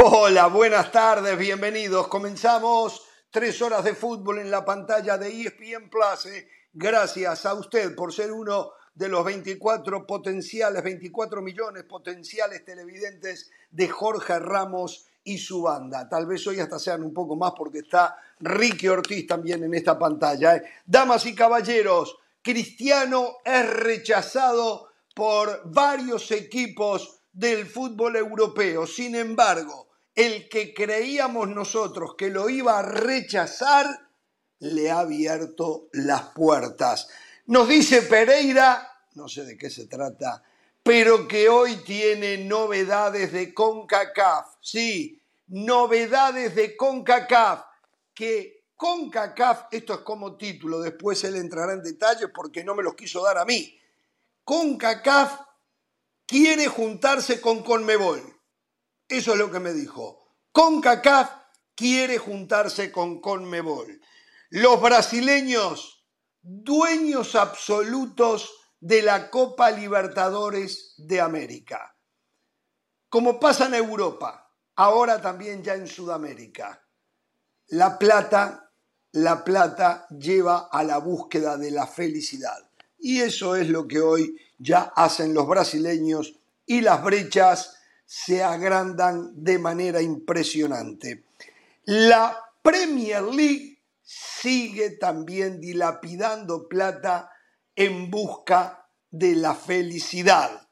Hola, buenas tardes, bienvenidos. Comenzamos tres horas de fútbol en la pantalla de ESPN Plus. eh. Gracias a usted por ser uno de los 24 potenciales, 24 millones potenciales televidentes de Jorge Ramos y su banda. Tal vez hoy hasta sean un poco más porque está Ricky Ortiz también en esta pantalla. eh. Damas y caballeros, Cristiano es rechazado por varios equipos del fútbol europeo. Sin embargo, el que creíamos nosotros que lo iba a rechazar, le ha abierto las puertas. Nos dice Pereira, no sé de qué se trata, pero que hoy tiene novedades de CONCACAF. Sí, novedades de CONCACAF. Que CONCACAF, esto es como título, después él entrará en detalles porque no me los quiso dar a mí. CONCACAF quiere juntarse con CONMEBOL. Eso es lo que me dijo. CONCACAF quiere juntarse con CONMEBOL. Los brasileños, dueños absolutos de la Copa Libertadores de América. Como pasa en Europa, ahora también ya en Sudamérica. La plata, la plata lleva a la búsqueda de la felicidad. Y eso es lo que hoy ya hacen los brasileños y las brechas se agrandan de manera impresionante. La Premier League sigue también dilapidando plata en busca de la felicidad.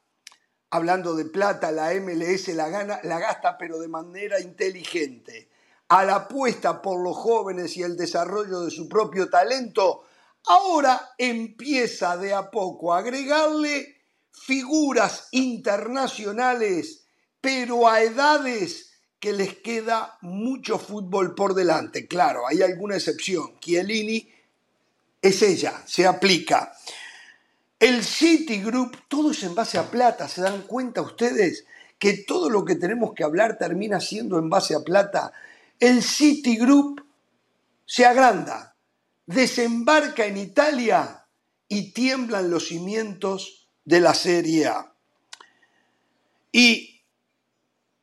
Hablando de plata, la MLS la, gana, la gasta pero de manera inteligente. A la apuesta por los jóvenes y el desarrollo de su propio talento, ahora empieza de a poco a agregarle figuras internacionales, pero a edades que les queda mucho fútbol por delante. Claro, hay alguna excepción. Chiellini es ella, se aplica. El Citigroup, todo es en base a plata, ¿se dan cuenta ustedes? Que todo lo que tenemos que hablar termina siendo en base a plata. El Citigroup se agranda, desembarca en Italia y tiemblan los cimientos de la Serie A. Y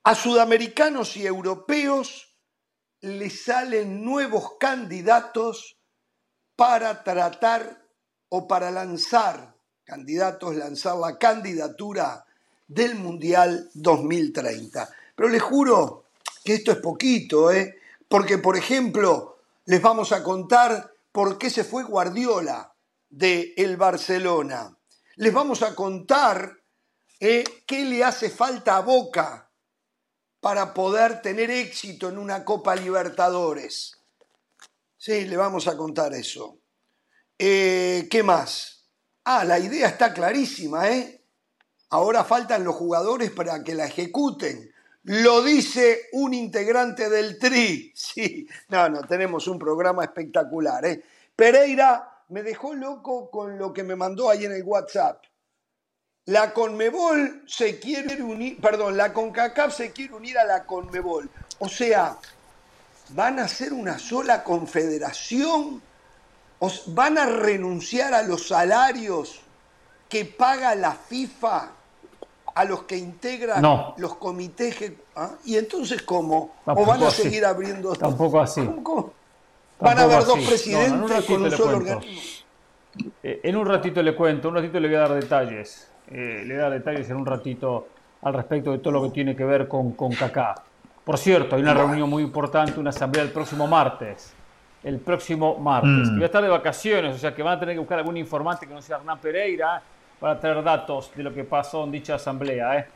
a sudamericanos y europeos les salen nuevos candidatos para tratar o para lanzar, candidatos, lanzar la candidatura del Mundial 2030. Pero les juro que esto es poquito, ¿eh? porque por ejemplo les vamos a contar por qué se fue Guardiola de el Barcelona. Les vamos a contar ¿eh? qué le hace falta a Boca para poder tener éxito en una Copa Libertadores. Sí, le vamos a contar eso. Eh, ¿Qué más? Ah, la idea está clarísima, ¿eh? Ahora faltan los jugadores para que la ejecuten. Lo dice un integrante del TRI. Sí, no, no, tenemos un programa espectacular. ¿eh? Pereira me dejó loco con lo que me mandó ahí en el WhatsApp. La Conmebol se quiere unir, perdón, la CONCACAF se quiere unir a la Conmebol. O sea, ¿van a ser una sola confederación? ¿Os ¿Van a renunciar a los salarios que paga la FIFA a los que integran No. los comités? ¿Ah? ¿Y entonces cómo? ¿O van a así. seguir abriendo? Tampoco así. ¿Cómo, cómo? ¿Van a haber dos así. presidentes No, con un solo cuento. organismo? Eh, en un ratito le cuento, un ratito le voy a dar detalles. Eh, le voy a dar detalles en un ratito al respecto de todo lo que tiene que ver con, con Kaká. Por cierto, hay una reunión muy importante, una asamblea el próximo martes. El próximo martes. Mm. Que voy a estar de vacaciones, o sea que van a tener que buscar algún informante que no sea Hernán Pereira para traer datos de lo que pasó en dicha asamblea. ¿eh?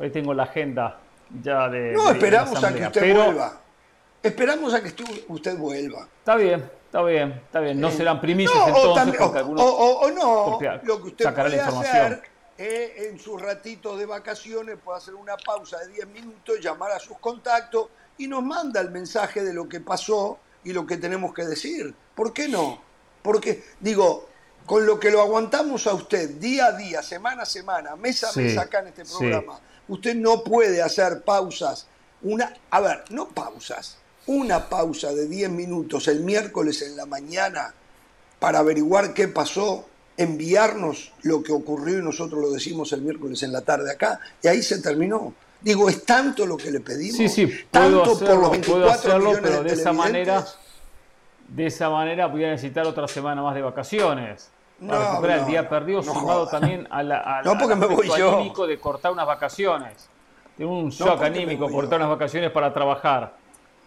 Hoy tengo la agenda ya de. No, de esperamos a que usted Pero- vuelva. Esperamos a que usted vuelva. Está bien, está bien, está bien. No serán primicias No, o, entonces, también- o- algunos o- no, lo que usted sacará la puede información. hacer eh, en sus ratitos de vacaciones, puede hacer una pausa de 10 minutos, llamar a sus contactos y nos manda el mensaje de lo que pasó y lo que tenemos que decir. ¿Por qué no? Porque, digo, con lo que lo aguantamos a usted día a día, semana a semana, mes a Sí, mes acá en este sí. programa, usted no puede hacer pausas. Una, a ver, no pausas, una pausa de 10 minutos el miércoles en la mañana para averiguar qué pasó, enviarnos lo que ocurrió y nosotros lo decimos el miércoles en la tarde acá, y ahí se terminó. Digo, es tanto lo que le pedimos. Sí, sí, tanto puedo hacerlo, por los 24 puedo hacerlo millones pero de esa manera, de esa manera voy a necesitar otra semana más de vacaciones. Para No, recuperar el día perdido, no sumado también a la, a al me voy aspecto yo. anímico de cortar unas vacaciones. Tengo un shock anímico, cortar unas vacaciones para trabajar.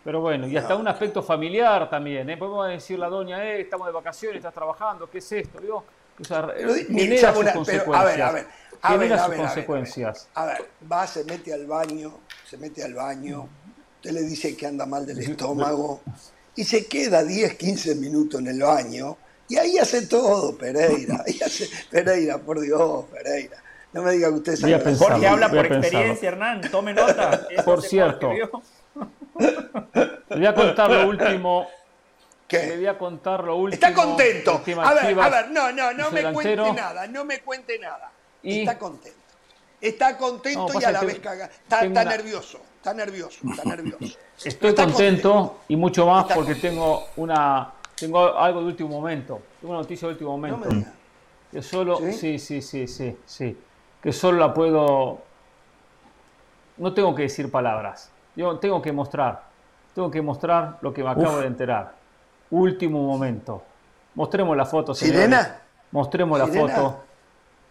Pero bueno, y hasta un aspecto familiar también. ¿eh? Podemos decir la doña, eh, estamos de vacaciones, estás trabajando, ¿qué es esto? Digo, o sea, Pero genera sus una- pero, consecuencias. a ver, a ver, a genera ver, a sus ver, a ver, consecuencias. A ver, va, se mete al baño, se mete al baño, usted le dice que anda mal del estómago y se queda 10, 15 minutos en el baño y ahí hace todo, Pereira. Ahí hace, Pereira, por Dios, Pereira. No me diga que usted sabe- pensar. Jorge habla por pensarlo. experiencia, Hernán. Tome nota. Por cierto. Le voy a contar lo último. ¿Qué? Le voy a contar lo último. Está contento. A ver, Chivas a ver, no, no, no me delantero. cuente nada, no me cuente nada. Y- Está contento. Está contento No, y a la vez caga. Está, tengo está una- nervioso, está nervioso, está nervioso. Estoy Está contento, y mucho más Está porque contento. tengo una tengo algo de último momento. Tengo una noticia de último No momento. me diga. que solo ¿Sí? ¿Sí? sí, sí, sí, sí, Que solo la puedo no tengo que decir palabras. Yo tengo que mostrar. Tengo que mostrar lo que me acabo Uf. de enterar. Último momento. Mostremos la foto, señores. ¿Sirena? Mostremos la ¿Sirena? foto.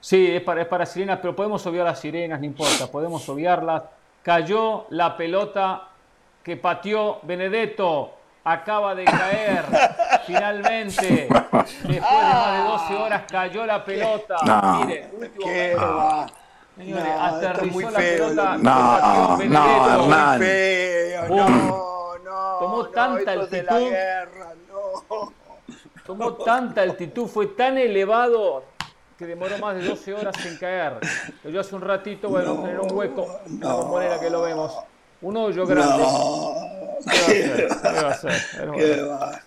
Sí, es para, es para sirenas, pero podemos obviar las sirenas, no importa, podemos obviarlas. Cayó la pelota que pateó Benedetto. Acaba de caer, finalmente. Después de más de 12 horas cayó la pelota. No. Mire, último ¿Qué momento. Señores, No, aterrizó muy la feo, pelota. No, no, Benedetto. Hernán. Feo, no, no. Tomó no, tanta esto es de la altitud. No. Tomó tanta altitud, fue tan elevado que demoró más de 12 horas en caer. Yo hace un ratito, bueno, era un hueco, de la bombonera que lo vemos. Un hoyo grande. No, ¿Qué va a hacer? ¿Qué va a hacer? Pero qué bueno. va.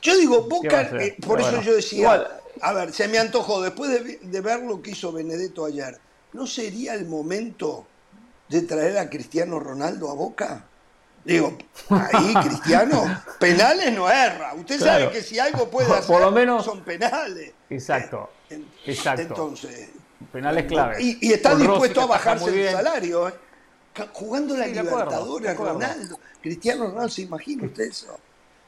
Yo digo, ¿Qué va a Boca, eh, por Pero eso bueno. yo decía, Igual. a ver, se me antojó, después de, de ver lo que hizo Benedetto ayer, ¿no sería el momento de traer a Cristiano Ronaldo a Boca? Digo, ahí Cristiano, penales no erra. Usted Claro. sabe que si algo puede hacer, por lo menos- son penales. Exacto, En- exacto. Entonces, Penales clave. y, y está Con dispuesto a bajarse el salario, ¿eh? Jugando la Sí, Libertadores. Ronaldo. Cristiano Ronaldo, ¿se imagina usted eso?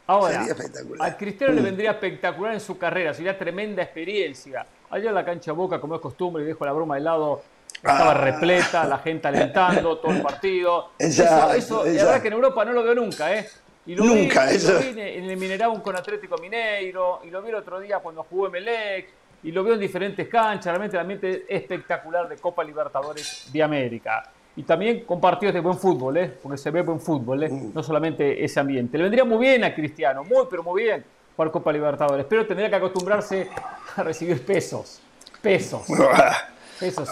Ahora, Sería espectacular. a Cristiano le vendría espectacular en su carrera, sería tremenda experiencia. Allá en la cancha Boca, como es costumbre, y dejo la broma de lado, estaba Ah. repleta, la gente alentando todo el partido. Exacto, eso, eso, la verdad que en Europa no lo veo nunca, ¿eh? Y lo Nunca, vi, eso. Lo vi en el Mineirão con Atlético Mineiro, y lo vi el otro día cuando jugó Emelec, y lo veo en diferentes canchas, realmente el ambiente espectacular de Copa Libertadores de América. Y también con partidos de buen fútbol, ¿eh? porque se ve buen fútbol, ¿eh? Mm. no solamente ese ambiente. Le vendría muy bien a Cristiano, muy, pero muy bien jugar Copa Libertadores, pero tendría que acostumbrarse a recibir pesos, pesos, pesos.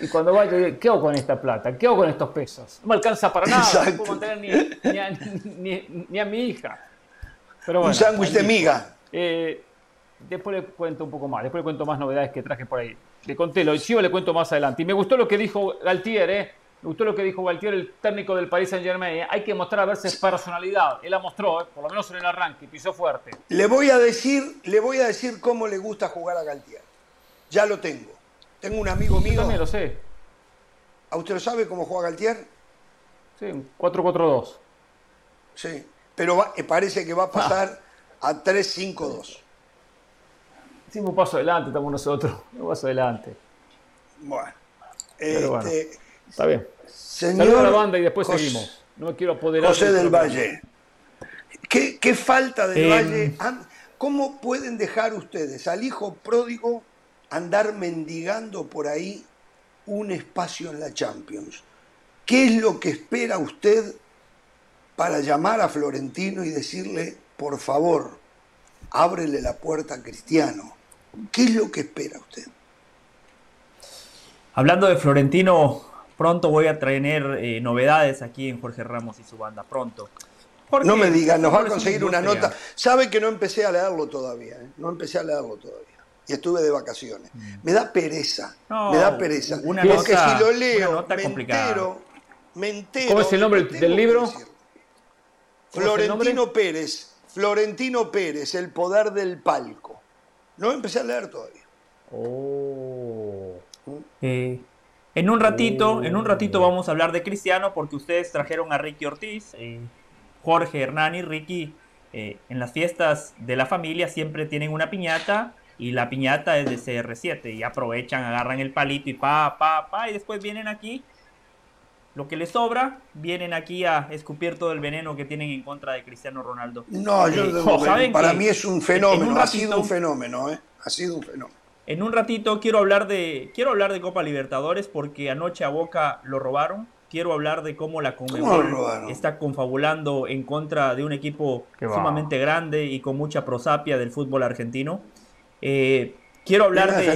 Y cuando vaya, ¿qué hago con esta plata? ¿Qué hago con estos pesos? No me alcanza para nada, Exacto. no puedo mantener ni, ni a, ni- ni a mi hija. Pero bueno, Un sándwich de miga. eh, después le cuento un poco más, después le cuento más novedades que traje por ahí. Le conté, lo Chivas le cuento más adelante. Y me gustó lo que dijo Galtier, ¿eh? Me gustó lo que dijo Galtier, el técnico del Paris Saint Germain. Hay que mostrar a veces personalidad. Él la mostró, ¿eh? por lo menos en el arranque, pisó fuerte. Le voy a decir, le voy a decir cómo le gusta jugar a Galtier. Ya lo tengo. Tengo un amigo Yo mío. también lo sé. ¿A usted lo sabe cómo juega Galtier? Sí, un 4-4-2. Sí. Pero va- eh, parece que va a pasar Ah. a 3-5-2. Hicimos un paso adelante, estamos nosotros. Un paso adelante. Bueno. Pero bueno. Este, Está bien. señor Saludos a la banda y después seguimos. No me quiero apoderar. José del. Valle. ¿Qué, qué falta del Eh, Valle? Han- ¿Cómo pueden dejar ustedes al hijo pródigo andar mendigando por ahí un espacio en la Champions? ¿Qué es lo que espera usted para llamar a Florentino y decirle, por favor, ábrele la puerta a Cristiano? ¿Qué es lo que espera usted? Hablando de Florentino, pronto voy a traer eh, novedades aquí en Jorge Ramos y su banda. Pronto. Porque No me diga, nos va a conseguir una nota. Sabe que no empecé a leerlo todavía, ¿eh? no empecé a leerlo todavía. Y estuve de vacaciones. Me da pereza, Mm. No, me da pereza. una porque nota- si lo una leo, nota me entero, me entero. ¿Cómo es el nombre y del libro? Florentino Pérez, Florentino Pérez, El poder del palco. No empecé a leer todavía. Oh. Eh, En un ratito, en un ratito vamos a hablar de Cristiano porque ustedes trajeron a Ricky Ortiz, eh, Jorge Hernani, Ricky. Eh, en las fiestas de la familia siempre tienen una piñata y la piñata es de CR7 y aprovechan, agarran el palito y pa, pa, pa y después vienen aquí. Lo que les sobra, vienen aquí a escupir todo el veneno que tienen en contra de Cristiano Ronaldo. No, yo eh, para mí es un fenómeno, ha sido un fenómeno, ¿eh? Ha sido un fenómeno. En un ratito quiero hablar de quiero hablar de Copa Libertadores porque anoche a Boca lo robaron. Quiero hablar de cómo la Conmebol está confabulando en contra de un equipo sumamente grande y con mucha prosapia del fútbol argentino. Eh, quiero hablar de,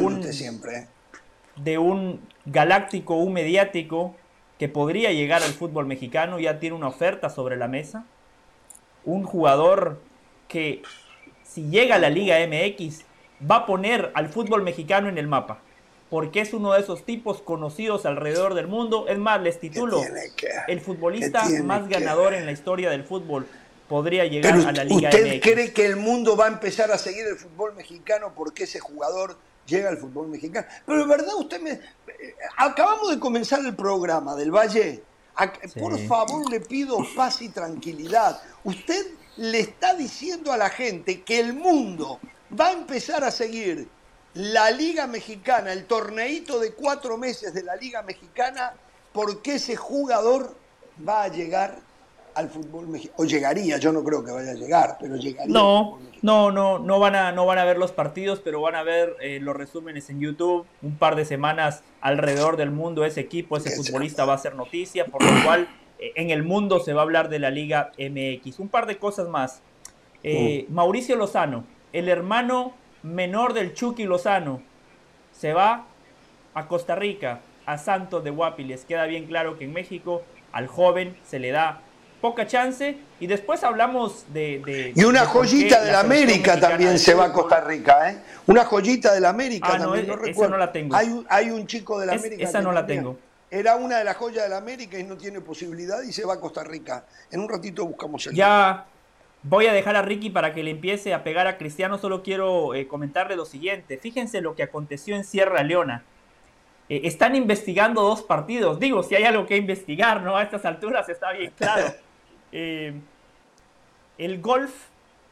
un, siempre. ¿eh? de un galáctico, un mediático que podría llegar al fútbol mexicano, ya tiene una oferta sobre la mesa. Un jugador que si llega a la Liga MX va a poner al fútbol mexicano en el mapa. Porque es uno de esos tipos conocidos alrededor del mundo. Es más, les titulo el futbolista más ganador en la historia del fútbol. Podría llegar a la Liga ¿Usted cree que el mundo va a empezar a seguir el fútbol mexicano porque ese jugador llega al fútbol mexicano? Pero de verdad, usted me. Acabamos de comenzar el programa del Valle. Por favor, le pido paz y tranquilidad. Usted le está diciendo a la gente que el mundo va a empezar a seguir la Liga Mexicana, el torneito de cuatro meses de la Liga Mexicana, porque ese jugador va a llegar al fútbol mexicano. O llegaría, yo no creo que vaya a llegar, pero llegaría. No, no, no, no van a, no van a ver los partidos, pero van a ver eh, los resúmenes en YouTube. Un par de semanas alrededor del mundo ese equipo, ese futbolista va a ser noticia, por lo cual eh, en el mundo se va a hablar de la Liga MX. Un par de cosas más. Eh, Mauricio Lozano, el hermano menor del Chucky Lozano, se va a Costa Rica, a Santos de Guapi. Les queda bien claro que en México al joven se le da poca chance y después hablamos de... y una joyita de la América también se va a Costa Rica, ¿eh? Una joyita de la América ah, también, no, Esa no la tengo. Hay, un chico de la América. Esa no la tengo. Era una de las joyas de la América y no tiene posibilidad y se va a Costa Rica. En un ratito buscamos el... Ya, Voy a dejar a Ricky para que le empiece a pegar a Cristiano. Solo quiero eh, comentarle lo siguiente. Fíjense lo que aconteció en Sierra Leona. Eh, están investigando dos partidos. Digo, si hay algo que investigar, ¿no? A estas alturas está bien claro. Eh, el Golf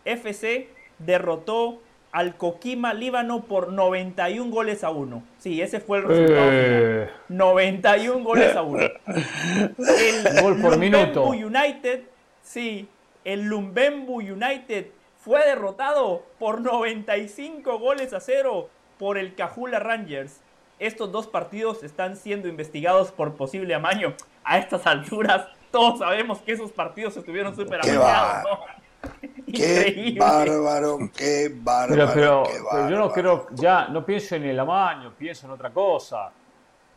FC derrotó al Coquima Líbano por 91 goles a 1. Sí, ese fue el resultado. 91 goles a 1. El Gol por minuto. United, sí, el Lumbembu United fue derrotado por 95 goles a cero por el Cajula Rangers. Estos dos partidos están siendo investigados por posible amaño. A estas alturas, todos sabemos que esos partidos estuvieron súper amañados. Qué bárbaro, qué bárbaro. Pero, yo no creo, ya no pienso en el amaño, pienso en otra cosa.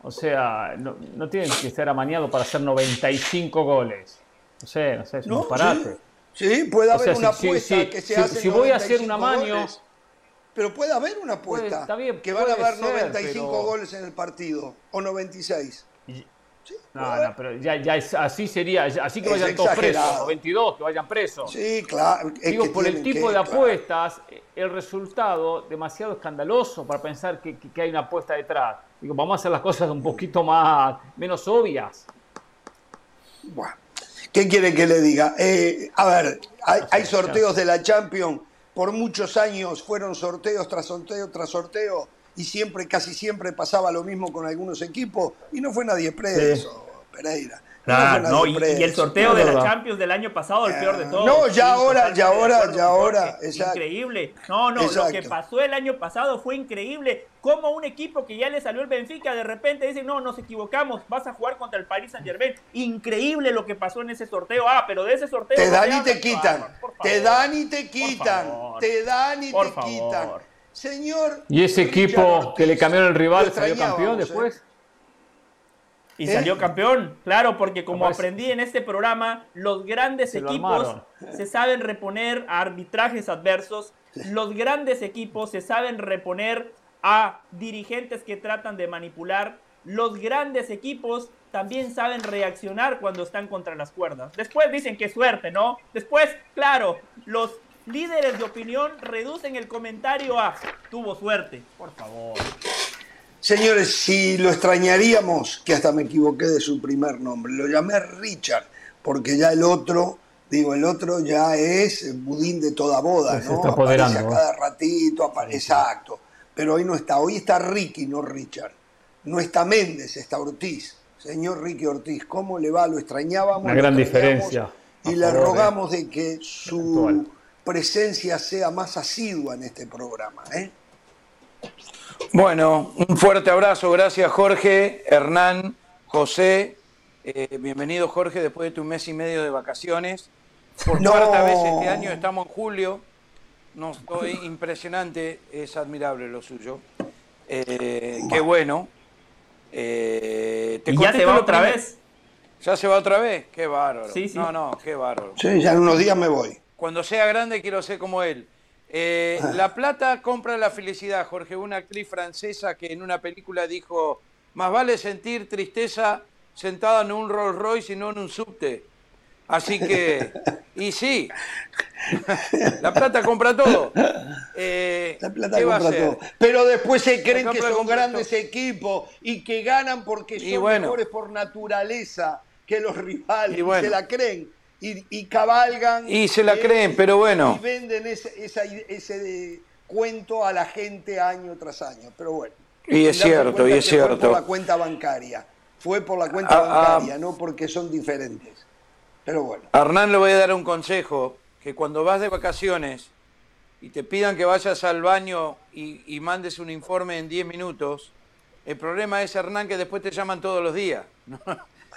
O sea, no, no tienen que estar amañados para hacer 95 goles. No sé, no sé, es un disparate. Sí, puede haber una apuesta que se hace. Si voy a hacer un amaño. pero puede haber una apuesta. que van a haber 95 goles en el partido. O 96. No, no, pero ya, ya es, así sería, así que vayan todos presos, 92 que vayan presos. Sí, claro. Digo, por el tipo de apuestas, el resultado demasiado escandaloso para pensar que, que, hay una apuesta detrás. Digo, vamos a hacer las cosas un poquito más, menos obvias. Bueno. ¿Qué quiere que le diga? Eh, a ver, hay, sorteos de la Champions, por muchos años fueron sorteos tras sorteo tras sorteo y siempre, casi siempre pasaba lo mismo con algunos equipos y no fue nadie preso, Pereira. Claro, no, y, el sorteo de la Champions del año pasado, el peor de todos. No, ya ahora, ya ahora, ya ahora. Increíble. No, no, lo que pasó el año pasado fue increíble. Como un equipo que ya le salió el Benfica, de repente dice, no, nos equivocamos, vas a jugar contra el Paris Saint Germain. Increíble lo que pasó en ese sorteo. Ah, pero de ese sorteo. Te dan y te quitan. te dan y te quitan. Te dan y te quitan. Señor. ¿Y ese equipo que le cambiaron el rival salió campeón después? Y ¿Eh? salió campeón, claro, porque como aprendí en este programa, los grandes equipos se saben reponer a arbitrajes adversos, los grandes equipos se saben reponer a dirigentes que tratan de manipular, los grandes equipos también saben reaccionar cuando están contra las cuerdas. Después dicen que suerte, ¿no? Después, claro, los líderes de opinión reducen el comentario a tuvo suerte, por favor. Señores, si lo extrañaríamos, que hasta me equivoqué de su primer nombre, lo llamé Richard, porque ya el otro, digo, el otro ya es budín de toda boda, Se ¿no? está Aparece a apoderando, cada ratito, apare- exacto. Pero hoy no está, hoy está Ricky, no Richard. No está Méndez, está Ortiz. Señor Ricky Ortiz, ¿cómo le va? Lo extrañábamos. Una gran diferencia Y le rogamos de que su actual. Presencia sea más asidua en este programa. ¿eh? Bueno, un fuerte abrazo, gracias Jorge, Hernán, José. Eh, bienvenido Jorge después de tu mes y medio de vacaciones. Por No. cuarta vez este año, estamos en julio. No estoy impresionante, es admirable lo suyo. Eh, qué bueno. Eh, te ¿Y ya contesto se va otra vez? ¿Ya se va otra vez? Qué bárbaro. Sí, sí. No, no, qué bárbaro. Sí, ya en unos días me voy. Cuando sea grande quiero ser como él. Eh, la plata compra la felicidad, Jorge. Una actriz francesa que en una película dijo, más vale sentir tristeza sentada en un Rolls Royce y no en un subte. Así que, y sí, la plata compra todo. Eh, La plata ¿qué va a compra todo. Pero después se creen que son grandes todo. equipos y que ganan porque son bueno. mejores por naturaleza que los rivales. Y Y bueno. se la creen. Y, y cabalgan. Y se la eh, creen, pero bueno. Y venden ese, esa- ese de- cuento a la gente año tras año. Pero bueno. Y es cierto, y es que Fue cierto. por la cuenta bancaria. Fue por la cuenta Ah, ah. bancaria, no porque son diferentes. Pero bueno. A Hernán le voy a dar un consejo, que cuando vas de vacaciones y te pidan que vayas al baño y, y mandes un informe en 10 minutos, el problema es, Hernán, que después te llaman todos los días. ¿no?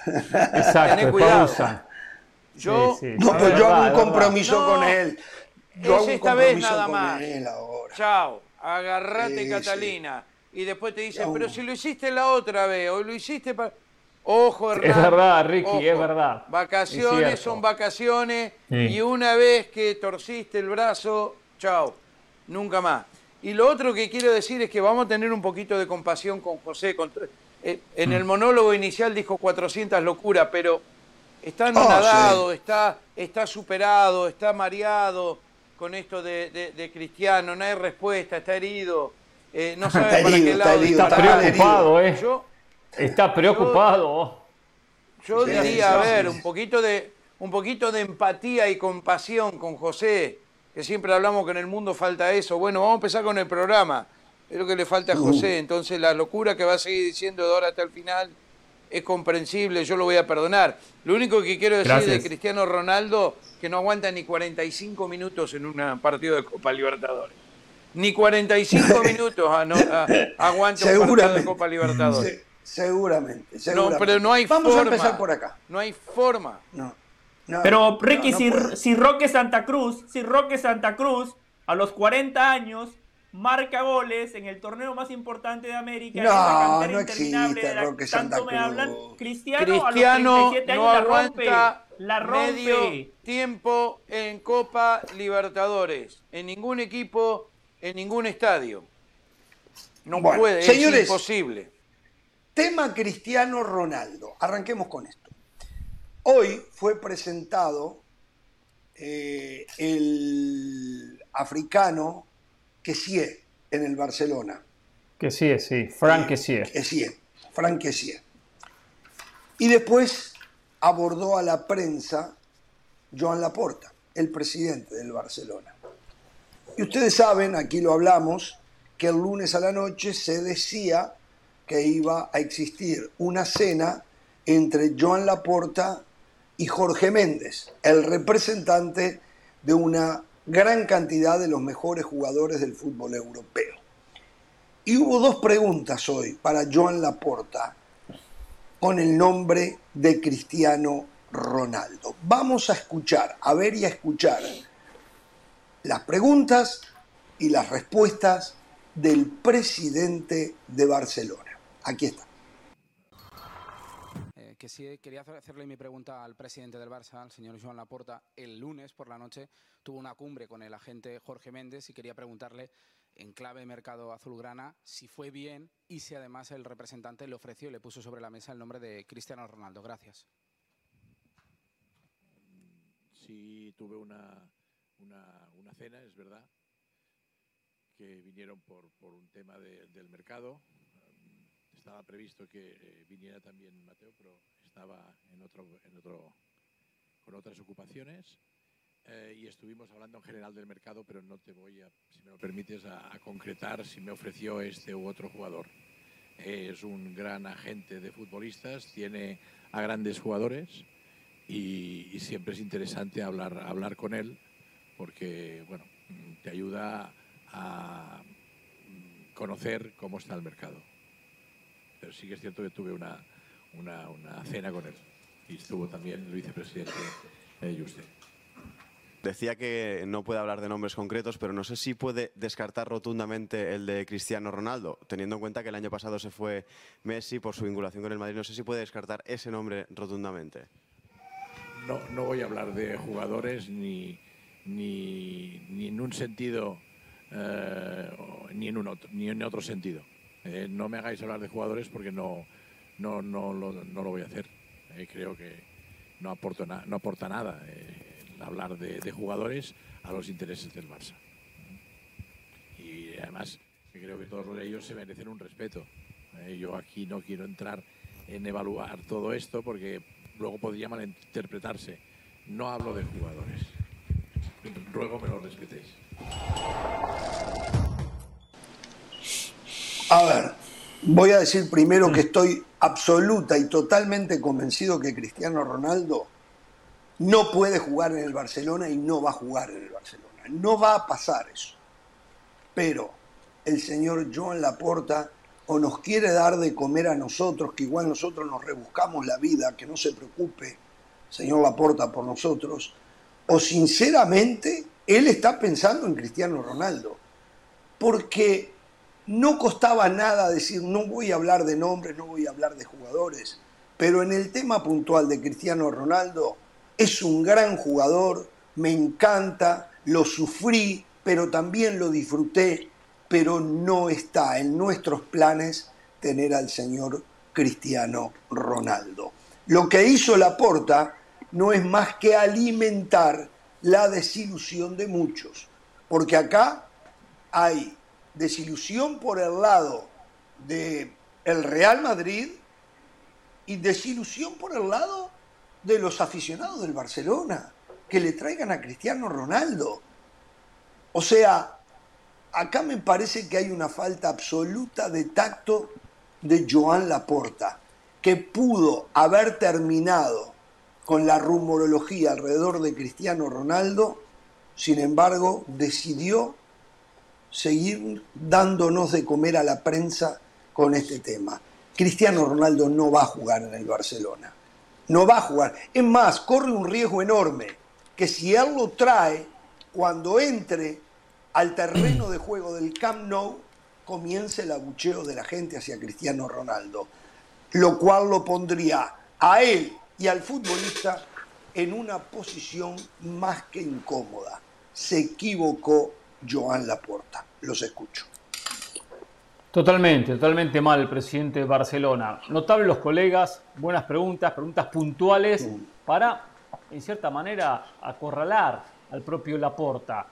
Exacto, Tené cuidado. pausa. Yo, Sí, sí. No, Es pues yo hago un compromiso No, con él. Yo es hago un esta vez compromiso nada con más. él ahora. chao, agarrate Sí, sí. Catalina. Y después te dicen, pero si lo hiciste la otra vez, o lo hiciste para... Ojo, Hernán. Es verdad, Ricky, ojo. es verdad. Es Vacaciones son vacaciones Sí. y una vez que torciste el brazo, chao, nunca más. Y lo otro que quiero decir es que vamos a tener un poquito de compasión con José. con- eh, en Mm. el monólogo inicial dijo 400 locuras, pero está Oh, anonadado, está, está superado, está mareado con esto de, de- de Cristiano, no hay respuesta, está herido, eh, no sabe Está para herido, qué está lado herido, Está Está preocupado, ¿eh? Yo, Está preocupado. Yo diría, a ver, un poquito de un poquito de empatía y compasión con José, que siempre hablamos que en el mundo falta eso. Bueno, vamos a empezar con el programa. Es lo que le falta a Uh. José. Entonces, la locura que va a seguir diciendo de ahora hasta el final es comprensible, yo lo voy a perdonar. Lo único que quiero decir Gracias. de Cristiano Ronaldo, que no aguanta ni 45 minutos en un partido de Copa Libertadores. Ni 45 minutos a- no- a- aguanta un partido de Seguramente. Copa Libertadores. Se- seguramente, No, seguramente. pero no hay Vamos forma. a empezar por acá. No hay forma. No, no, Pero Ricky, no, no si, si Roque Santa Cruz, si Roque Santa Cruz a los 40 años marca goles en el torneo más importante de América, en No, no interminable existe de la- Roque Santa tanto me Cruz. hablan, Cristiano, a Cristiano los 37 años no la rompe, aguanta la rompe. medio tiempo en Copa Libertadores. En ningún equipo, en ningún estadio. No Bueno, puede, señores, es imposible. Tema Cristiano Ronaldo. Arranquemos con esto. Hoy fue presentado eh, el africano Kessie en el Barcelona. Que sí, sí. Frank que sí. Kessie, Frank Kessie. Y después abordó a la prensa Joan Laporta, el presidente del Barcelona. Y ustedes saben, aquí lo hablamos, que el lunes a la noche se decía que iba a existir una cena entre Joan Laporta y Jorge Méndez, el representante de una gran cantidad de los mejores jugadores del fútbol europeo. Y hubo dos preguntas hoy para Joan Laporta con el nombre de Cristiano Ronaldo. Vamos a escuchar, a ver y a escuchar las preguntas y las respuestas del presidente de Barcelona. Aquí está. Eh, que sí, quería hacer- hacerle mi pregunta al presidente del Barça, al señor Joan Laporta. El lunes por la noche tuvo una cumbre con el agente Jorge Méndez y quería preguntarle, en clave mercado azulgrana, si fue bien y si además el representante le ofreció y le puso sobre la mesa el nombre de Cristiano Ronaldo. Gracias. Sí tuve una, una, cena, es verdad, que vinieron por, por un tema de- del mercado. Estaba previsto que eh, viniera también Mateo, pero estaba en otro, en otro, con otras ocupaciones. Eh, y estuvimos hablando en general del mercado, pero no te voy a, si me lo permites, a, concretar si me ofreció este u otro jugador. Es un gran agente de futbolistas, tiene a grandes jugadores y, y siempre es interesante hablar, hablar con él porque bueno, te ayuda a mm, conocer cómo está el mercado. Pero sí que es cierto que tuve una, una, una cena con él y estuvo también el vicepresidente eh, Juste. Decía que no puede hablar de nombres concretos, pero no sé si puede descartar rotundamente el de Cristiano Ronaldo, teniendo en cuenta que el año pasado se fue Messi por su vinculación con el Madrid. No sé si puede descartar ese nombre rotundamente. No, no voy a hablar de jugadores ni, ni, ni en un sentido eh, ni, en un otro, ni en otro sentido. Eh, no me hagáis hablar de jugadores porque no, no, no, no lo voy a hacer. Eh, creo que no, aporta nada eh, hablar de, jugadores a los intereses del Barça. Y además creo que todos ellos se merecen un respeto. Yo aquí no quiero entrar en evaluar todo esto porque luego podría malinterpretarse. No hablo de jugadores. Ruego me lo respetéis. A ver, voy a decir primero que estoy absoluta y totalmente convencido que Cristiano Ronaldo no puede jugar en el Barcelona y no va a jugar en el Barcelona. No va a pasar eso. Pero el señor Joan Laporta o nos quiere dar de comer a nosotros, que igual nosotros nos rebuscamos la vida, que no se preocupe, señor Laporta, por nosotros, o sinceramente él está pensando en Cristiano Ronaldo. Porque no costaba nada decir, no voy a hablar de nombres, no voy a hablar de jugadores, pero en el tema puntual de Cristiano Ronaldo, es un gran jugador, me encanta, lo sufrí, pero también lo disfruté, pero no está en nuestros planes tener al señor Cristiano Ronaldo. Lo que hizo Laporta no es más que alimentar la desilusión de muchos, porque acá hay desilusión por el lado de el Real Madrid y desilusión por el lado de los aficionados del Barcelona que le traigan a Cristiano Ronaldo. O sea, acá me parece que hay una falta absoluta de tacto de Joan Laporta, que pudo haber terminado con la rumorología alrededor de Cristiano Ronaldo, sin embargo, decidió seguir dándonos de comer a la prensa con este tema. Cristiano Ronaldo no va a jugar en el Barcelona. No va a jugar. Es más, corre un riesgo enorme que si él lo trae, cuando entre al terreno de juego del Camp Nou, comience el abucheo de la gente hacia Cristiano Ronaldo, lo cual lo pondría a él y al futbolista en una posición más que incómoda. Se equivocó Joan Laporta. Los escucho. Totalmente, totalmente mal presidente de Barcelona. Notables los colegas, buenas preguntas, preguntas puntuales para, en cierta manera, acorralar al propio Laporta.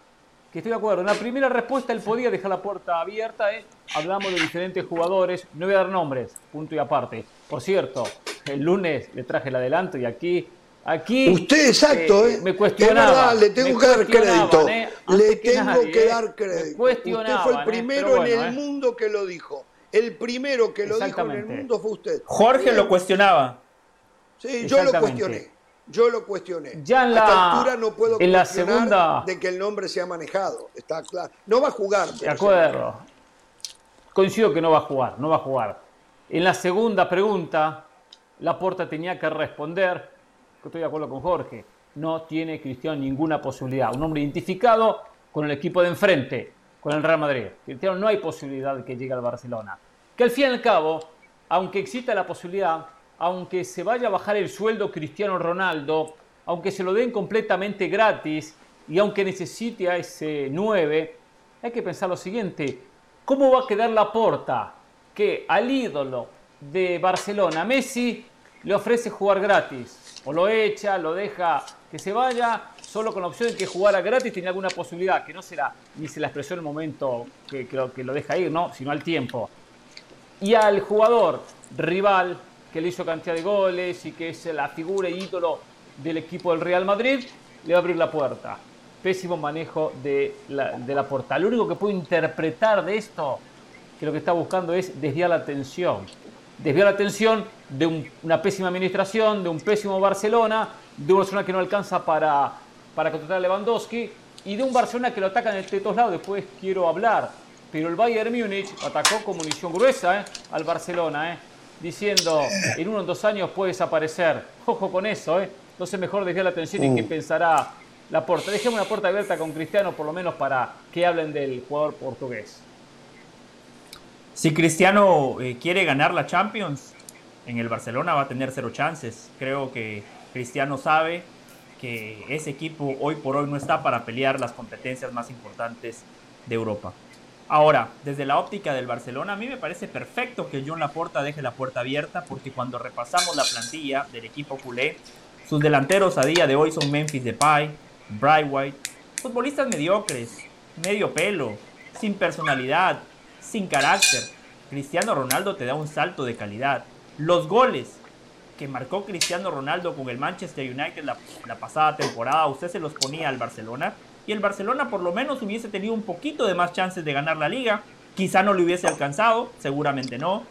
Que estoy de acuerdo, en la primera respuesta él podía dejar la puerta abierta, ¿eh? hablamos de diferentes jugadores, no voy a dar nombres, punto y aparte. Por cierto, el lunes le traje el adelanto y aquí Aquí Usted, exacto, eh, eh, me cuestionaba. Es verdad, le tengo que dar crédito. eh, le tengo nadie, que eh, dar crédito. Usted fue el primero en el eh. mundo que lo dijo. El primero que lo dijo en el mundo fue usted. Jorge lo cuestionaba. Sí, yo lo cuestioné. Yo lo cuestioné. Ya en A esta la- altura no puedo en la cuestionar segunda- de que el nombre sea manejado. Está claro. No va a jugar. De acuerdo. Coincido que no va a jugar, no va a jugar. En la segunda pregunta, Laporta tenía que responder, estoy de acuerdo con Jorge, no tiene Cristiano ninguna posibilidad. Un hombre identificado con el equipo de enfrente, con el Real Madrid. Cristiano no hay posibilidad de que llegue al Barcelona. Que al fin y al cabo, aunque exista la posibilidad, aunque se vaya a bajar el sueldo Cristiano Ronaldo, aunque se lo den completamente gratis y aunque necesite a ese 9, hay que pensar lo siguiente, ¿cómo va a quedar la porta que al ídolo de Barcelona, Messi, le ofrece jugar gratis? O lo echa, lo deja que se vaya, solo con la opción de que jugara gratis tenía alguna posibilidad, que no será, ni se la expresó en el momento que, que lo, que lo deja ir, ¿no? sino al tiempo. y al jugador rival que le hizo cantidad de goles y que es la figura y ídolo del equipo del Real Madrid, le va a abrir la puerta. Pésimo manejo de la, de la puerta. Lo único que puedo interpretar de esto, que lo que está buscando es desviar la atención. Desviar la atención de un- una pésima administración, de un pésimo Barcelona, de una Barcelona que no alcanza para, para contratar a Lewandowski y de un Barcelona que lo atacan de todos lados. Después quiero hablar. Pero el Bayern Múnich atacó con munición gruesa ¿eh? al Barcelona, ¿eh? diciendo en uno o dos años puede desaparecer. Ojo con eso, ¿eh? entonces mejor desviar la atención y qué pensará la puerta. Dejemos una puerta abierta con Cristiano por lo menos para que hablen del jugador portugués. Si Cristiano eh, quiere ganar la Champions, en el Barcelona va a tener cero chances. Creo que Cristiano sabe que ese equipo hoy por hoy no está para pelear las competencias más importantes de Europa. Ahora, desde la óptica del Barcelona, a mí me parece perfecto que John Laporta deje la puerta abierta porque cuando repasamos la plantilla del equipo culé, sus delanteros a día de hoy son Memphis Depay, Bright White, futbolistas mediocres, medio pelo, sin personalidad, sin carácter. Cristiano Ronaldo te da un salto de calidad. Los goles que marcó Cristiano Ronaldo con el Manchester United la, la pasada temporada, usted se los ponía al Barcelona y el Barcelona por lo menos hubiese tenido un poquito de más chances de ganar la liga. Quizá no le hubiese alcanzado, seguramente no.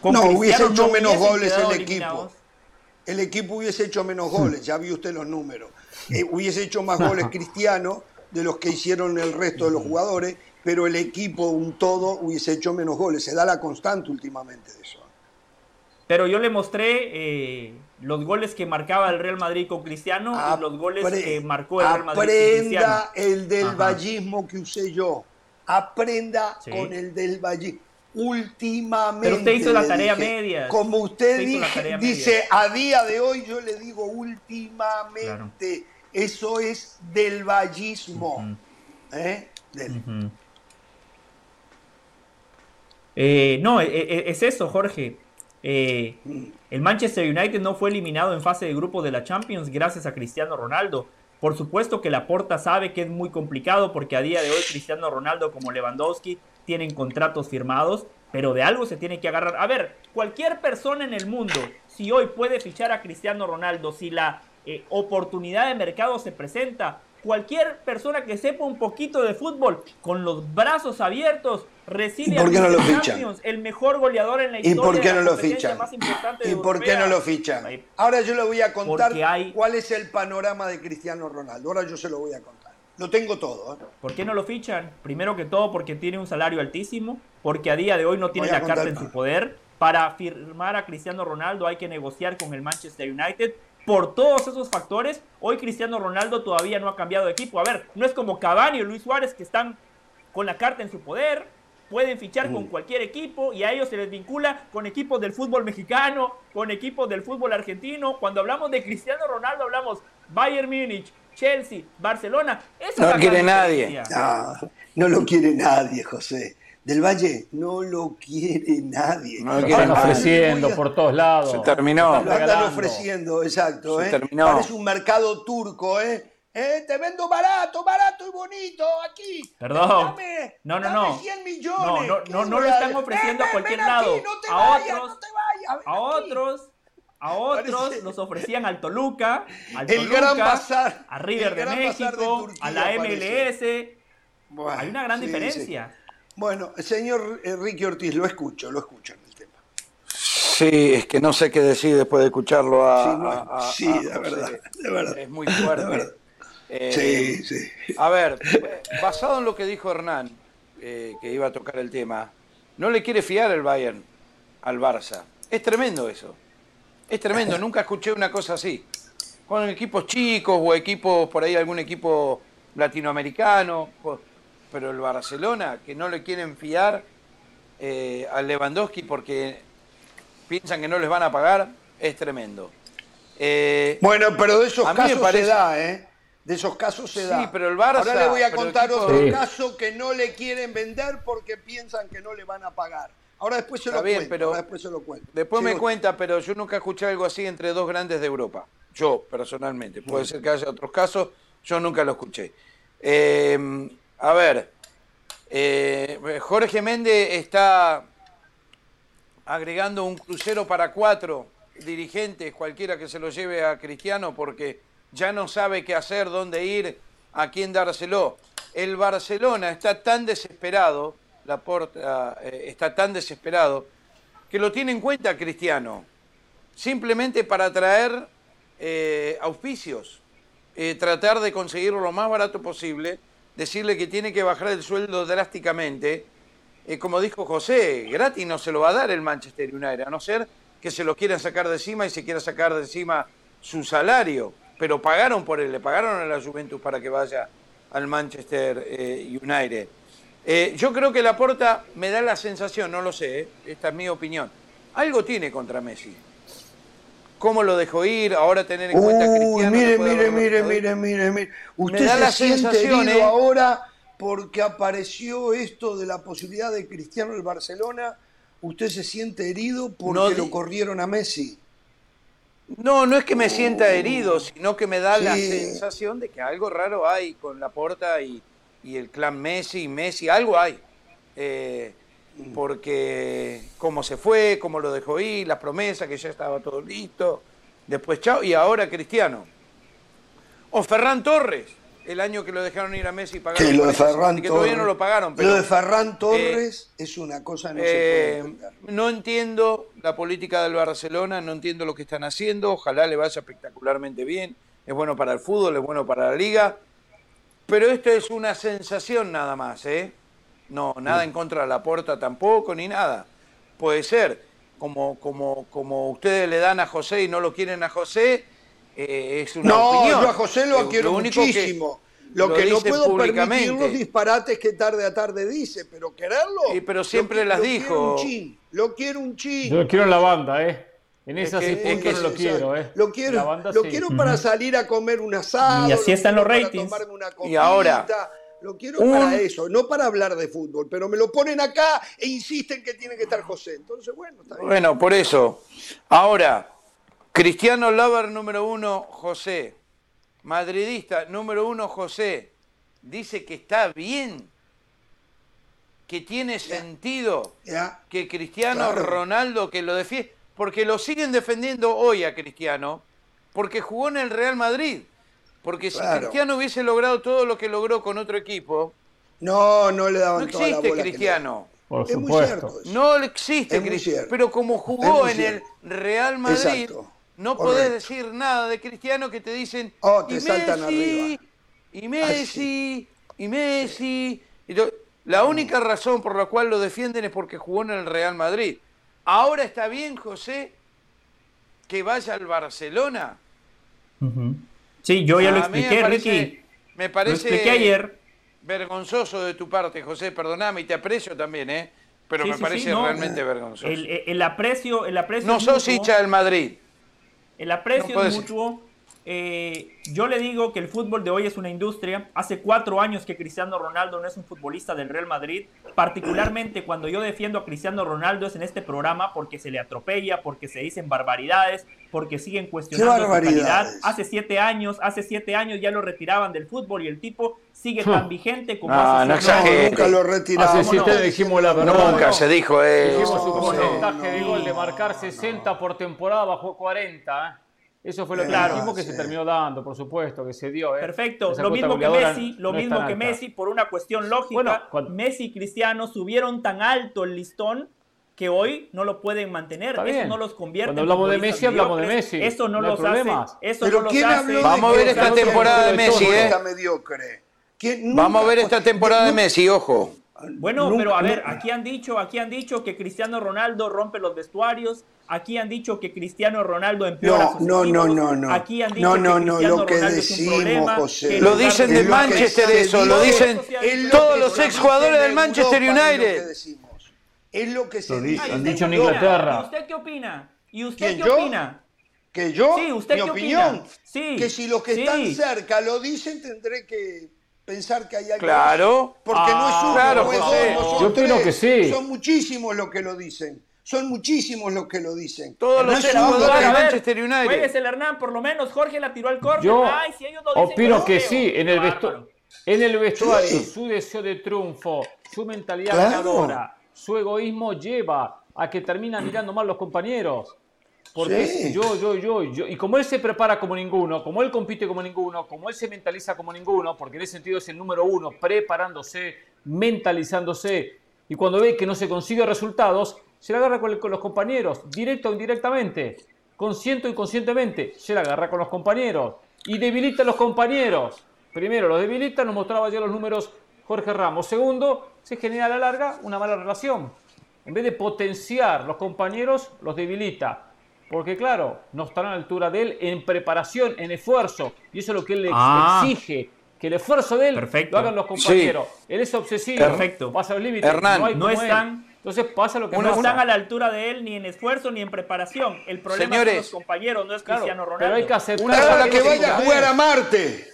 Con No, Cristiano hubiese hecho no menos goles el equipo. El equipo hubiese hecho menos goles, ya vio usted los números. Eh, hubiese hecho más goles Cristiano de los que hicieron el resto de los jugadores, pero el equipo, un todo, hubiese hecho menos goles. Se da la constante últimamente de eso. Pero yo le mostré eh, los goles que marcaba el Real Madrid con Cristiano y los goles que marcó el Real Madrid con Cristiano. Aprenda el del Ajá. vallismo que usé yo. Aprenda Sí. con el del vallismo. Últimamente. Pero usted hizo la tarea dije, medias. Como usted, Usted dije- dice, a día de hoy yo le digo últimamente. Eso es del vallismo. ¿Eh? Del- Ujú. Eh, no, e- e- es eso, Jorge. Eh, el Manchester United no fue eliminado en fase de grupo de la Champions gracias a Cristiano Ronaldo. Por supuesto que Laporta sabe que es muy complicado porque a día de hoy Cristiano Ronaldo como Lewandowski tienen contratos firmados, pero de algo se tiene que agarrar. A ver, cualquier persona en el mundo, si hoy puede fichar a Cristiano Ronaldo, si la eh, oportunidad de mercado se presenta, cualquier persona que sepa un poquito de fútbol, con los brazos abiertos, recibe ¿Y por qué a no lo? Champions, el mejor goleador en la ¿Y historia por qué no lo fichan? ¿Y por qué no lo fichan? Ahora yo le voy a contar hay- cuál es el panorama de Cristiano Ronaldo. Ahora yo se lo voy a contar. Lo tengo todo. ¿eh? ¿Por qué no lo fichan? Primero que todo porque tiene un salario altísimo, porque a día de hoy no tiene la carta en su poder. Para firmar a Cristiano Ronaldo hay que negociar con el Manchester United. Por todos esos factores, hoy Cristiano Ronaldo todavía no ha cambiado de equipo. A ver, no es como Cavani o Luis Suárez que están con la carta en su poder, pueden fichar Mm. con cualquier equipo y a ellos se les vincula con equipos del fútbol mexicano, con equipos del fútbol argentino. Cuando hablamos de Cristiano Ronaldo hablamos Bayern Múnich, Chelsea, Barcelona. Esa No quiere nadie. no lo quiere nadie, José. Del Valle no lo quiere nadie. No lo Lo quiere están nadie. ofreciendo por todos lados. Se terminó. Lo están ofreciendo, exacto. Se ¿eh? terminó. Parece un mercado turco, ¿eh? ¿Eh? Te vendo barato, barato y bonito aquí. Perdón. Dame, No, no, dame no. 100 millones. No, no, ¿Qué no, lo están ofreciendo a cualquier ven aquí, lado. no te A vayas, otros- no te vayas, ven A aquí. otros, a otros Parece- los ofrecían al Toluca, al El Toluca, gran bazar, a River el de gran bazar de México, Turquía a la MLS. Bueno, Hay una gran sí, diferencia. sí. Bueno, señor Enrique Ortiz, lo escucho, lo escucho en el tema. Sí, es que no sé qué decir después de escucharlo a. Sí, no, a- a- sí, a de verdad, de verdad. Es muy fuerte. Eh, Sí, sí. A ver, basado en lo que dijo Hernán, eh, que iba a tocar el tema, no le quiere fiar el Bayern al Barça. Es tremendo eso. Es tremendo. Nunca escuché una cosa así. Con equipos chicos o equipos, por ahí algún equipo latinoamericano, pero el Barcelona, que no le quieren fiar eh, al Lewandowski porque piensan que no les van a pagar, es tremendo. Eh, Bueno, pero de esos casos parece- se da, ¿eh? De esos casos se Sí, da. pero el Barça- Ahora le voy a contar otro Sí. caso que no le quieren vender porque piensan que no le van a pagar. Ahora después se Está lo bien, cuento. pero ahora después se lo cuento. Después Sí, me cuenta, pero yo nunca escuché algo así entre dos grandes de Europa. Yo, personalmente. Puede ser que haya otros casos, yo nunca lo escuché. Eh, a ver, eh, Jorge Méndez está agregando un crucero para cuatro dirigentes, cualquiera que se lo lleve a Cristiano, porque ya no sabe qué hacer, dónde ir, a quién dárselo. El Barcelona está tan desesperado, la porta eh, está tan desesperado, que lo tiene en cuenta Cristiano, simplemente para traer eh, auspicios, tratar de conseguirlo lo más barato posible, decirle que tiene que bajar el sueldo drásticamente. como dijo José, gratis no se lo va a dar el Manchester United, a no ser que se lo quieran sacar de encima y se quiera sacar de encima su salario. Pero pagaron por él, le pagaron a la Juventus para que vaya al Manchester eh, United. Eh, yo creo que Laporta me da la sensación, no lo sé, eh, esta es mi opinión, algo tiene contra Messi. ¿Cómo lo dejó ir? Ahora tener en cuenta que Cristiano... Mire, mire, mire, mire, mire, mire. Usted me da se la siente herido ahora porque apareció esto de la posibilidad de Cristiano el Barcelona usted se siente herido porque lo corrieron a Messi. No, no es que me sienta herido, sino que me da la sensación de que algo raro hay con la porta y, el clan Messi y Messi, algo hay. Eh. Porque cómo se fue, cómo lo dejó ir, las promesas, que ya estaba todo listo. Después, chao, y ahora Cristiano. O Ferran Torres, el año que lo dejaron ir a Messi pagaron. Que lo de Ferran que todavía no lo pagaron. Pero, lo de Ferran eh, Torres es una cosa no eh, No entiendo la política del Barcelona, no entiendo lo que están haciendo. Ojalá le vaya espectacularmente bien. Es bueno para el fútbol, es bueno para la liga. Pero esto es una sensación nada más, ¿eh? No, nada en contra de la puerta tampoco, ni nada. Puede ser, como, como, como ustedes le dan a José y no lo quieren a José, eh, es una no, opinión. yo a José lo quiero muchísimo. lo, que no puedo permitir los disparates que tarde a tarde dice, pero quererlo. Sí, pero siempre las dijo. lo quiero un chin. Yo lo quiero en la banda, ¿eh? En esa sí que, no lo quiero, ¿eh? Lo quiero, lo quiero para salir a comer un asado. Y así están los ratings. y ahora. Lo quiero para eso, no para hablar de fútbol, pero me lo ponen acá e insisten que tiene que estar José. Entonces, bueno, está bien. Bueno, por eso. Ahora, Cristiano Lover número uno, José. Madridista número uno, José. Dice que está bien, que tiene sentido que Cristiano Ronaldo, que lo defiende, porque lo siguen defendiendo hoy a Cristiano, porque jugó en el Real Madrid. Porque si Cristiano hubiese logrado todo lo que logró con otro equipo, no, no le daban no existe Cristiano. Por supuesto. No existe Cristiano. Pero como jugó en el Real Madrid, no podés decir nada de Cristiano que te dicen oh, te y, saltan Messi, y Messi, y Messi, y La única razón por la cual lo defienden es porque jugó en el Real Madrid. Ahora está bien, José, que vaya al Barcelona. Sí, yo ya lo expliqué, me parece, Ricky. Me parece lo expliqué ayer. vergonzoso de tu parte, José, perdoname, y te aprecio también, ¿eh? Pero me parece realmente vergonzoso. El, aprecio, el aprecio. No sos hincha del Madrid. El aprecio es mutuo. Eh, yo le digo que el fútbol de hoy es una industria. Hace cuatro años que Cristiano Ronaldo no es un futbolista del Real Madrid. Particularmente cuando yo defiendo a Cristiano Ronaldo es en este programa porque se le atropella, porque se dicen barbaridades, porque siguen cuestionando su calidad. Hace siete años, hace siete años ya lo retiraban del fútbol y el tipo sigue tan vigente como hace no, siete Nunca lo retiraron. Hace siete dijimos la verdad. Nunca se dijo eso. Dijimos su porcentaje de gol de marcar 60 por temporada bajó 40. ¿eh? Eso fue lo que dijimos que se terminó dando, por supuesto, que se dio. ¿eh? Perfecto. lo mismo que Messi, lo mismo que Messi, por una cuestión lógica, Messi y Cristiano subieron tan alto el listón que hoy no lo pueden mantener. Eso no los convierte Cuando hablamos de Messi, hablamos de Messi. Eso no, los hace. Eso no los hace. Vamos a ver esta temporada de Messi, ¿eh? mediocre. Vamos a ver esta temporada de Messi, ojo. Bueno, pero a ver, aquí han dicho, aquí han dicho que Cristiano Ronaldo rompe los vestuarios, aquí han dicho que Cristiano Ronaldo empeora sus no, no, no, no, aquí han dicho no, no, que lo que Ronaldo decimos, problema, José, lo dicen de Manchester eso, lo dicen todos los exjugadores del Manchester United. Es lo que se dice. Han dicho en Inglaterra. ¿Y usted qué opina? ¿Y usted qué opina? ¿Que yo? Sí, ¿usted mi qué opinión. Opina? Sí, que si los que están cerca lo dicen, tendré que pensar que hay algo Claro. Porque no es uno, claro, no es José. dos, no son Yo tres. opino que sí. Son muchísimos los que lo dicen. Son muchísimos los que lo dicen. Todos No los es jugadores de Manchester United. Jueguese el Hernán, por lo menos Jorge la tiró al córner. Yo Ay, si ellos lo dicen, opino yo que creo. sí, en el, vestu- en el vestuario, Sí. su deseo de triunfo, su mentalidad Claro. ganadora, su egoísmo lleva a que termina mirando mal los compañeros. Porque Sí. yo, yo, yo, yo. Y como él se prepara como ninguno, como él compite como ninguno, como él se mentaliza como ninguno, porque en ese sentido es el número uno, preparándose, mentalizándose, y cuando ve que no se consigue resultados, se la agarra con, el- con los compañeros, directo o indirectamente, consciente o inconscientemente, se la agarra con los compañeros y debilita a los compañeros. Primero, los debilita, nos mostraba ya los números Jorge Ramos. Segundo, se genera a la larga una mala relación. En vez de potenciar los compañeros, los debilita. Porque claro, no están a la altura de él en preparación, en esfuerzo. Y eso es lo que él le Ah. exige. Que el esfuerzo de él Perfecto. lo hagan los compañeros. Él es obsesivo. Perfecto. Pasa los límites. Hernán, no, hay no como él. están- Entonces pasa lo que no pasa. están a la altura de él ni en esfuerzo ni en preparación. El problema son Señores. los compañeros, no es Claro, Cristiano Ronaldo. pero hay que aceptar Una a la que gente vaya a como jugar es. a Marte.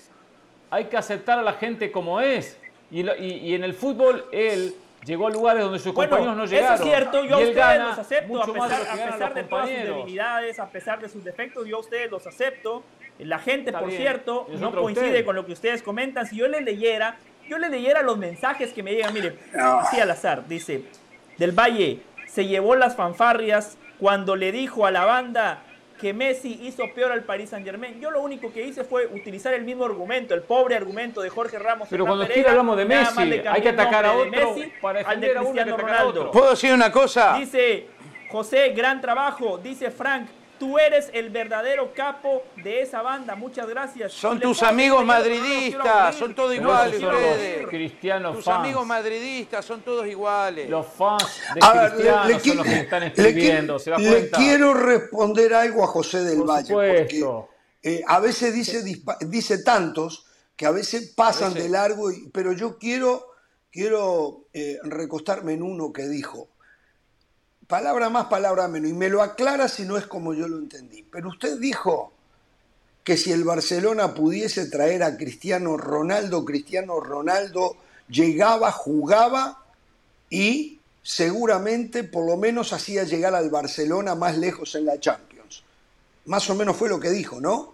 Hay que aceptar a la gente como es. Y, lo- y- y en el fútbol él llegó a lugares donde sus Bueno, compañeros no eso llegaron. es cierto, yo a ustedes los acepto, a pesar, de a pesar todas sus debilidades, a pesar de sus defectos, yo a ustedes los acepto. La gente, Está por bien, cierto, es no coincide usted. con lo que ustedes comentan. Si yo le leyera, yo le leyera los mensajes que me llegan, mire, así al azar, dice, del Valle se llevó las fanfarrias cuando le dijo a la banda que Messi hizo peor al Paris Saint Germain. Yo lo único que hice fue utilizar el mismo argumento, el pobre argumento de Jorge Ramos. Pero cuando Pereira, quiera hablamos de Messi, hay que atacar a de otro Messi para al de a uno Cristiano atacar a otro. Ronaldo. ¿Puedo decir una cosa? Dice José, gran trabajo. Dice Frank, tú eres el verdadero capo de esa banda. Muchas gracias. Son Le tus amigos no madridistas, son todos iguales los ustedes. cristianos Tus fans. amigos madridistas son todos iguales. Los fans de A ver, Cristiano le, son los que están escribiendo, qui- ¿se da le quiero responder algo a José del Por Valle, supuesto. porque eh, a veces dice, dice tantos que a veces pasan A veces. de largo, y- pero yo quiero, quiero eh, recostarme en uno que dijo, palabra más, palabra menos, y me lo aclara si no es como yo lo entendí. Pero usted dijo que si el Barcelona pudiese traer a Cristiano Ronaldo, Cristiano Ronaldo llegaba, jugaba y seguramente por lo menos hacía llegar al Barcelona más lejos en la Champions. Más o menos fue lo que dijo, ¿no?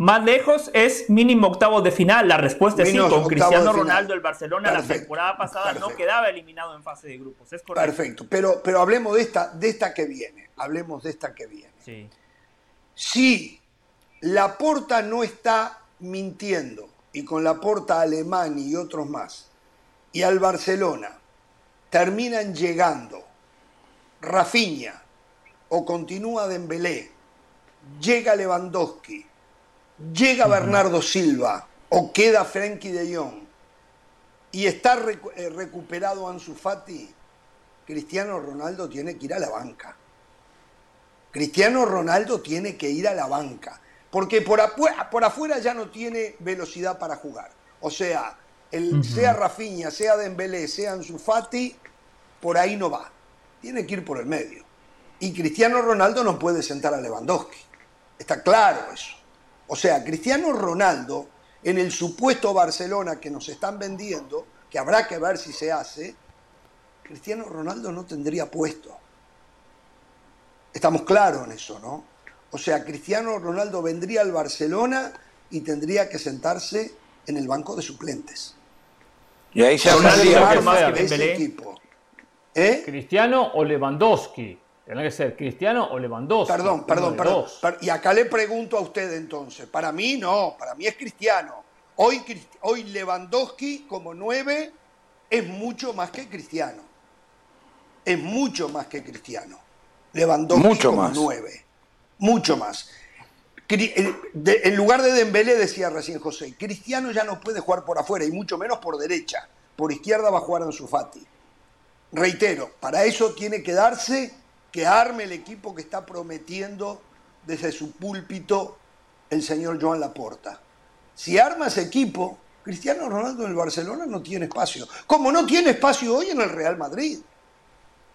Más lejos es mínimo octavos de final. La respuesta es sí. Con Cristiano. Ronaldo, el Barcelona la temporada pasada no perfecto. quedaba eliminado en fase de grupos. Es correcto. Perfecto, pero, pero hablemos de esta, de esta que viene, hablemos de esta que viene. Sí. Si Laporta no está mintiendo, y con Laporta alemán y otros más, y al Barcelona terminan llegando Rafinha o continúa Dembélé, llega Lewandowski, llega Bernardo Silva o queda Frenkie de Jong y está recu- eh, recuperado Ansu Fati, Cristiano Ronaldo tiene que ir a la banca. Cristiano Ronaldo tiene que ir a la banca, porque por, por afuera ya no tiene velocidad para jugar. O sea, el, sea Rafinha, sea Dembélé, sea Ansu Fati, por ahí no va. Tiene que ir por el medio. Y Cristiano Ronaldo no puede sentar a Lewandowski. Está claro eso. O sea, Cristiano Ronaldo, en el supuesto Barcelona que nos están vendiendo, que habrá que ver si se hace, Cristiano Ronaldo no tendría puesto. Estamos claros en eso, ¿no? O sea, Cristiano Ronaldo vendría al Barcelona y tendría que sentarse en el banco de suplentes. Y ahí se que más que ese Dembélé. equipo. ¿Eh? Cristiano o Lewandowski. Tendrá que ser Cristiano o Lewandowski. Perdón, perdón, perdón. Per- Y acá le pregunto a usted entonces. Para mí no, para mí es Cristiano. Hoy, Crist- hoy Lewandowski como nueve es mucho más que Cristiano. Es mucho más que Cristiano. Lewandowski Mucho como más. nueve. Mucho más. En lugar de Dembélé, decía recién José, Cristiano ya no puede jugar por afuera y mucho menos por derecha. Por izquierda va a jugar Ansu Fati. Reitero, para eso tiene que darse que arme el equipo que está prometiendo desde su púlpito el señor Joan Laporta. Si arma ese equipo, Cristiano Ronaldo en el Barcelona no tiene espacio. Como no tiene espacio hoy en el Real Madrid.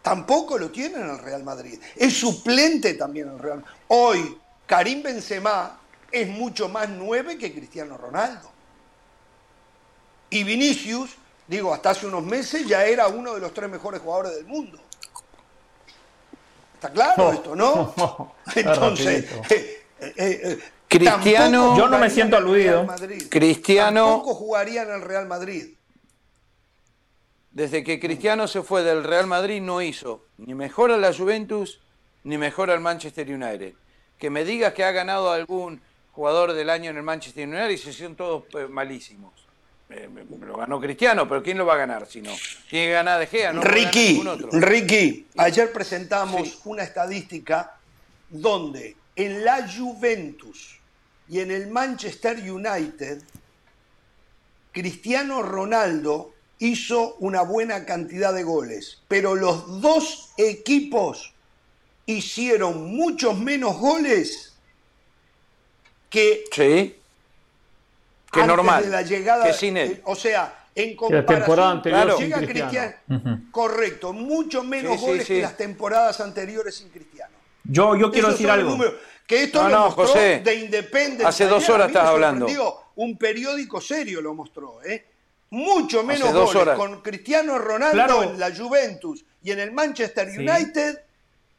Tampoco lo tiene en el Real Madrid. Es suplente también en el Real Madrid. Hoy, Karim Benzema es mucho más nueve que Cristiano Ronaldo. Y Vinicius, digo, hasta hace unos meses ya era uno de los tres mejores jugadores del mundo. ¿Está claro esto, no? Entonces, eh, eh, eh, Cristiano- Yo no me jugaría siento en el aludido. Real Madrid. Cristiano- Tampoco jugaría en el Real Madrid. desde que Cristiano se fue del Real Madrid no hizo ni mejor a la Juventus ni mejor al Manchester United. Que me digas que ha ganado algún jugador del año en el Manchester United y se son todos malísimos. Eh, lo ganó Cristiano, pero ¿quién lo va a ganar si no? Tiene que ganar De Gea, no Ricky, otro. Ricky, ayer presentamos Sí. una estadística donde en la Juventus y en el Manchester United, Cristiano Ronaldo hizo una buena cantidad de goles, pero los dos equipos hicieron muchos menos goles que Sí. Que antes normal. de la llegada que sin él. o sea, en la comparación temporada anterior Claro. sin llega Cristiano. Cristiano- correcto, mucho menos Sí, sí, goles sí. que las temporadas anteriores sin Cristiano. Yo, yo quiero Esos decir algo. números. Que esto No, lo no, mostró José. de Independencia. Hace dos horas estás hablando. Un periódico serio lo mostró, ¿eh? Mucho menos dos goles horas. con Cristiano Ronaldo Claro. en la Juventus y en el Manchester Sí. United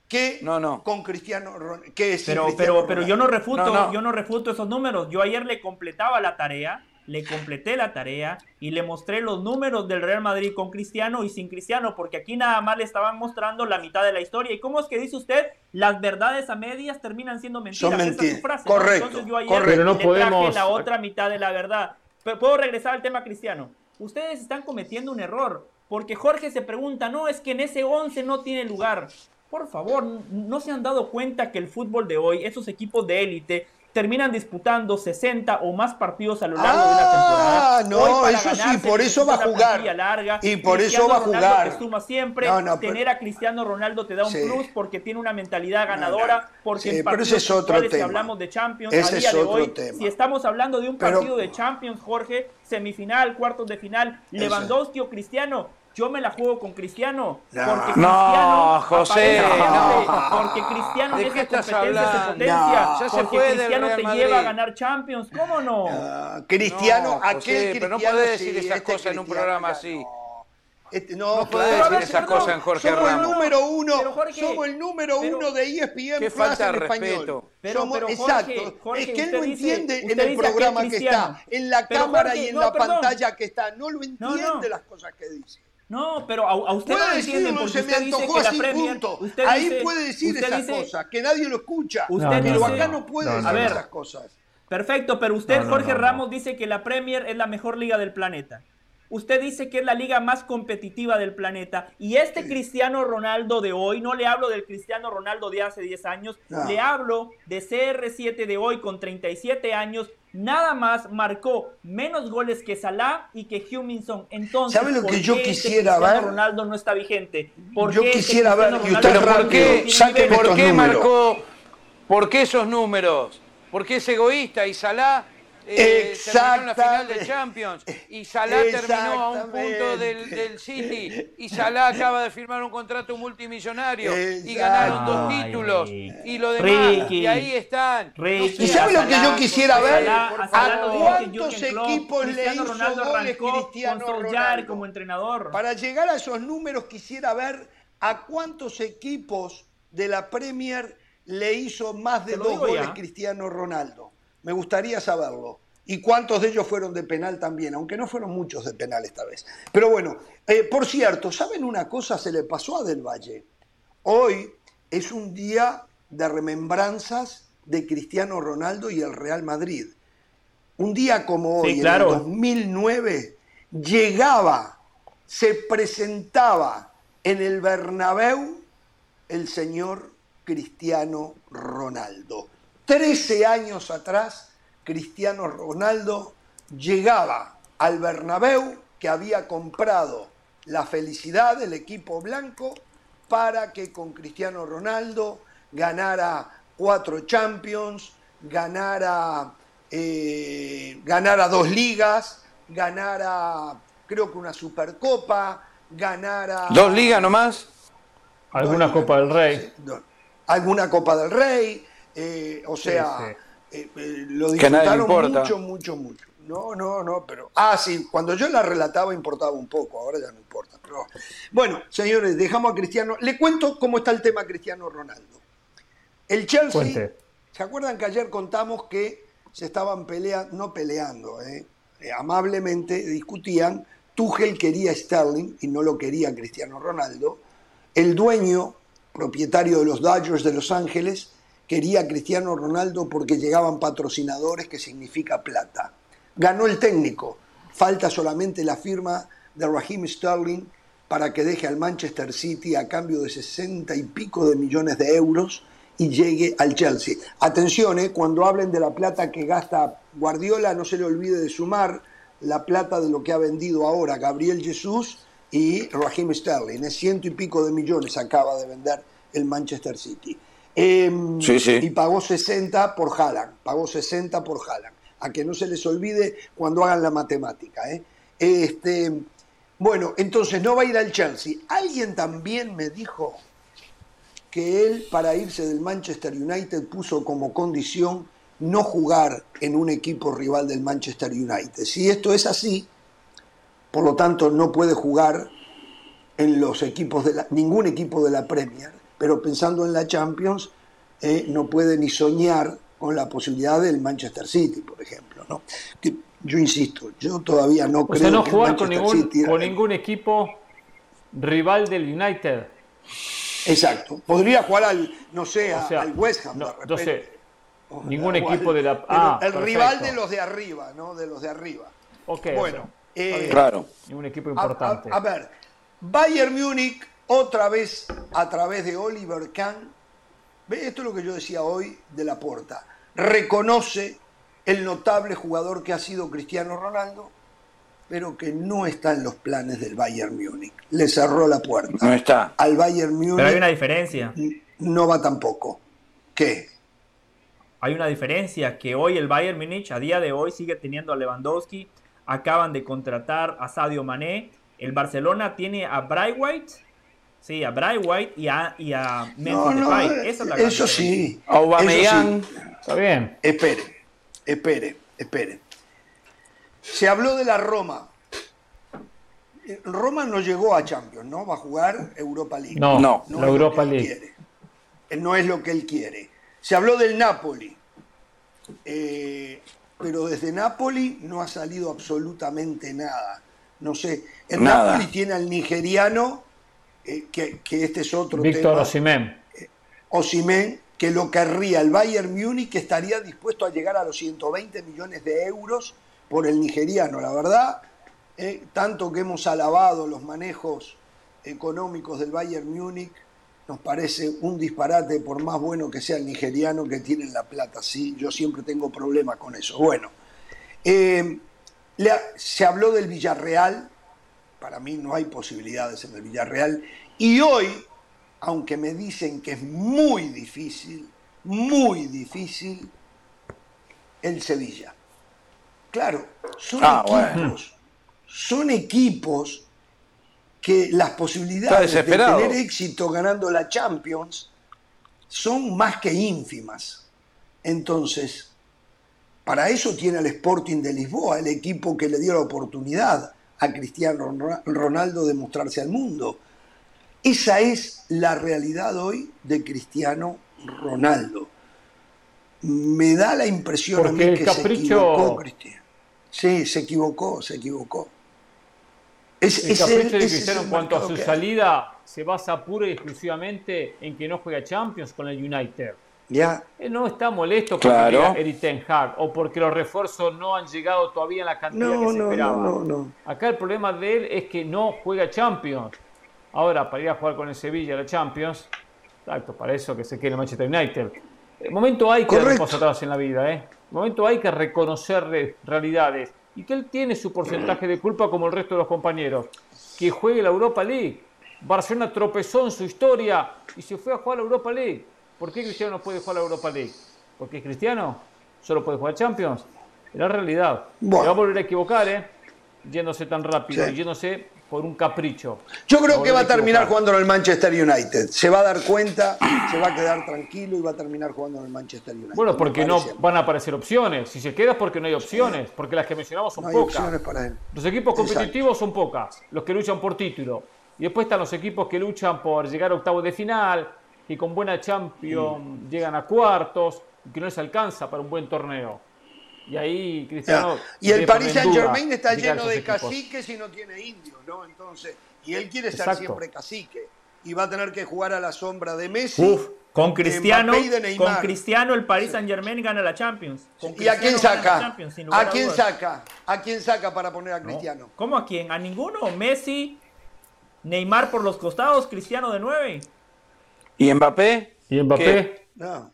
que No, no. con Cristiano Ronaldo. Pero, Cristiano pero, pero yo no refuto, No, no. yo no refuto esos números. Yo ayer le completaba la tarea, le completé la tarea y le mostré los números del Real Madrid con Cristiano y sin Cristiano, porque aquí nada más le estaban mostrando la mitad de la historia. ¿Y cómo es que dice usted? Las verdades a medias terminan siendo mentiras. Son Esa es mentiras. su frase, Correcto, Entonces yo ayer correcto. Le traje podemos- la otra mitad de la verdad. Pero puedo regresar al tema cristiano. Ustedes están cometiendo un error, porque Jorge se pregunta, no, es que en ese 11 no tiene lugar. Por favor, ¿no se han dado cuenta que el fútbol de hoy, esos equipos de élite, terminan disputando 60 o más partidos a lo largo de la Ah, temporada? no, Hoy para eso sí, por eso va a jugar. larga. Y por eso va a Ronaldo jugar. te suma siempre. No, no, pero- Tener a Cristiano Ronaldo te da un Sí. plus porque tiene una mentalidad ganadora, no. porque Sí, en pero ese es otro puntuales, si tema. hablamos de Champions, Ese a día es de otro hoy, tema. si estamos hablando de un Pero- partido de Champions, Jorge, semifinal, cuartos de final, Lewandowski o Cristiano, yo me la juego con Cristiano. No. Porque No, Cristiano José, aparece no. Porque Cristiano ¿De esta estás competencia se potencia. No. Ya se porque Cristiano te lleva a ganar Champions. ¿Cómo no? Cristiano, No, José, aquel pero no podés decir sí, esas este cosas en un programa así. no. Este, no, No decir esas cosas en Jorge somos Ramos. el número uno, Pero, Jorge, somos el número pero- uno de ESPN Qué Plus falta en de español. respeto. Pero- Somos- pero, Jorge, exacto. Jorge, es que él no dice- entiende en el programa que está, en la Pero, cámara Jorge, y en no, la perdón. pantalla que está. No lo entiende No, no. las cosas que dice. No, pero a, a usted no Puede lo entienden decirlo, porque se me dice antojó que la así, Premier... punto. usted Ahí dice- puede decir usted esas dice- cosas, que nadie lo escucha. Usted No, no, pero dice- acá no puede no, no, decir no. A ver. esas cosas. Perfecto, pero usted, No, no, Jorge no, no. Ramos, dice que la Premier es la mejor liga del planeta. Usted dice que es la liga más competitiva del planeta. Y este Cristiano Ronaldo de hoy, no le hablo del Cristiano Ronaldo de hace 10 años, No. le hablo de CR7 de hoy con 37 años. Nada más marcó menos goles que Salah y que Huminson. Entonces, ¿Sabe lo ¿por que yo qué este quisiera Cristiano ver? Ronaldo no está vigente? ¿Por Yo qué este quisiera ver, y usted Ronaldo Pero ¿por no qué, ¿por estos qué marcó? ¿Por qué esos números? ¿Por qué es egoísta y Salah eh, terminó en la final de. Champions y Salah terminó a un punto del, del City y Salah acaba de firmar un contrato multimillonario y ganaron dos títulos y lo demás Ricky. y ahí están. Ricky. ¿Y sabe lo que yo quisiera ver? Salah- a Salah ¿A lo dirige cuántos Klopp. equipos le hizo Ronaldo goles Cristiano Ronaldo? como entrenador. Para llegar a esos números quisiera ver a cuántos equipos de la Premier le hizo más de dos goles ya. Cristiano Ronaldo. Me gustaría saberlo. Y cuántos de ellos fueron de penal también, aunque no fueron muchos de penal esta vez. Pero bueno, eh, por cierto, ¿saben una cosa? Se le pasó a Del Valle. Hoy es un día de remembranzas de Cristiano Ronaldo y el Real Madrid. Un día como Sí, hoy, claro. en el 2009, llegaba, se presentaba en el Bernabéu el señor Cristiano Ronaldo. Trece años atrás, Cristiano Ronaldo llegaba al Bernabéu que había comprado la felicidad del equipo blanco para que con Cristiano Ronaldo ganara cuatro Champions, ganara, eh, ganara dos ligas, ganara creo que una Supercopa, ganara... ¿Dos ligas nomás? Alguna Copa del Rey. Alguna Copa del Rey, eh, o sea, sí. eh, eh, lo disfrutaron mucho, mucho, mucho. No, no, no, pero... Ah, sí, cuando yo la relataba importaba un poco, ahora ya no importa. Pero... Bueno, señores, dejamos a Cristiano. Le cuento cómo está el tema Cristiano Ronaldo. El Chelsea, Cuente. ¿se acuerdan que ayer contamos que se estaban peleando, no peleando? Eh, amablemente discutían Tuchel quería a Sterling y no lo quería Cristiano Ronaldo. El dueño, propietario de los Dodgers de Los Ángeles, quería Cristiano Ronaldo porque llegaban patrocinadores, que significa plata. Ganó el técnico. Falta solamente la firma de Raheem Sterling para que deje al Manchester City a cambio de 60 y pico de millones de euros y llegue al Chelsea. Atención, eh, cuando hablen de la plata que gasta Guardiola, no se le olvide de sumar la plata de lo que ha vendido ahora Gabriel Jesús y Raheem Sterling. Es ciento y pico de millones acaba de vender el Manchester City. Em, Sí, sí. Y pagó 60 por Haaland. Pagó 60 por Haaland. A que no se les olvide cuando hagan la matemática. ¿eh? Este, bueno, entonces no va a ir al Chelsea. Alguien también me dijo que él para irse del Manchester United puso como condición no jugar en un equipo rival del Manchester United. Si esto es así, por lo tanto no puede jugar en los equipos de la, ningún equipo de la Premier, pero pensando en la Champions eh, no puede ni soñar con la posibilidad del Manchester City, por ejemplo. ¿no? Que yo insisto, yo todavía no O creo sea, no que jugar el con ningún, City con ningún equipo rival del United. Exacto. Podría jugar al, no sé, O sea, al West Ham. no, de repente. entonces, O ningún al- equipo de la- ah, el perfecto. rival de los de arriba, ¿no? De los de arriba. Ok, Bueno, o sea, eh. Claro. Ningún equipo A, importante. a- a ver, Bayern Múnich otra vez a través de Oliver Kahn. Ve, esto es lo que yo decía hoy de la Porta. Reconoce el notable jugador que ha sido Cristiano Ronaldo, pero que no está en los planes del Bayern Múnich. Le cerró la puerta. No está. Al Bayern Múnich Pero hay una diferencia. no va tampoco. ¿Qué? Hay una diferencia que hoy el Bayern Múnich a día de hoy sigue teniendo a Lewandowski, acaban de contratar a Sadio Mané, el Barcelona tiene a White, sí, a White y a, y a Memphis No, no, Depay. Esa es la eso sí. Aubameyang. Eso sí. Está bien. Espere, espere, espere. Se habló de la Roma. Roma no llegó a Champions, ¿no? Va a jugar Europa League. No, No. No la es lo Europa que él League. quiere. Eh, No es lo que él quiere. Se habló del Napoli. Eh, pero desde Napoli no ha salido absolutamente nada. No sé. El Nada. Napoli tiene al nigeriano, eh, que, que este es otro Víctor tema. Osimhen. Osimhen, que lo querría el Bayern Múnich, que estaría dispuesto a llegar a los 120 millones de euros por el nigeriano. La verdad, eh, tanto que hemos alabado los manejos económicos del Bayern Múnich, nos parece un disparate por más bueno que sea el nigeriano que tiene la plata. Sí, yo siempre tengo problemas con eso. Bueno, eh, se habló del Villarreal, para mí no hay posibilidades en el Villarreal, y hoy, aunque me dicen que es muy difícil, muy difícil, el Sevilla. Claro, son Ah, equipos, bueno. son equipos que las posibilidades de tener éxito ganando la Champions son más que ínfimas. Entonces, para eso tiene el Sporting de Lisboa, el equipo que le dio la oportunidad a Cristiano Ron- Ronaldo de mostrarse al mundo. Esa es la realidad hoy de Cristiano Ronaldo. Me da la impresión a mí que capricho- se equivocó Cristiano. Sí, se equivocó, se equivocó. Es, El es capricho de Cristiano en cuanto a su salida se basa pura y exclusivamente en que no juega Champions con el United. Ya, Él no está molesto porque Claro. Eric Ten Hag o porque los refuerzos no han llegado todavía en la cantidad No, que se no, esperaba. no, no, no. Acá el problema de él es que no juega Champions. Ahora, para ir a jugar con el Sevilla la Champions, exacto, para eso que se quiere el Manchester United. El momento hay que dar atrás en la vida, ¿eh? El momento hay que reconocer re- realidades y que él tiene su porcentaje de culpa como el resto de los compañeros. Que juegue la Europa League. Barcelona tropezó en su historia y se fue a jugar la Europa League. ¿Por qué Cristiano no puede jugar la Europa League? Porque Cristiano, solo puede jugar Champions. Es la realidad. Bueno. Se va a volver a equivocar, ¿eh? Yéndose tan rápido Sí. yéndose por un capricho. Yo creo que va a terminar equivocar. jugando en el Manchester United. Se va a dar cuenta, se va a quedar tranquilo y va a terminar jugando en el Manchester United. Bueno, porque no van a aparecer opciones. Si se queda es porque no hay opciones, porque las que mencionamos son No hay pocas. opciones para él. Los equipos Exacto. competitivos son pocas, los que luchan por título. Y después están los equipos que luchan por llegar a octavos de final, y con buena Champions llegan a cuartos, y que no les alcanza para un buen torneo. Y ahí Cristiano. Y el Paris Saint Germain está lleno de equipos. caciques y no tiene indios, ¿no? Entonces, y él quiere ser Exacto. siempre cacique. Y va a tener que jugar a la sombra de Messi. Uf, con Cristiano, de con Cristiano el Paris Saint Germain gana la Champions. Con ¿Y a quién saca? ¿A quién saca? ¿A quién saca para poner a No. Cristiano? ¿Cómo a quién? ¿A ninguno? Messi, Neymar por los costados, Cristiano de 9. ¿Y Mbappé? Y Mbappé. ¿Qué? No.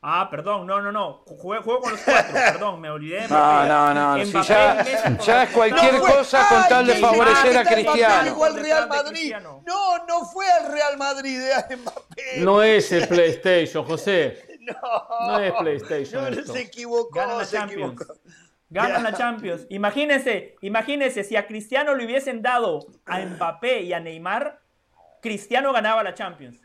Ah, perdón, no, no, no. Juego, juego con los cuatro, perdón, me olvidé. de No, no, no. si Mbappé ya, es cualquier cosa con tal de favorecer a Cristiano. Al Real Madrid. No, no fue al Real Madrid de Mbappé. No es el PlayStation, José. No, No es PlayStation No, esto. se equivocó, Gana la se Champions. equivocó. Ganan la Champions. Imagínense, imagínense si a Cristiano le hubiesen dado a Mbappé y a Neymar, Cristiano ganaba la Champions.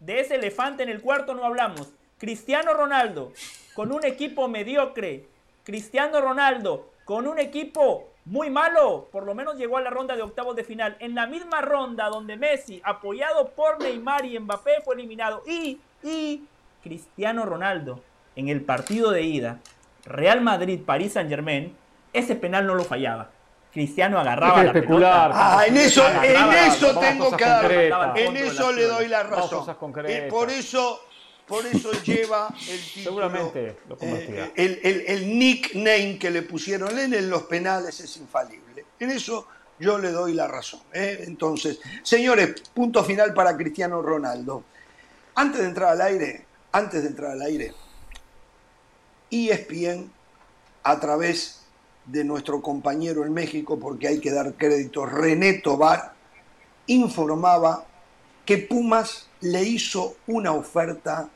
De ese elefante en el cuarto no hablamos. Cristiano Ronaldo con un equipo mediocre. Cristiano Ronaldo con un equipo muy malo. Por lo menos llegó a la ronda de octavos de final. En la misma ronda donde Messi, apoyado por Neymar y Mbappé, fue eliminado. Y, y Cristiano Ronaldo en el partido de ida Real Madrid, París Saint Germain, ese penal no lo fallaba. Cristiano agarraba la especular. pelota. Ah, en eso, en eso tengo que dar. En eso le doy la razón. Y por eso, por eso lleva el título. Seguramente lo convertirá. eh, el, el- el nickname que le pusieron en los penales es infalible. En eso yo le doy la razón. ¿eh? Entonces, señores, punto final para Cristiano Ronaldo. Antes de entrar al aire, antes de entrar al aire, E ESPN, a través de nuestro compañero en México, porque hay que dar crédito, René Tobar, informaba que Pumas le hizo una oferta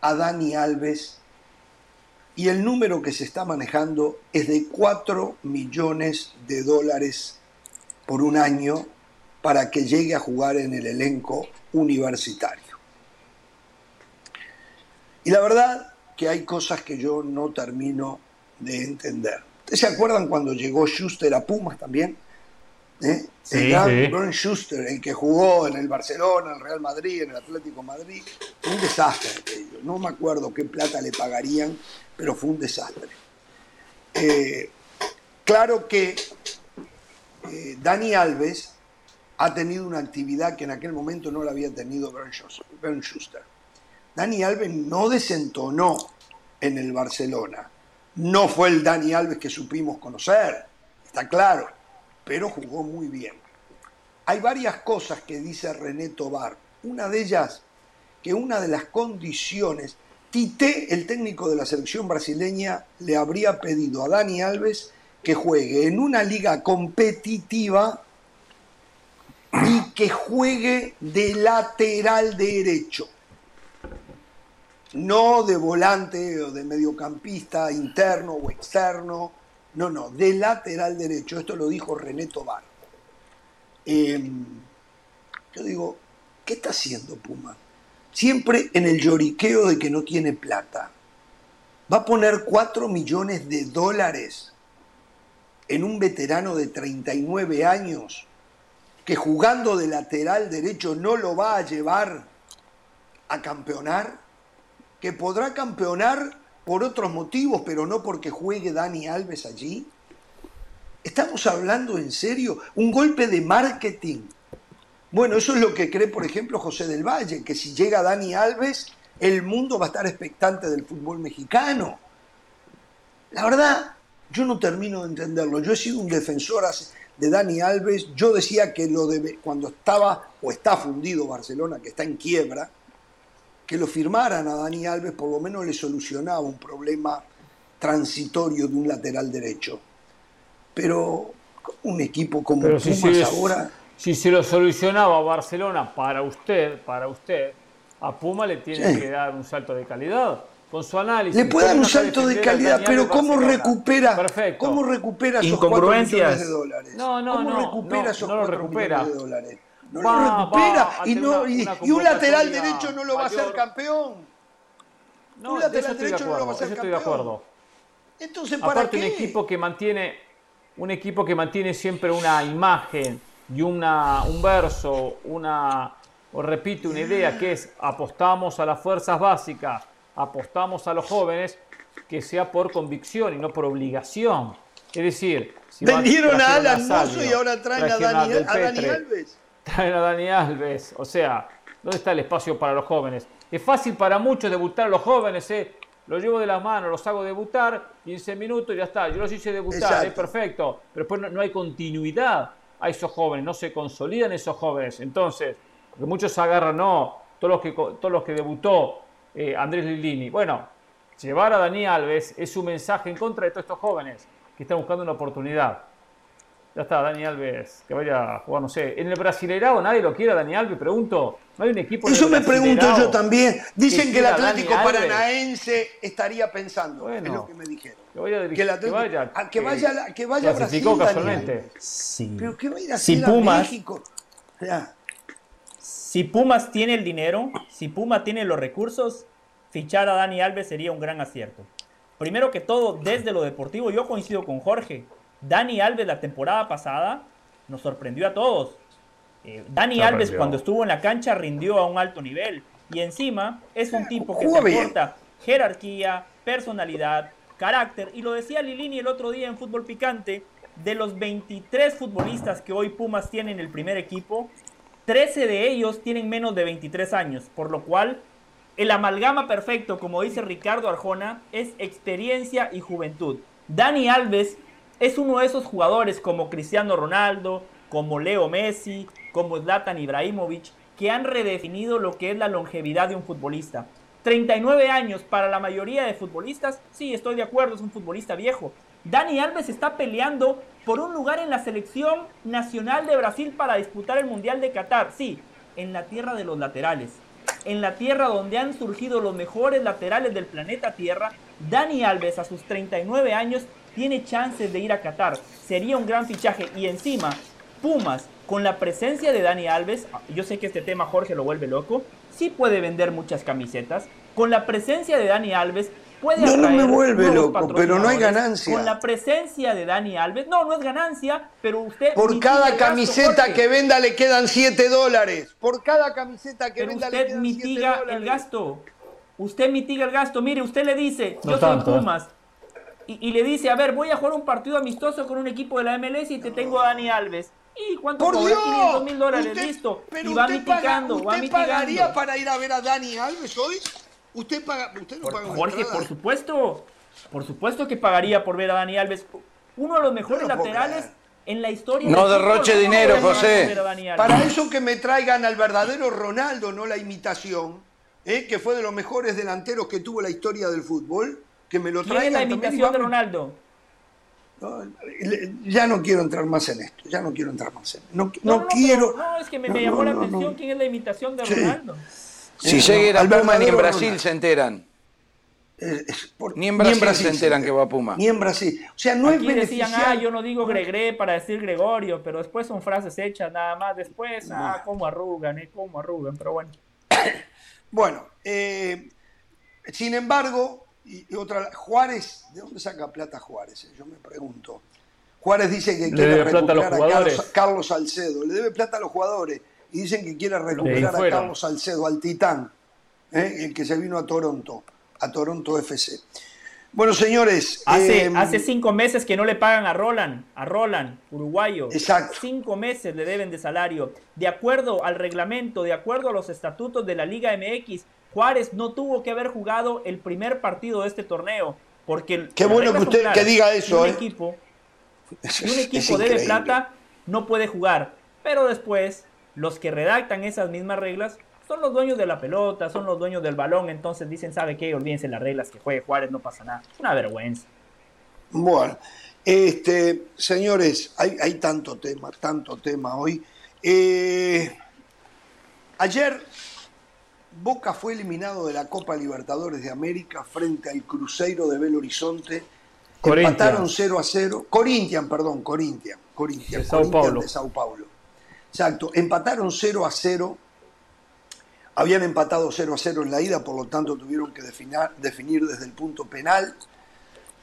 a Dani Alves y el número que se está manejando es de 4 millones de dólares por un año para que llegue a jugar en el elenco universitario. Y la verdad que hay cosas que yo no termino de entender. ¿Ustedes se acuerdan cuando llegó Schuster a Pumas también? ¿Eh? Sí, el gran sí. Schuster, el que jugó en el Barcelona, en el Real Madrid, en el Atlético Madrid, fue un desastre. No me acuerdo qué plata le pagarían, pero fue un desastre. Eh, claro que eh, Dani Alves ha tenido una actividad que en aquel momento no la había tenido Bernd Schuster. Dani Alves no desentonó en el Barcelona. No fue el Dani Alves que supimos conocer, está claro, pero jugó muy bien. Hay varias cosas que dice René Tobar. Una de ellas, que una de las condiciones, Tite, el técnico de la selección brasileña, le habría pedido a Dani Alves que juegue en una liga competitiva y que juegue de lateral derecho. No de volante o de mediocampista interno o externo. No, no, de lateral derecho. Esto lo dijo René Tobar. Eh, yo digo, ¿qué está haciendo Puma? Siempre en el lloriqueo de que no tiene plata. Va a poner 4 millones de dólares en un veterano de 39 años que jugando de lateral derecho no lo va a llevar a campeonar, que podrá campeonar por otros motivos, pero no porque juegue Dani Alves allí. Estamos hablando en serio, un golpe de marketing. Bueno, eso es lo que cree, por ejemplo, José del Valle, que si llega Dani Alves, el mundo va a estar expectante del fútbol mexicano. La verdad, yo no termino de entenderlo. Yo he sido un defensor de Dani Alves. Yo decía que lo cuando estaba o está fundido Barcelona, que está en quiebra, que lo firmaran a Dani Alves por lo menos le solucionaba un problema transitorio de un lateral derecho. Pero un equipo como Pero si Pumas se, ahora... si se lo solucionaba Barcelona para usted, para usted, a Puma le tiene Sí. que dar un salto de calidad. Con su análisis. Le puede dar un salto de calidad, pero ¿cómo Barcelona. recupera, Perfecto. ¿cómo recupera esos 4 Incongruencias. millones de dólares? No, no, ¿Cómo no, recupera no, esos no lo 4 recupera. millones de dólares? No Va, lo recupera va y, no, una- y, una y un lateral derecho no lo va a hacer campeón. No, Un lateral de derecho no lo va a hacer eso estoy de campeón. acuerdo. Entonces, ¿para Aparte qué? un equipo que mantiene un equipo que mantiene siempre una imagen y una un verso, una o repite una idea que es apostamos a las fuerzas básicas, apostamos a los jóvenes, que sea por convicción y no por obligación. Es decir, si vendieron a Alan Mozo y ahora traen a Dani, a Dani Alves. Traen a Dani Alves. O sea, ¿dónde está el espacio para los jóvenes? Es fácil para muchos debutar a los jóvenes, ¿eh? Los llevo de las manos, los hago debutar, 15 minutos y ya está. Yo los hice debutar, es perfecto. Pero después no, hay continuidad a esos jóvenes, no se consolidan esos jóvenes. Entonces, porque muchos agarran, no, todos los que, todos los que debutó eh, Andrés Lilini. Bueno, llevar a Dani Alves es un mensaje en contra de todos estos jóvenes que están buscando una oportunidad. Ya está, Dani Alves, que vaya a jugar, no sé. En el Brasileirao nadie lo quiere, Dani Alves, pregunto. ¿No hay un equipo Eso me pregunto yo también. Dicen que, el Atlético Paranaense estaría pensando, bueno, es lo que me dijeron. Que, vaya que, el Atlético, que vaya, a, que, vaya, que vaya a Brasil, casualmente. Sí. Pero que vaya a si Pumas, México. Si Pumas tiene el dinero, si Pumas tiene los recursos, fichar a Dani Alves sería un gran acierto. Primero que todo, desde lo deportivo, yo coincido con Jorge. Dani Alves la temporada pasada nos sorprendió a todos. Eh, Dani Alves cuando estuvo en la cancha rindió a un alto nivel y encima es un tipo que aporta jerarquía, personalidad, carácter y lo decía Lilini el otro día en Fútbol Picante, de los 23 futbolistas que hoy Pumas tiene en el primer equipo, 13 de ellos tienen menos de 23 años, por lo cual el amalgama perfecto, como dice Ricardo Arjona, es experiencia y juventud. Dani Alves es uno de esos jugadores como Cristiano Ronaldo, como Leo Messi, como Zlatan Ibrahimovic, que han redefinido lo que es la longevidad de un futbolista. 39 años para la mayoría de futbolistas, sí, estoy de acuerdo, es un futbolista viejo. Dani Alves está peleando por un lugar en la selección nacional de Brasil para disputar el Mundial de Qatar, sí, en la tierra de los laterales. En la tierra donde han surgido los mejores laterales del planeta Tierra, Dani Alves a sus 39 años tiene chances de ir a Qatar. Sería un gran fichaje. Y encima, Pumas, con la presencia de Dani Alves, yo sé que este tema Jorge lo vuelve loco, sí puede vender muchas camisetas. Con la presencia de Dani Alves, puede No, no me vuelve loco, pero no hay ganancia. Con la presencia de Dani Alves, no, no es ganancia, pero usted. Por cada camiseta que venda le quedan 7 dólares. Por cada camiseta que venda le quedan mitiga el gasto. Usted mitiga el gasto. Mire, usted le dice, yo soy ¿eh? Pumas y, le dice, a ver, voy a jugar un partido amistoso con un equipo de la MLS y te tengo a Dani Alves. ¿Y cuánto Por Dios, 500 mil dólares, listo. Pero y va mitigando, ¿usted pagaría para ir a ver a Dani Alves hoy? ¿Usted, paga, usted no paga Jorge, por supuesto. Por supuesto que pagaría por ver a Dani Alves. Uno de los mejores laterales en la historia. No derroche dinero, José. Para eso que me traigan al verdadero Ronaldo, no la imitación, ¿eh? que fue de los mejores delanteros que tuvo la historia del fútbol que me lo ¿Quién es la imitación de Ronaldo? ya no quiero entrar más en esto, ya no quiero entrar más en esto. No, no, quiero. No, es que me, llamó la atención quién es la imitación de Ronaldo. Si eh, llega a Puma ni en Brasil se enteran. ni, en Brasil se enteran que va a Puma. Ni en Brasil. O sea, no Aquí es decían, ah, yo no digo Gregre para decir Gregorio, pero después son frases hechas nada más. Después, ah, cómo arrugan, eh, cómo arrugan, pero bueno. bueno, eh, sin embargo, y, otra, Juárez, ¿de dónde saca plata Juárez? Yo me pregunto. Juárez dice que quiere recuperar a, Carlos, Salcedo, le debe plata a los jugadores y dicen que quiere recuperar a Carlos Salcedo, al Titán, ¿eh? el que se vino a Toronto, a Toronto FC. Bueno, señores. Hace, em, hace cinco meses que no le pagan a Roland, a Roland, uruguayo. Exacto. Cinco meses le deben de salario. De acuerdo al reglamento, de acuerdo a los estatutos de la Liga MX, Juárez no tuvo que haber jugado el primer partido de este torneo. Porque Qué bueno que usted que diga eso. Un ¿eh? equipo, un equipo debe plata, no puede jugar. Pero después, los que redactan esas mismas reglas son los dueños de la pelota, son los dueños del balón. Entonces dicen, ¿sabe qué? Olvídense las reglas, que juegue Juárez, no pasa nada. Es una vergüenza. Bueno, este, señores, hay, hay tanto tema, tanto tema hoy. Eh, ayer Boca fue eliminado de la Copa Libertadores de América frente al Cruzeiro de Belo Horizonte. Empataron 0 a 0. Corinthians, perdón, Corinthians. Corinthians, de Sao Paulo. de Sao Paulo. Exacto. Empataron 0 a 0. Habían empatado 0 a 0 en la ida, por lo tanto tuvieron que definir, desde el punto penal.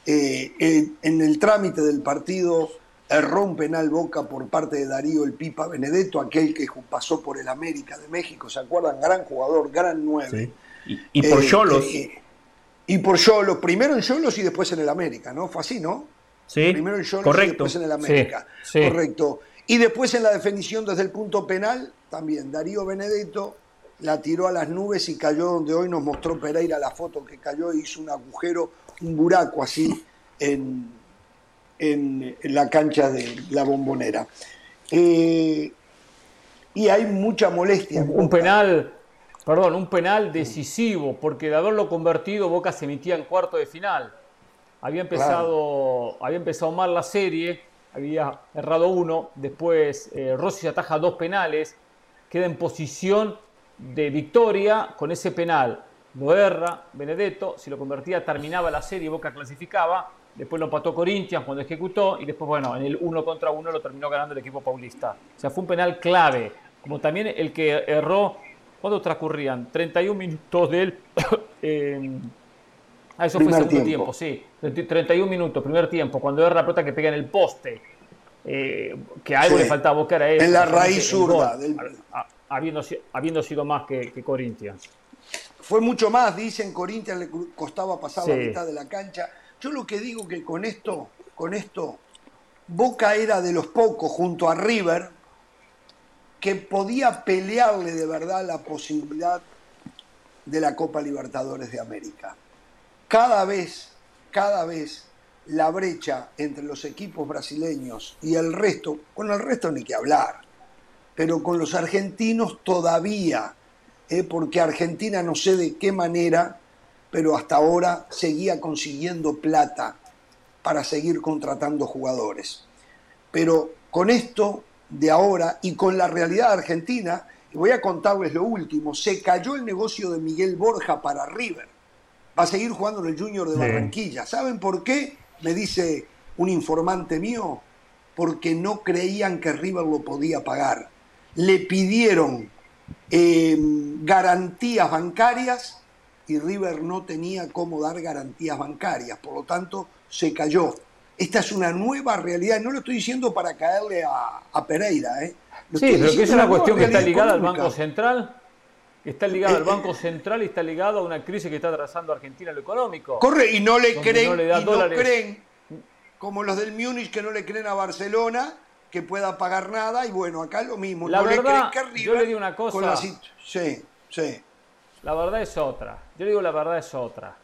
Eh, en el trámite del partido erró un penal Boca por parte de Darío el Pipa Benedetto, aquel que pasó por el América de México, ¿se acuerdan? Gran jugador, gran nueve. Y, por eh, Cholos. Eh, y por Yolos, primero en Yolos y después en el América, ¿no? Fue así, ¿no? Sí, Primero en Yolos y correcto. después en el América. Sí, sí. Correcto. Y después en la definición desde el punto penal, también Darío Benedetto la tiró a las nubes y cayó donde hoy nos mostró Pereira la foto que cayó y hizo un agujero, un buraco así en, en- en la cancha de la bombonera. Eh, y hay mucha molestia. Un penal, perdón, un penal decisivo, porque de haberlo convertido, Boca se metía en cuarto de final. Había empezado, había empezado mal la serie, había errado uno, después eh, Rossi ataja dos penales, queda en posición de victoria con ese penal. Lo erra Benedetto, si lo convertía terminaba la serie, Boca clasificaba, después lo empató Corinthians cuando ejecutó y después, bueno, en el uno contra uno lo terminó ganando el equipo paulista. O sea, fue un penal clave, como también el que erró, ¿cuándo transcurrían? 31 minutos del... eh, Ah, eso fue segundo tiempo. tiempo, sí. 30 31 minutos, primer tiempo, cuando erra la pelota que pega en el poste. Eh, que algo Sí. le faltaba a Boca era eso. En la raíz zurda del- a- a- habiendo, habiendo sido más que, que Corinthians. Fue mucho más, dicen, Corinthians le costaba pasar la Sí. mitad de la cancha. Yo lo que digo que con esto, con esto, Boca era de los pocos junto a River que podía pelearle de verdad la posibilidad de la Copa Libertadores de América. Cada vez, cada vez la brecha entre los equipos brasileños y el resto, con el resto ni que hablar, pero con los argentinos todavía, ¿eh? porque Argentina no sé de qué manera, pero hasta ahora seguía consiguiendo plata para seguir contratando jugadores. Pero con esto de ahora y con la realidad argentina, voy a contarles lo último, se cayó el negocio de Miguel Borja para River. Va a seguir jugando en el Junior de Sí. Barranquilla. ¿Saben por qué? Me dice un informante mío, porque no creían que River lo podía pagar. Le pidieron eh, garantías bancarias y River no tenía cómo dar garantías bancarias, por lo tanto se cayó. Esta es una nueva realidad, no lo estoy diciendo para caerle a, a Pereira, ¿eh? Lo Sí, pero que es una cuestión que está ligada al económica. Banco Central, que está ligada al Eh, Banco Central y está ligada a una crisis que está atravesando Argentina en lo económico. Corre, y no le creen, no le da y no dólares. creen, como los del Múnich que no le creen a Barcelona que pueda pagar nada, y bueno, acá lo mismo, La no verdad, le creen que yo River le digo una cosa. con la sí, sí. La verdad es otra. Yo le digo la verdad es otra.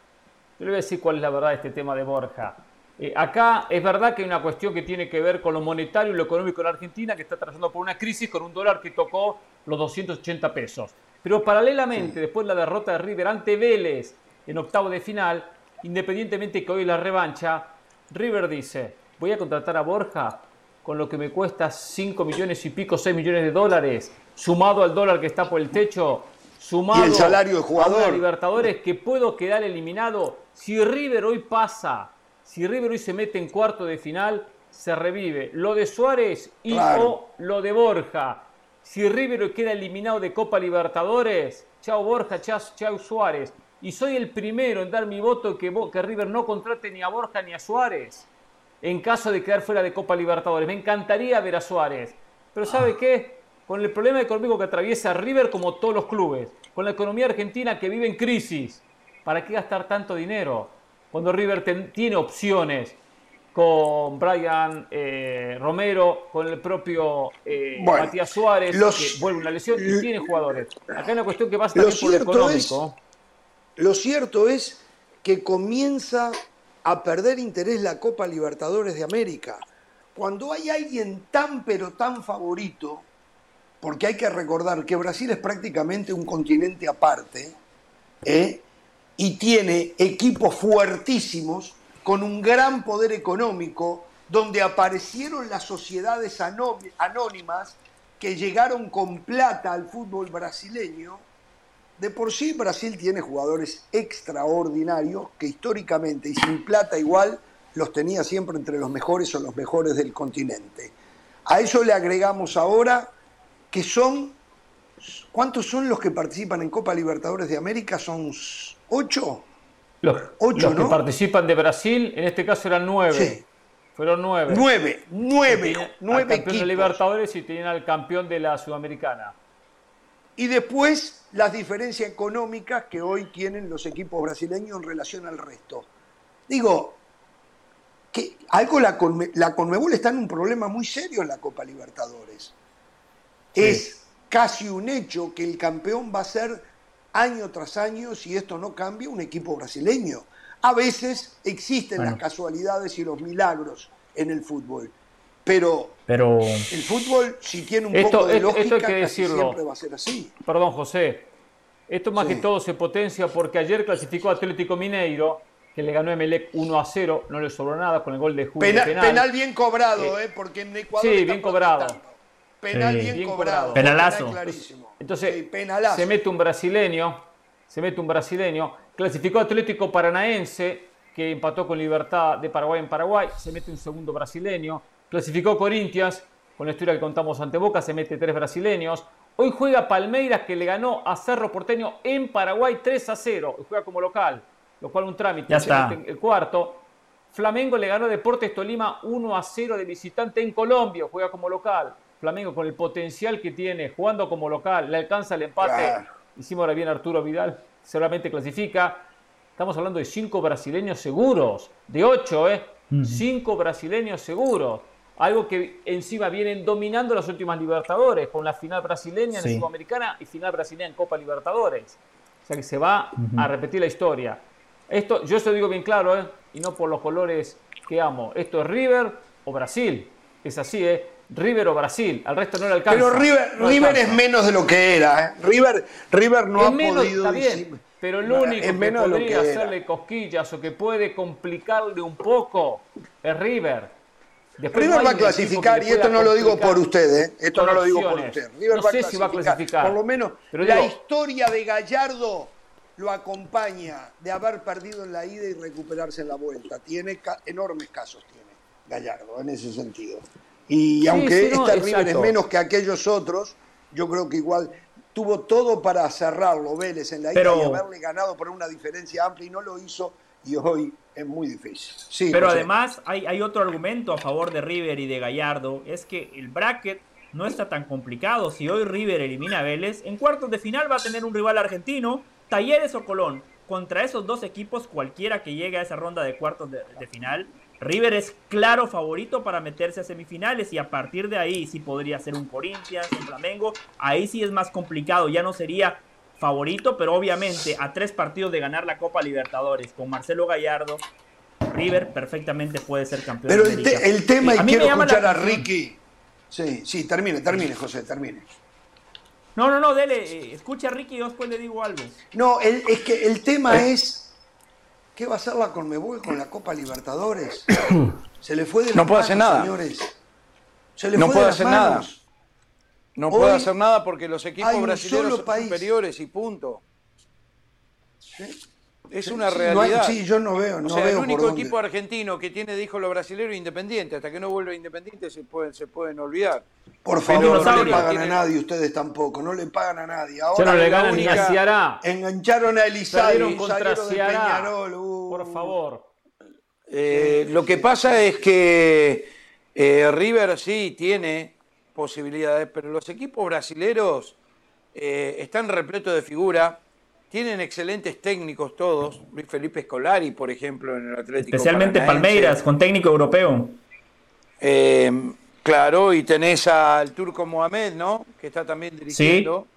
Yo le voy a decir cuál es la verdad de este tema de Borja. Eh, acá es verdad que hay una cuestión que tiene que ver con lo monetario y lo económico en Argentina, que está atravesando por una crisis con un dólar que tocó los 280 pesos. Pero paralelamente, después de la derrota de River ante Vélez en octavo de final, independientemente que hoy la revancha, River dice, voy a contratar a Borja con lo que me cuesta 5 millones y pico, 6 millones de dólares, sumado al dólar que está por el techo, sumado Y el salario de a jugador. una Libertadores que puedo quedar eliminado. Si River hoy pasa, si River hoy se mete en cuarto de final, se revive lo de Suárez y Claro. o lo de Borja. Si River hoy queda eliminado de Copa Libertadores, chao Borja, chao, chao Suárez. Y soy el primero en dar mi voto que, que River no contrate ni a Borja ni a Suárez en caso de quedar fuera de Copa Libertadores. Me encantaría ver a Suárez. Pero ¿sabe qué? Con el problema económico que atraviesa River como todos los clubes, con la economía argentina que vive en crisis, ¿para qué gastar tanto dinero? Cuando River ten- tiene opciones con Brian eh, Romero, con el propio eh, Bueno, Matías Suárez, los- que vuelve una lesión y tiene jugadores. Acá hay una cuestión que pasa también por lo es- económico. Lo cierto es que comienza a perder interés la Copa Libertadores de América. Cuando hay alguien tan pero tan favorito, porque hay que recordar que Brasil es prácticamente un continente aparte, ¿eh? y tiene equipos fuertísimos con un gran poder económico, donde aparecieron las sociedades anó- anónimas que llegaron con plata al fútbol brasileño, de por sí Brasil tiene jugadores extraordinarios que históricamente y sin plata igual los tenía siempre entre los mejores o los mejores del continente. A eso le agregamos ahora que son, ¿cuántos son los que participan en Copa Libertadores de América? ¿Son ocho? Los, Ocho, los que participan de Brasil, en este caso eran nueve. Sí. Fueron nueve. Nueve, nueve, Tenían al nueve campeón de equipos. Libertadores y tenían al campeón de la Sudamericana. Y después las diferencias económicas que hoy tienen los equipos brasileños en relación al resto. Digo, que algo la, Conme- la Conmebol está en un problema muy serio en la Copa Libertadores. Es casi un hecho que el campeón va a ser año tras año, si esto no cambia, un equipo brasileño. A veces existen Bueno. las casualidades y los milagros en el fútbol, pero Pero el fútbol, si tiene un Esto- poco de esto lógica, hay que casi decirlo. siempre va a ser así. Perdón, José. Esto más Sí. que todo se potencia porque ayer clasificó Atlético Mineiro, que le ganó a Emelec 1 a 0, no le sobró nada con el gol de Julio Pena- penal. penal. bien cobrado, eh, porque en Ecuador Sí, bien cobrado. Penal Sí. bien, Bien cobrado. cobrado. Penalazo. Penal. Entonces, Sí, penalazo. se mete un brasileño, se mete un brasileño, clasificó Atlético Paranaense, que empató con Libertad de Paraguay en Paraguay, se mete un segundo brasileño, clasificó Corinthians, con la historia que contamos ante Boca, se mete tres brasileños. Hoy juega Palmeiras, que le ganó a Cerro Porteño en Paraguay 3 a 0, y juega como local, lo cual un trámite. Ya está. el cuarto. Flamengo le ganó a Deportes Tolima 1 a 0 de visitante en Colombia, juega como local. Flamengo con el potencial que tiene, jugando como local, le alcanza el empate. Claro. Hicimos ahora bien Arturo Vidal, seguramente clasifica. Estamos hablando de cinco brasileños seguros, de ocho, ¿eh? Cinco brasileños seguros. Algo que encima vienen dominando las últimas Libertadores, con la final brasileña en Sí. Sudamericana y final brasileña en Copa Libertadores. O sea que se va a repetir la historia. Esto, yo se lo digo bien claro, ¿eh? y no por los colores que amo. Esto es River o Brasil. Es así, ¿eh? River o Brasil. Al resto no le alcanza. Pero River, No River alcanza. es menos de lo que era. ¿eh? River, River no Es ha menos, podido. está bien, decir- pero el único que podría que hacerle cosquillas o que puede complicarle un poco es River. Después River va a clasificar, y esto no lo digo por usted, ¿eh? esto no lo digo por usted. River no va, sé a si va a clasificar. Por lo menos Pero la digo, historia de Gallardo lo acompaña de haber perdido en la ida y recuperarse en la vuelta. Tiene enormes casos, tiene Gallardo en ese sentido. Y Sí, aunque sí, no, este River es menos que aquellos otros, yo creo que igual tuvo todo para cerrarlo Vélez en la ida Pero- y haberle ganado por una diferencia amplia y no lo hizo y hoy es muy difícil. Sí, Pero José. además hay, hay otro argumento a favor de River y de Gallardo, es que el bracket no está tan complicado. Si hoy River elimina a Vélez, en cuartos de final va a tener un rival argentino, Talleres o Colón. Contra esos dos equipos, cualquiera que llegue a esa ronda de cuartos de, de final, River es claro favorito para meterse a semifinales y a partir de ahí sí podría ser un Corinthians, un Flamengo. Ahí sí es más complicado, ya no sería favorito, pero obviamente a tres partidos de ganar la Copa Libertadores con Marcelo Gallardo, River perfectamente puede ser campeón. Pero de el, te- el tema, y mí me quiero la escuchar a Ricky. Sí, sí, termine, termine, José, termine. No, no, no, dele, eh, escucha a Ricky y yo después le digo algo. No, el- es que el tema es. ¿Qué va a hacer la Conmebol con la Copa Libertadores? Se le fue de las No puede hacer nada. señores. Se le No fue puede de hacer nada. manos. No Hoy puede hacer nada porque los equipos brasileños son país. superiores y punto. Es una Sí, no hay- realidad. sí, yo no veo, O no sea, veo el por único dónde. equipo argentino que tiene, dijo los brasileños, Independiente. Hasta que no vuelva Independiente se pueden, se pueden olvidar. Por favor, no le pagan a nadie, ustedes tampoco, no le pagan a nadie. Ya Ahora no le ganan ni a Ceará. engancharon a Perdieron contra. Peñarol. uh. Por favor. Eh, lo que pasa es que eh, River sí tiene posibilidades, pero los equipos brasileros eh, están repletos de figura, tienen excelentes técnicos todos. Luis Felipe Scolari, por ejemplo, en el Atlético. Especialmente Paranaense. Palmeiras, con técnico europeo. Eh, claro, y tenés al Turco Mohamed, ¿no? Que está también dirigiendo,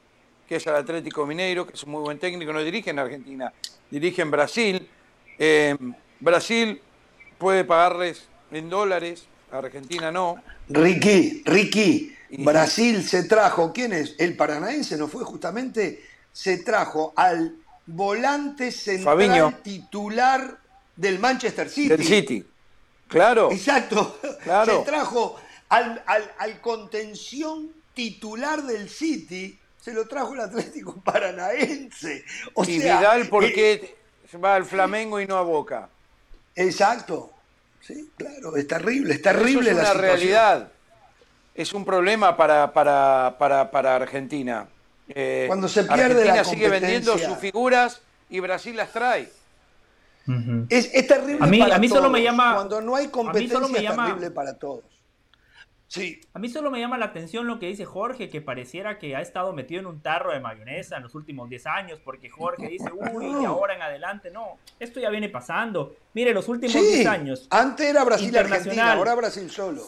que es el Atlético Mineiro, que es un muy buen técnico, no dirige en Argentina, dirige en Brasil. Eh, Brasil puede pagarles en dólares, Argentina no. Ricky, Ricky, Y- Brasil se trajo, ¿quién es? El paranaense, ¿no fue justamente? Se trajo al volante central Fabinho. titular del Manchester City. Del City. Claro. Exacto. Claro. Se trajo al, al- al contención titular del City, se lo trajo el Atlético Paranaense. O y sea, Vidal, ¿por eh, qué va al Flamengo y no a Boca? Exacto. Sí, claro, es terrible, es Eso terrible es la una situación. realidad. Es un problema para, para, para, para Argentina. Eh, Cuando se pierde Argentina la sigue vendiendo sus figuras y Brasil las trae. Es, es terrible A mí- para a mí solo me llama- Cuando no hay a mí competencia solo me es terrible para todos. Sí. A mí solo me llama la atención lo que dice Jorge, que pareciera que ha estado metido en un tarro de mayonesa en los últimos 10 años, porque Jorge dice, uy, de ahora en adelante, no, esto ya viene pasando. Mire, los últimos Sí, 10 años. antes era Brasil-Argentina, ahora Brasil solo.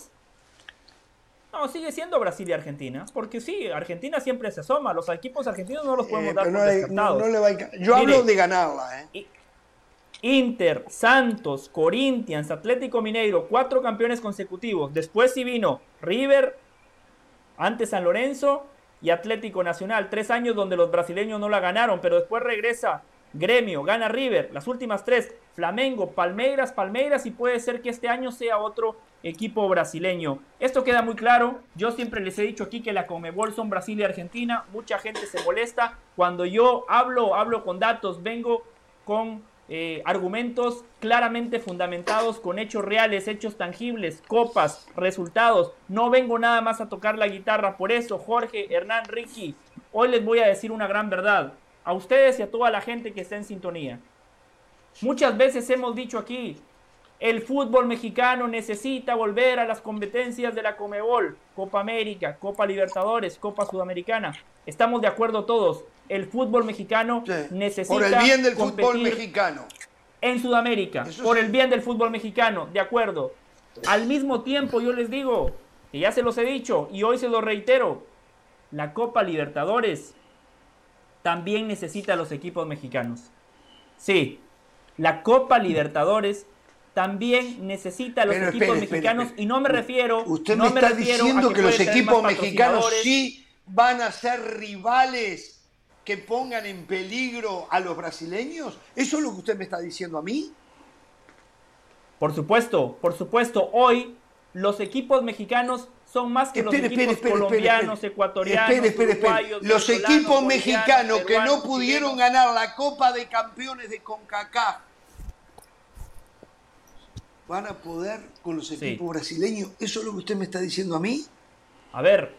No, sigue siendo Brasil y Argentina, porque sí, Argentina siempre se asoma, los equipos argentinos no los podemos Eh, dar pero por no, descartados. no le va a enca- Yo Mire. hablo de ganarla, ¿eh? Inter, Santos, Corinthians, Atlético Mineiro, cuatro campeones consecutivos. Después sí vino River, antes San Lorenzo y Atlético Nacional. Tres años donde los brasileños no la ganaron, pero después regresa Gremio, gana River. Las últimas tres, Flamengo, Palmeiras, Palmeiras y puede ser que este año sea otro equipo brasileño. Esto queda muy claro. Yo siempre les he dicho aquí que la Comebol son Brasil y Argentina. Mucha gente se molesta. Cuando yo hablo, hablo con datos, vengo con eh, argumentos claramente fundamentados con hechos reales, hechos tangibles, copas, resultados. No vengo nada más a tocar la guitarra. Por eso, Jorge, Hernán, Ricky, hoy les voy a decir una gran verdad. A ustedes y a toda la gente que está en sintonía. Muchas veces hemos dicho aquí, el fútbol mexicano necesita volver a las competencias de la Comebol, Copa América, Copa Libertadores, Copa Sudamericana. Estamos de acuerdo todos. El fútbol mexicano Sí. necesita Por el bien del fútbol competir mexicano. en Sudamérica, Eso por sí. el bien del fútbol mexicano, de acuerdo. Al mismo tiempo, yo les digo, que ya se los he dicho y hoy se los reitero, la Copa Libertadores también necesita a los equipos mexicanos. Sí, la Copa Libertadores también necesita a los Pero equipos espere, mexicanos espere. y no me refiero Usted no me está refiero a diciendo que, los puede tener equipos mexicanos sí van a ser rivales que pongan en peligro a los brasileños. ¿Eso es lo que usted me está diciendo a mí? Por supuesto, por supuesto, hoy los equipos mexicanos son más que Espere, los equipos espere, colombianos, espere. ecuatorianos, uruguayos, Los equipos mexicanos que no pudieron ganar la Copa de Campeones de CONCACAF van a poder con los equipos brasileños. ¿Eso es lo que usted me está diciendo a mí? A ver,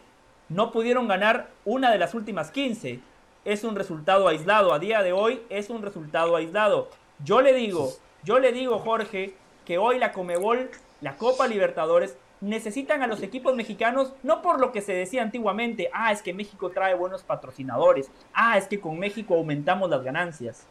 no pudieron ganar una de las últimas 15. Es un resultado aislado. A día de hoy es un resultado aislado. Yo le digo, yo le digo, Jorge, que hoy la Comebol, la Copa Libertadores, necesitan a los equipos mexicanos, no por lo que se decía antiguamente, ah, es que México trae buenos patrocinadores, ah, es que con México aumentamos las ganancias.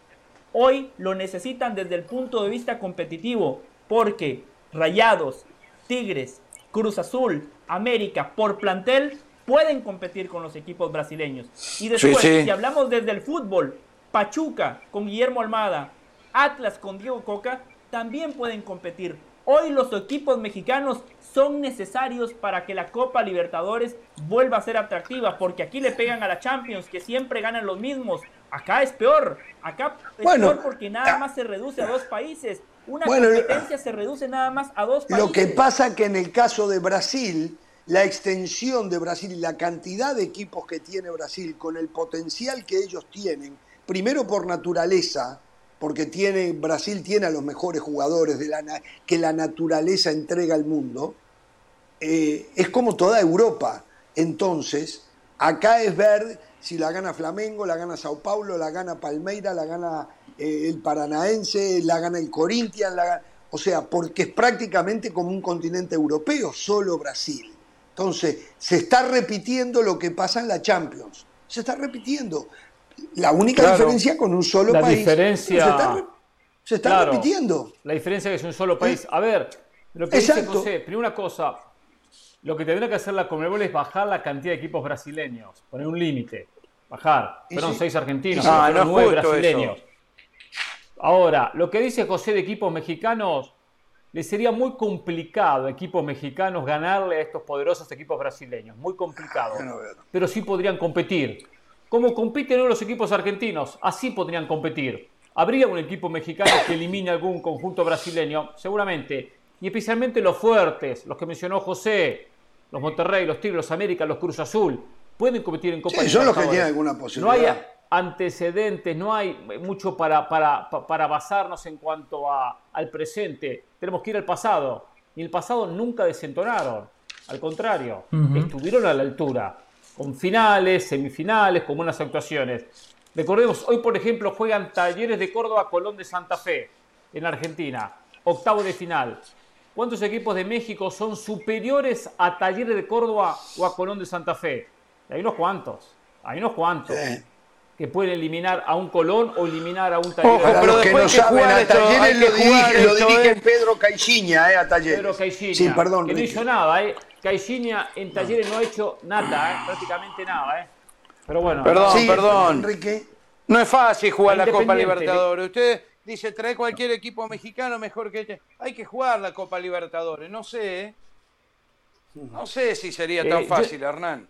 Hoy lo necesitan desde el punto de vista competitivo, porque Rayados, Tigres, Cruz Azul, América, por plantel, pueden competir con los equipos brasileños. Y después, sí. si hablamos desde el fútbol, Pachuca con Guillermo Almada, Atlas con Diego Coca, también pueden competir. Hoy los equipos mexicanos son necesarios para que la Copa Libertadores vuelva a ser atractiva, porque aquí le pegan a la Champions, que siempre ganan los mismos. Acá es peor, acá es Bueno, peor porque nada más se reduce a dos países. Una Bueno, competencia se reduce nada más a dos países. Lo que pasa que en el caso de Brasil, la extensión de Brasil y la cantidad de equipos que tiene Brasil con el potencial que ellos tienen, primero por naturaleza, porque tiene, Brasil tiene a los mejores jugadores que la naturaleza entrega al mundo, eh, es como toda Europa. Entonces, acá es ver si la gana Flamengo, la gana Sao Paulo, la gana Palmeira, la gana eh, el Paranaense, la gana el Corinthians, la o sea, porque es prácticamente como un continente europeo, solo Brasil. Entonces, se está repitiendo lo que pasa en la Champions. Se está repitiendo. La única Claro. diferencia con un solo La país. diferencia- Se está, re- se está Claro. repitiendo. La diferencia es que es un solo país. A ver, lo que dice Exacto. José, primero una cosa, lo que tendrá que hacer la Conmebol es bajar la cantidad de equipos brasileños, poner un límite, bajar. Fueron seis argentinos, Ah, no nueve brasileños. eso. Ahora, lo que dice José de equipos mexicanos, le sería muy complicado a equipos mexicanos ganarle a estos poderosos equipos brasileños, muy complicado. Bueno, a ver. Pero sí podrían competir. Como compiten hoy los equipos argentinos, así podrían competir. ¿Habría un equipo mexicano que elimine algún conjunto brasileño? Seguramente. Y especialmente los fuertes, los que mencionó José, los Monterrey, los Tigres, los América, los Cruz Azul, pueden competir en Copa Sí, son los que tienen alguna No hay posibilidad. antecedentes, no hay mucho para, para, pa- para basarnos en cuanto a, al presente. Tenemos que ir al pasado. Y el pasado nunca desentonaron. Al contrario, estuvieron a la altura. Con finales, semifinales, con buenas actuaciones. Recordemos, hoy por ejemplo juegan Talleres de Córdoba, Colón de Santa Fe, en Argentina. Octavo de final. ¿cuántos equipos de México son superiores a Talleres de Córdoba o a Colón de Santa Fe? Hay unos cuantos, hay unos cuantos. Sí. Que pueden eliminar a un Colón o eliminar a un Talleres. Ojo, pero los que después no saben, a Talleres lo dirige, lo dirige ¿eh? Pedro Caixinha, eh, a Talleres. Pedro Caixinha, Sí, perdón, que no hizo nada, ¿eh? Caixinha en Talleres no ha hecho nada, ¿eh? prácticamente nada. ¿eh? Pero bueno, Perdón, Sí, perdón. Enrique. No es fácil jugar la Copa Libertadores. Usted dice, trae cualquier equipo mexicano mejor que este. Hay que jugar la Copa Libertadores. No sé, ¿eh? No sé si sería tan Eh, yo- fácil, Hernán.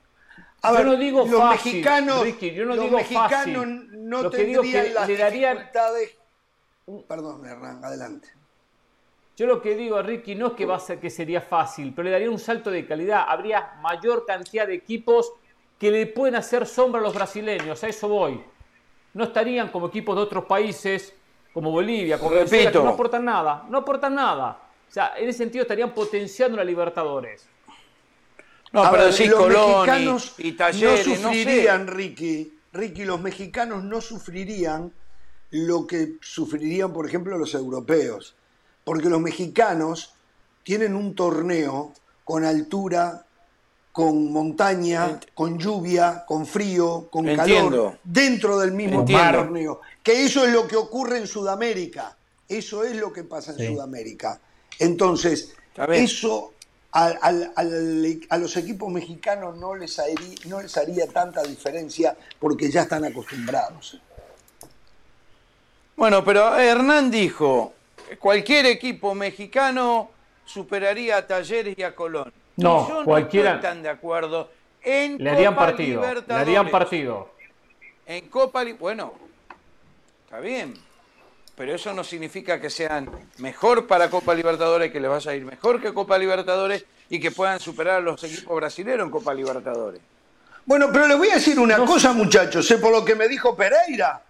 A Yo ver, no digo los fácil, mexicanos, Ricky, yo no los digo mexicanos fácil. no Lo que digo tendrían que las le darían- dificultades. Perdón, Hernán, adelante. Yo lo que digo a Ricky no es que va a ser que sería fácil, pero le daría un salto de calidad. Habría mayor cantidad de equipos que le pueden hacer sombra a los brasileños. A eso voy. No estarían como equipos de otros países, como Bolivia, como Venezuela, Repito. que no aportan nada. No aportan nada. O sea, en ese sentido estarían potenciando la Libertadores. No, pero sí, los Colón mexicanos y, y Talleres, no no, sé. sufrirían, Ricky. Ricky, los mexicanos no sufrirían lo que sufrirían, por ejemplo, los europeos. Porque los mexicanos tienen un torneo con altura, con montaña, Ent- con lluvia, con frío, con Entiendo. calor, dentro del mismo Entiendo. torneo. Que eso es lo que ocurre en Sudamérica. Eso es lo que pasa en Sí. Sudamérica. Entonces, eso al- al- al- a los equipos mexicanos no les, haría, no les haría tanta diferencia porque ya están acostumbrados. Bueno, pero Hernán dijo, cualquier equipo mexicano superaría a Talleres y a Colón. No, yo cualquiera- no estoy tan de acuerdo. En Le harían Copa partido. Le harían partido. En Copa bueno, está bien. Pero eso no significa que sean mejor para Copa Libertadores, que les vaya a ir mejor que Copa Libertadores y que puedan superar a los equipos brasileños en Copa Libertadores. Bueno, pero les voy a decir una cosa, muchachos, sé por lo que me dijo Pereira.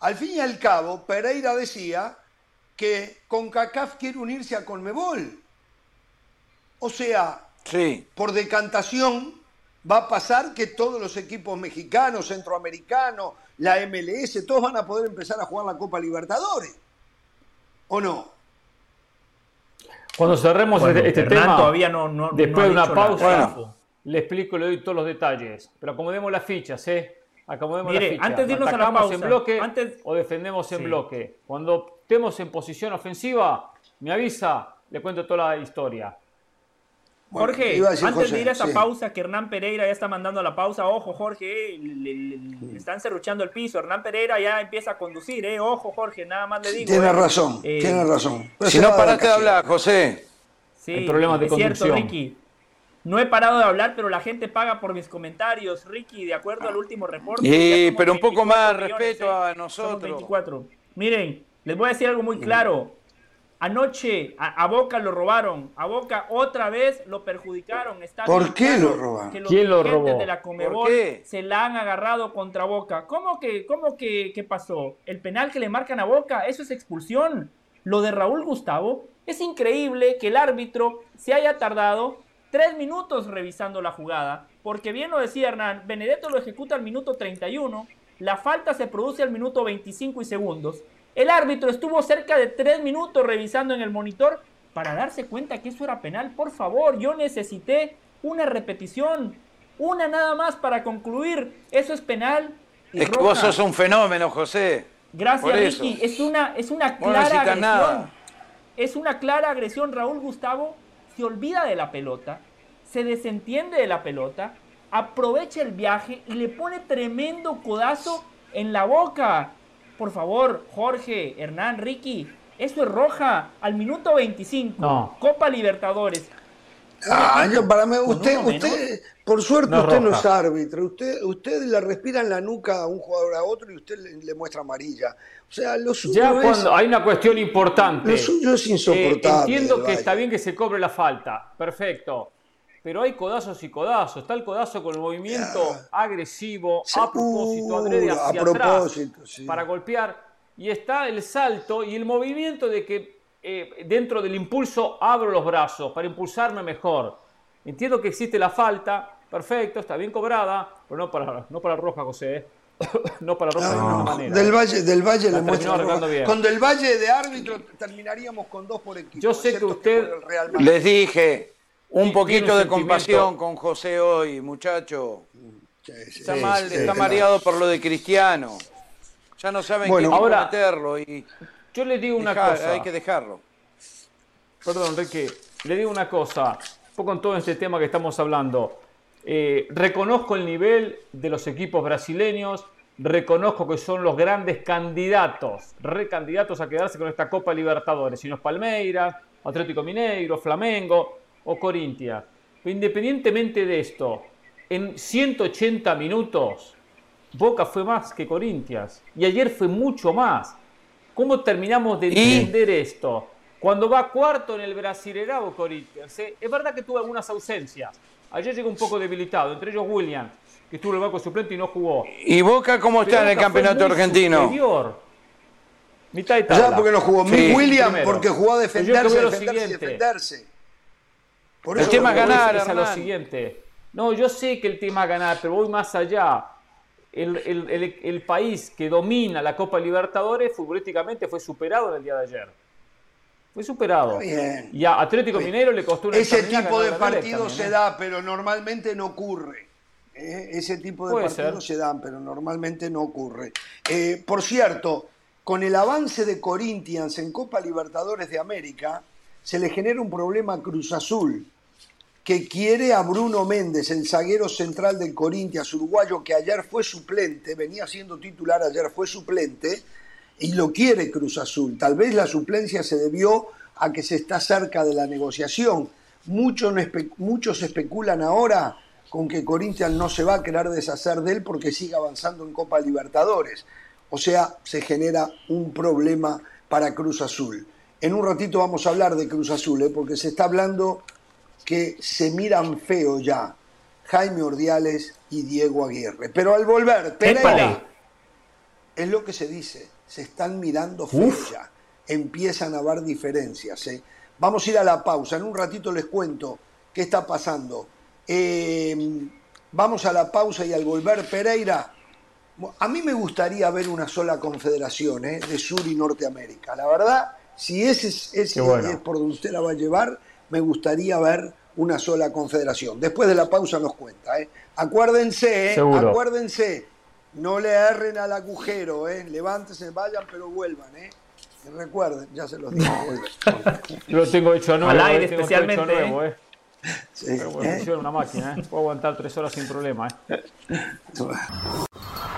Al fin y al cabo, Pereira decía que CONCACAF quiere unirse a Conmebol. O sea, Sí. por decantación va a pasar que todos los equipos mexicanos, centroamericanos, la MLS, todos van a poder empezar a jugar la Copa Libertadores. ¿O no? Cuando cerremos Bueno, este, este Hernán tema, todavía no- no- después no de una nada. pausa, le explico y le doy todos los detalles. Pero acomodemos las fichas, ¿eh? Acomodemos Mire, las fichas. antes de irnos a la ¿Atacamos pausa, en bloque antes- o defendemos en Sí. bloque? Cuando estemos en posición ofensiva, me avisa, le cuento toda la historia. Bueno, Jorge, antes José, de ir a esa sí. pausa, que Hernán Pereira ya está mandando a la pausa, ojo Jorge, eh, le, le- le están cerruchando el piso, Hernán Pereira ya empieza a conducir, eh, ojo Jorge, nada más le digo. Tiene eh. razón, Eh, tiene razón. Pero Si no paraste de hablar, José. Sí, Hay problemas de es cierto. Ricky. No he parado de hablar, pero la gente paga por mis comentarios, Ricky, de acuerdo al último reporte. Somos pero un poco más 24 respeto a eh. Somos nosotros. 24. Miren, les voy a decir algo muy claro. Anoche a, a Boca lo robaron, a Boca otra vez lo perjudicaron. Está ¿Por qué lo robaron? que los ¿Quién lo dirigentes robó? de la Conmebol ¿Por qué? se la han agarrado contra Boca. ¿Cómo que, cómo que, qué pasó? El penal que le marcan a Boca, eso es expulsión. Lo de Raúl Gustavo, es increíble que el árbitro se haya tardado tres minutos revisando la jugada, porque bien lo decía Hernán, Benedetto lo ejecuta al minuto 31, la falta se produce al minuto 25 y segundos. El árbitro estuvo cerca de tres minutos revisando en el monitor para darse cuenta que eso era penal. Por favor, yo necesité una repetición, una nada más para concluir. Eso es penal. y Es que vos roja. sos un fenómeno, José. Gracias. Ricky. Es una, es una no clara necesitas agresión. nada. Es una clara agresión. Raúl Gustavo se olvida de la pelota, se desentiende de la pelota, aprovecha el viaje y le pone tremendo codazo en la boca. Por favor, Jorge, Hernán, Ricky, eso es roja al minuto 25. No. Copa Libertadores. Ah, yo, para mí, usted, usted, por suerte No usted no es árbitro, usted, usted le respira en la nuca a un jugador a otro y usted le, le muestra amarilla. O sea, lo suyo Ya es, cuando hay una cuestión importante. lo suyo es Eh, insoportable. entiendo que está bien que se cobre la falta, perfecto. Pero hay codazos y codazos. Está el codazo con el movimiento agresivo, a propósito, adrede Seguro, a hacia propósito, atrás sí. para golpear. Y está el salto y el movimiento de que eh, dentro del impulso abro los brazos para impulsarme mejor. Entiendo que existe la falta, perfecto, está bien cobrada, pero no para, no para roja, José. ¿eh? no para romper de ninguna manera. Del Valle, del Valle La le roja. bien. Con Del Valle de árbitro terminaríamos con dos por equipo. Yo sé que usted-. Les dije, un poquito un de compasión con José hoy, muchacho. Sí, sí, Está sí, mal, sí, está sí. mareado por lo de Cristiano. Ya no saben Bueno, ahora- meterlo y Yo le digo una dejar- cosa. hay que dejarlo. Perdón, Enrique, le digo una cosa, un poco en todo este tema que estamos hablando. Eh, reconozco el nivel de los equipos brasileños, reconozco que son los grandes candidatos, recandidatos a quedarse con esta Copa Libertadores, si no es Palmeiras, Atlético Mineiro, Flamengo o Corinthians. Pero independientemente de esto, en 180 minutos, Boca fue más que Corinthians y ayer fue mucho más. ¿Cómo terminamos de ¿Y? entender esto? Cuando va cuarto en el Brasilerao Corinthians, ¿eh? es verdad que tuvo algunas ausencias. Ayer llegó un poco debilitado, entre ellos William, que estuvo en el banco suplente y no jugó. ¿Y Boca cómo está Pero en el campeonato argentino? superior. Mitad y ¿Sabes tabla. por qué no jugó? Sí. William, Primero. porque jugó a defenderse, defenderse, siguiente. defenderse. Por El eso tema es ganar, Es a lo siguiente. No, yo sé que el tema es ganar, pero voy más allá. El, el- el- el país que domina la Copa Libertadores futbolísticamente fue superado en el día de ayer. Fue superado. Bien. Y a Atlético Mineiro le costó una Ese tipo de partidos se ¿eh? da, pero normalmente no ocurre. ¿eh? Ese tipo de Puede partidos ser. se dan, pero normalmente no ocurre. Eh, por cierto, con el avance de Corinthians en Copa Libertadores de América, se le genera un problema a Cruz Azul, que quiere a Bruno Méndez, el zaguero central del Corinthians, uruguayo, que ayer fue suplente, venía siendo titular, ayer fue suplente, y lo quiere Cruz Azul. Tal vez la suplencia se debió a que se está cerca de la negociación. Muchos, muchos especulan ahora con que Corinthians no se va a querer deshacer de él porque sigue avanzando en Copa Libertadores. O sea, se genera un problema para Cruz Azul. En un ratito vamos a hablar de Cruz Azul, ¿eh? porque se está hablando que se miran feo ya Jaime Ordiales y Diego Aguirre. Pero al volver, Pereira, es lo que se dice, se están mirando feo ya, empiezan a haber diferencias. ¿eh? Vamos a ir a la pausa, en un ratito les cuento qué está pasando. Eh, vamos a la pausa y al volver, Pereira, a mí me gustaría ver una sola confederación ¿eh? de Sur y Norteamérica. La verdad, si ese, es, ese Qué bueno. es por donde usted la va a llevar, me gustaría ver una sola confederación. Después de la pausa nos cuenta. ¿eh? Acuérdense, ¿eh? Acuérdense, no le erren al agujero, ¿eh? levántense, vayan, pero vuelvan. ¿eh? Y recuerden, ya se los digo. Yo lo tengo hecho a nuevo. Al eh, aire especialmente, nuevo, eh. Sí, Pero bueno, ¿eh? funciona una máquina, ¿eh? Puedo aguantar tres horas sin problema, ¿eh?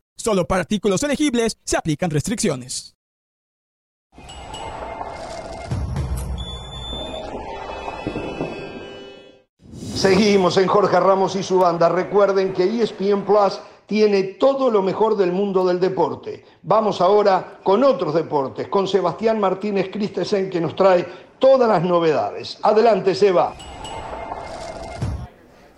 Solo para artículos elegibles se aplican restricciones. Seguimos en Jorge Ramos y su banda. Recuerden que ESPN Plus tiene todo lo mejor del mundo del deporte. Vamos ahora con otros deportes, con Sebastián Martínez Christensen que nos trae todas las novedades. Adelante, Seba.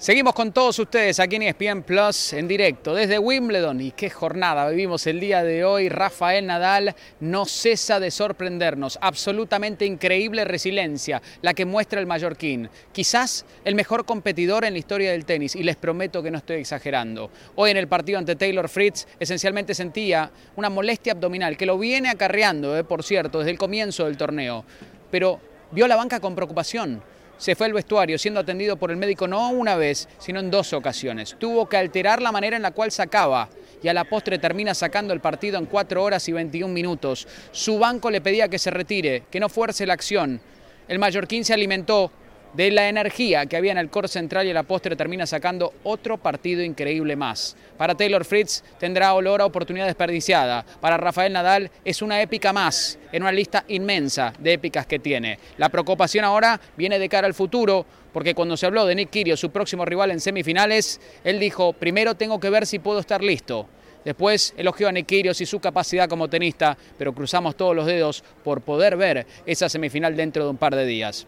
Seguimos con todos ustedes aquí en ESPN Plus en directo desde Wimbledon y qué jornada vivimos el día de hoy. Rafael Nadal no cesa de sorprendernos. Absolutamente increíble resiliencia la que muestra el mallorquín. Quizás el mejor competidor en la historia del tenis y les prometo que no estoy exagerando. Hoy en el partido ante Taylor Fritz esencialmente sentía una molestia abdominal que lo viene acarreando, eh, por cierto, desde el comienzo del torneo. Pero vio la banca con preocupación se fue al vestuario siendo atendido por el médico no una vez, sino en dos ocasiones. Tuvo que alterar la manera en la cual sacaba y a la postre termina sacando el partido en 4 horas y 21 minutos. Su banco le pedía que se retire, que no fuerce la acción. El mallorquín se alimentó de la energía que había en el core central y a la postre termina sacando otro partido increíble más. Para Taylor Fritz tendrá olor a oportunidad desperdiciada. Para Rafael Nadal es una épica más en una lista inmensa de épicas que tiene. La preocupación ahora viene de cara al futuro porque cuando se habló de Nick Kyrgios, su próximo rival en semifinales, él dijo, primero tengo que ver si puedo estar listo. Después elogió a Kyrgios y su capacidad como tenista, pero cruzamos todos los dedos por poder ver esa semifinal dentro de un par de días.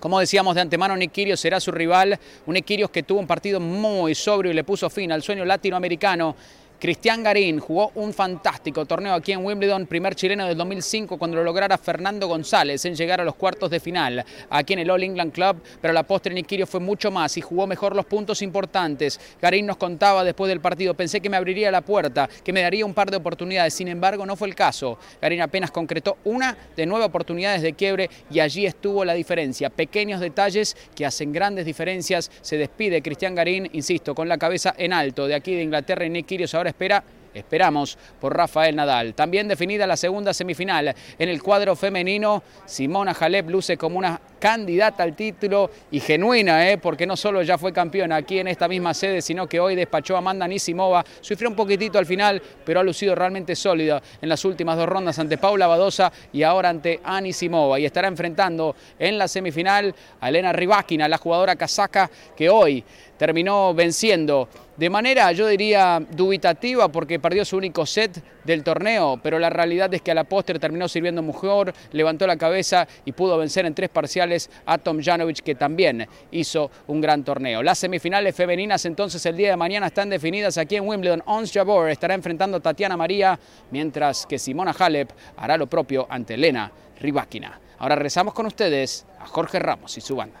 Como decíamos de antemano, Nick será su rival, un que tuvo un partido muy sobrio y le puso fin al sueño latinoamericano Cristian Garín jugó un fantástico torneo aquí en Wimbledon, primer chileno del 2005 cuando lo lograra Fernando González en llegar a los cuartos de final aquí en el All England Club, pero la postre Nikirio fue mucho más y jugó mejor los puntos importantes. Garín nos contaba después del partido, pensé que me abriría la puerta, que me daría un par de oportunidades, sin embargo no fue el caso. Garín apenas concretó una de nueve oportunidades de quiebre y allí estuvo la diferencia. Pequeños detalles que hacen grandes diferencias. Se despide Cristian Garín, insisto, con la cabeza en alto de aquí de Inglaterra y Nick ahora espera esperamos, por Rafael Nadal. También definida la segunda semifinal en el cuadro femenino, Simona Halep luce como una candidata al título y genuina, ¿eh? porque no solo ya fue campeona aquí en esta misma sede, sino que hoy despachó a Amanda Nisimova. Sufrió un poquitito al final, pero ha lucido realmente sólida en las últimas dos rondas ante Paula Badosa y ahora ante Anisimova. Y estará enfrentando en la semifinal a Elena Rybakina, la jugadora casaca que hoy terminó venciendo de manera, yo diría, dubitativa porque perdió su único set del torneo, pero la realidad es que a la postre terminó sirviendo mejor, levantó la cabeza y pudo vencer en tres parciales a Tom Janovic, que también hizo un gran torneo. Las semifinales femeninas entonces el día de mañana están definidas aquí en Wimbledon. Ons Jabor estará enfrentando a Tatiana María, mientras que Simona Halep hará lo propio ante Elena Rybakina. Ahora rezamos con ustedes a Jorge Ramos y su banda.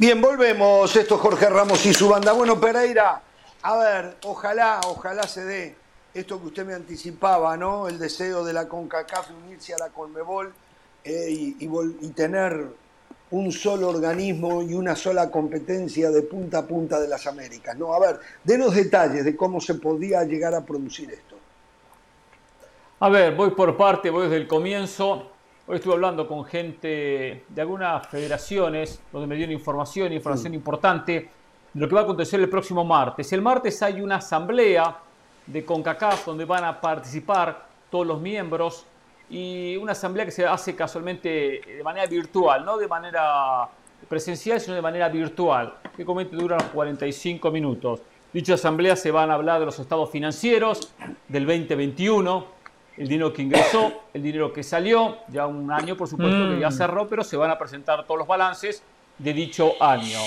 Bien, volvemos. Esto es Jorge Ramos y su banda. Bueno, Pereira, a ver, ojalá, ojalá se dé esto que usted me anticipaba, ¿no? El deseo de la CONCACAF unirse a la CONMEBOL eh, y, y, tener un solo organismo y una sola competencia de punta a punta de las Américas, ¿no? A ver, denos detalles de cómo se podía llegar a producir esto. A ver, voy por parte, voy desde el comienzo. Hoy estuve hablando con gente de algunas federaciones donde me dieron información, información importante de lo que va a acontecer el próximo martes. El martes hay una asamblea de CONCACAF donde van a participar todos los miembros y una asamblea que se hace casualmente de manera virtual, no de manera presencial, sino de manera virtual, que comúnmente dura 45 minutos. Dicha asamblea se van a hablar de los estados financieros del 2021 el dinero que ingresó, el dinero que salió, ya un año por supuesto que ya mm. cerró, pero se van a presentar todos los balances de dicho año.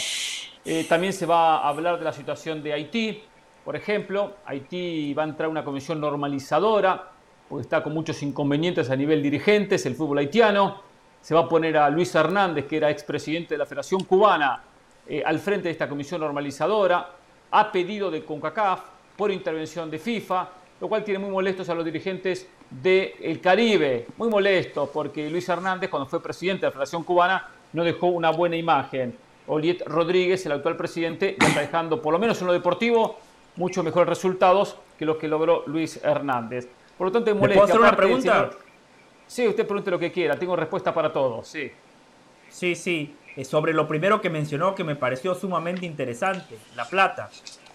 Eh, también se va a hablar de la situación de Haití, por ejemplo, Haití va a entrar una comisión normalizadora, porque está con muchos inconvenientes a nivel dirigentes, el fútbol haitiano, se va a poner a Luis Hernández, que era expresidente de la Federación Cubana, eh, al frente de esta comisión normalizadora, ha pedido de CONCACAF por intervención de FIFA, lo cual tiene muy molestos a los dirigentes del Caribe, muy molestos porque Luis Hernández, cuando fue presidente de la Federación Cubana, no dejó una buena imagen. Oliet Rodríguez, el actual presidente, está dejando, por lo menos en lo deportivo, muchos mejores resultados que los que logró Luis Hernández. Por lo tanto, ¿puedo hacer una pregunta? Sí, usted pregunte lo que quiera, tengo respuesta para todo, sí. Sí, sí, eh, sobre lo primero que mencionó que me pareció sumamente interesante, La Plata.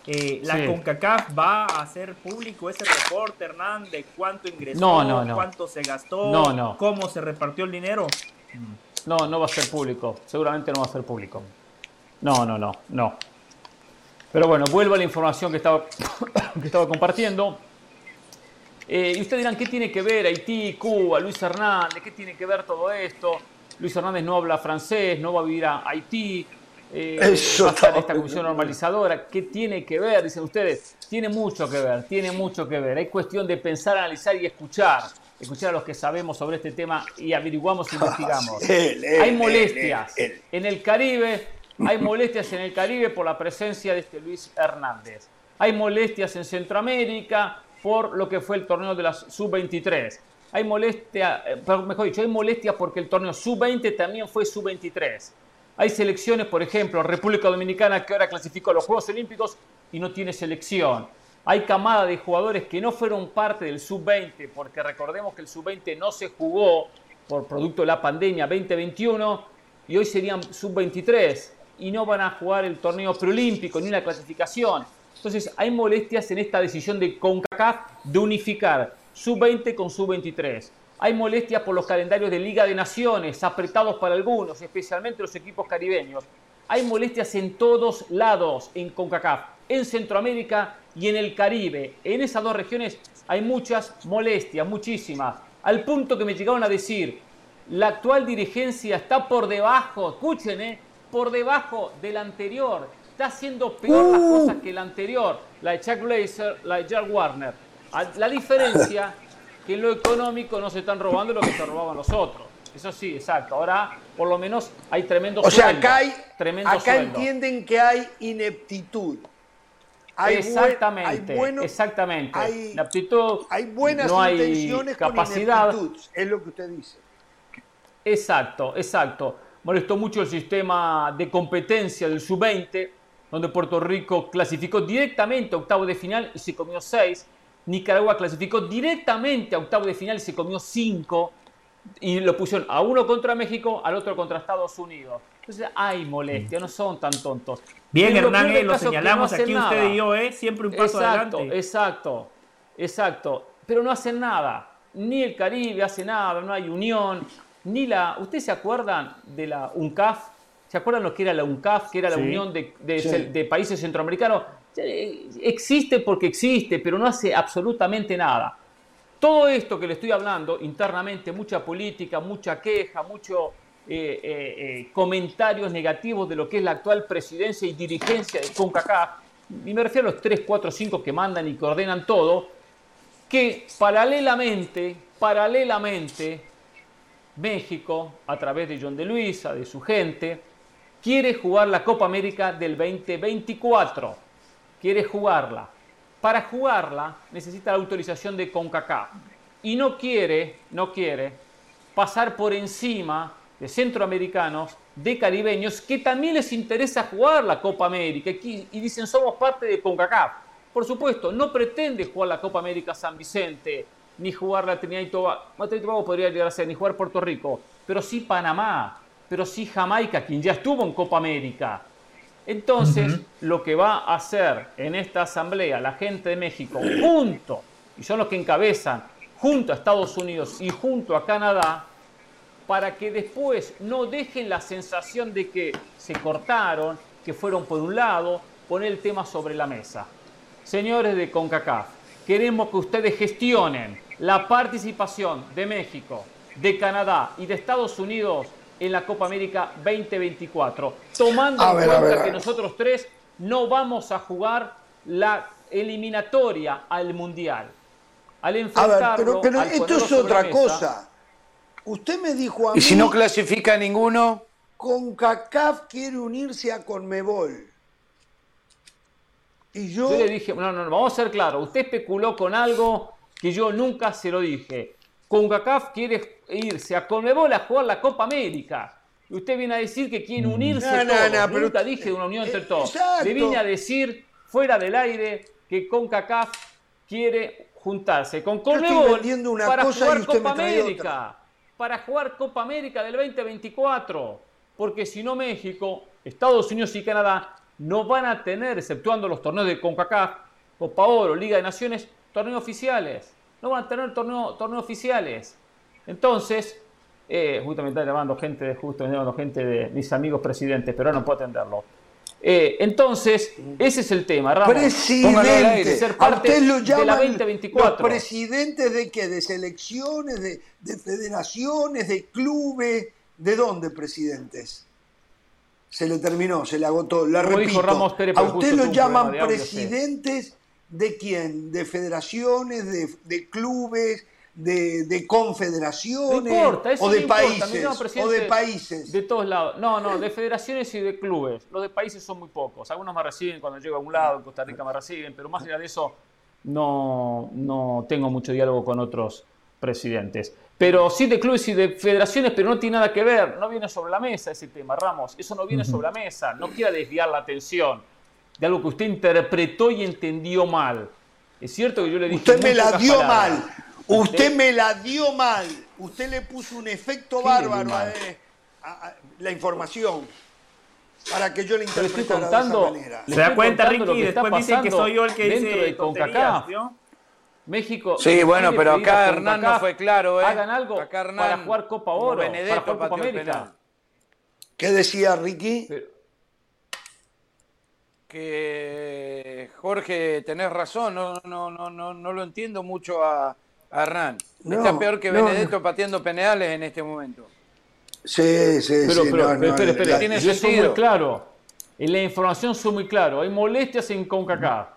Eh, la CONCACAF va a hacer público ese reporte, Hernán, de cuánto ingresó, cuánto se gastó, cómo se repartió el dinero. No, no va a ser público, seguramente no va a ser público. No, no, no, no. Pero bueno, vuelvo a la información que estaba, que estaba compartiendo. Eh, y ustedes dirán, ¿qué tiene que ver Haití, Cuba, Luis Hernández? ¿Qué tiene que ver todo esto? Luis Hernández no habla francés, no va a vivir a Haití. Eh, Eso esta comisión normalizadora. ¿Qué tiene que ver? Dicen ustedes. Tiene mucho que ver, tiene mucho que ver. Hay cuestión de pensar, analizar y escuchar. Escuchar a los que sabemos sobre este tema y averiguamos e investigamos. Hay molestias en el Caribe, hay molestias en el Caribe por la presencia de este Luis Hernández. Hay molestias en Centroamérica por lo que fue el torneo de la Sub-23. Hay molestia, eh, mejor dicho, hay molestias porque el torneo Sub-20 también fue Sub-23. Hay selecciones, por ejemplo, República Dominicana que ahora clasificó a los Juegos Olímpicos y no tiene selección. Hay camada de jugadores que no fueron parte del Sub-20, porque recordemos que el Sub-20 no se jugó por producto de la pandemia 2021 y hoy serían Sub-23 y no van a jugar el torneo preolímpico ni la clasificación. Entonces hay molestias en esta decisión de CONCACAF de unificar Sub-20 con Sub-23. Hay molestias por los calendarios de Liga de Naciones, apretados para algunos, especialmente los equipos caribeños. Hay molestias en todos lados en CONCACAF, en Centroamérica y en el Caribe. En esas dos regiones hay muchas molestias, muchísimas. Al punto que me llegaron a decir, la actual dirigencia está por debajo, escuchen, eh, por debajo de la anterior. Está haciendo peor las cosas que la anterior, la de Chuck Blazer, la de Jack Warner. La diferencia que en lo económico no se están robando lo que se robaban los otros. Eso sí, exacto. Ahora, por lo menos, hay tremendo O sea, sueldo, acá, hay, tremendo acá sueldo. entienden que hay ineptitud. Hay buen- exactamente, hay bueno- exactamente. hay- aptitud, Hay buenas no hay intenciones capacidad. con ineptitud, es lo que usted dice. Exacto, exacto. Molestó mucho el sistema de competencia del sub-20, donde Puerto Rico clasificó directamente a octavo de final y se comió seis. Nicaragua clasificó directamente a octavo de final y se comió cinco. Y lo pusieron a uno contra México, al otro contra Estados Unidos. Entonces hay molestia, no son tan tontos. Bien, Pero Hernán, eh, lo no señalamos aquí nada. usted y yo, ¿eh? Siempre un paso exacto, adelante. Exacto, exacto. Pero no hacen nada. Ni el Caribe hace nada, no hay unión. Ni la. ¿Ustedes se acuerdan de la UNCAF? ¿Se acuerdan lo que era la UNCAF, que era la Sí. Unión de, de- Sí. de países centroamericanos? Existe porque existe, pero no hace absolutamente nada. Todo esto que le estoy hablando internamente, mucha política, mucha queja, mucho eh, eh, eh, comentarios negativos de lo que es la actual presidencia y dirigencia de CONCACAF, y me refiero a los 3, 4, 5 que mandan y que ordenan todo, que paralelamente, paralelamente, México, a través de John de Luisa, de su gente, quiere jugar la Copa América del 2024. Quiere jugarla. Para jugarla necesita la autorización de CONCACAF. Y no quiere, no quiere pasar por encima de centroamericanos, de caribeños, que también les interesa jugar la Copa América y dicen somos parte de CONCACAF. Por supuesto, no pretende jugar la Copa América San Vicente, ni jugar la Trinidad y Tobago, Trinidad y Tobago podría llegar a ser, ni jugar Puerto Rico, pero sí Panamá, pero sí Jamaica, quien ya estuvo en Copa América. Entonces, lo que va a hacer en esta asamblea la gente de México, junto, y son los que encabezan, junto a Estados Unidos y junto a Canadá, para que después no dejen la sensación de que se cortaron, que fueron por un lado, poner el tema sobre la mesa. Señores de CONCACAF, queremos que ustedes gestionen la participación de México, de Canadá y de Estados Unidos en la Copa América 2024, tomando A en ver, a cuenta ver, a que nosotros tres no vamos a jugar la eliminatoria al Mundial. Al A ver, enfrentarlo, pero, pero al esto es otra cosa. Usted me dijo a mí, Y si no clasifica ninguno, CONCACAF quiere unirse a CONMEBOL. Y yo, Yo le dije, no, no, no, vamos a ser claros. Usted especuló con algo que yo nunca se lo dije. CONCACAF quiere irse a Conmebol a jugar la Copa América. Y usted viene a decir que quiere unirse No, no, todos. no, pero nunca dije una unión entre eh, todos. exacto. Le vine a decir fuera del aire que CONCACAF quiere juntarse con Conmebol para jugar Copa América. Para jugar Copa América del 2024. Porque si no México, Estados Unidos y Canadá no van a tener, exceptuando los torneos de CONCACAF, Copa Oro, Liga de Naciones, torneos oficiales. No van a tener torneo- torneos oficiales. Entonces, eh, justamente está llamando gente de justo, llamando gente de mis amigos presidentes, pero ahora no puedo atenderlo. Eh, entonces, ese es el tema, Ramos. Presidente, ser parte ¿A usted lo de la llaman 2024. los presidentes de qué? ¿De selecciones, de, de federaciones, de clubes? ¿De dónde presidentes? Se le terminó, se le agotó. La Como repito, dijo Ramos Pérez, ¿a usted lo llaman de presidentes de quién? ¿De federaciones, de, de clubes, de, de confederaciones No importa, eso o de no países? O de países. De todos lados. No, no, de federaciones y de clubes. Los de países son muy pocos. Algunos me reciben cuando llego a un lado, en Costa Rica me reciben, pero más allá de eso no, no tengo mucho diálogo con otros presidentes. Pero sí de clubes y de federaciones, pero no tiene nada que ver. No viene sobre la mesa ese tema, Ramos. Eso no viene sobre la mesa. No quiera desviar la atención de algo que usted interpretó y entendió mal. Es cierto que yo le dije. Usted me la dio palabras. mal. Usted me la dio mal. Usted le puso un efecto ¿Qué le bárbaro a, mal? a- a la información para que yo la estoy interpretara contando- de esa manera. Le ¿Se da cuenta, Ricky? está Después dicen que soy yo el que dentro dice de CONCACAF. ¿vio? México. Sí, bueno, pero acá Hernán no fue claro, ¿eh? Hagan algo Acá Hernán, para jugar Copa Oro, Benedetto para jugar Copa América. ¿Qué decía Ricky? Pero- que Jorge, tenés razón, no, no, no, no, no lo entiendo mucho a Hernán. No, Está peor que no, Benedetto pateando penales en este momento. Sí, sí, Pero, sí. pero, no, pero, no, espere, la- tiene yo soy sentido. muy claro. En la información soy muy claro. Hay molestias en CONCACAF.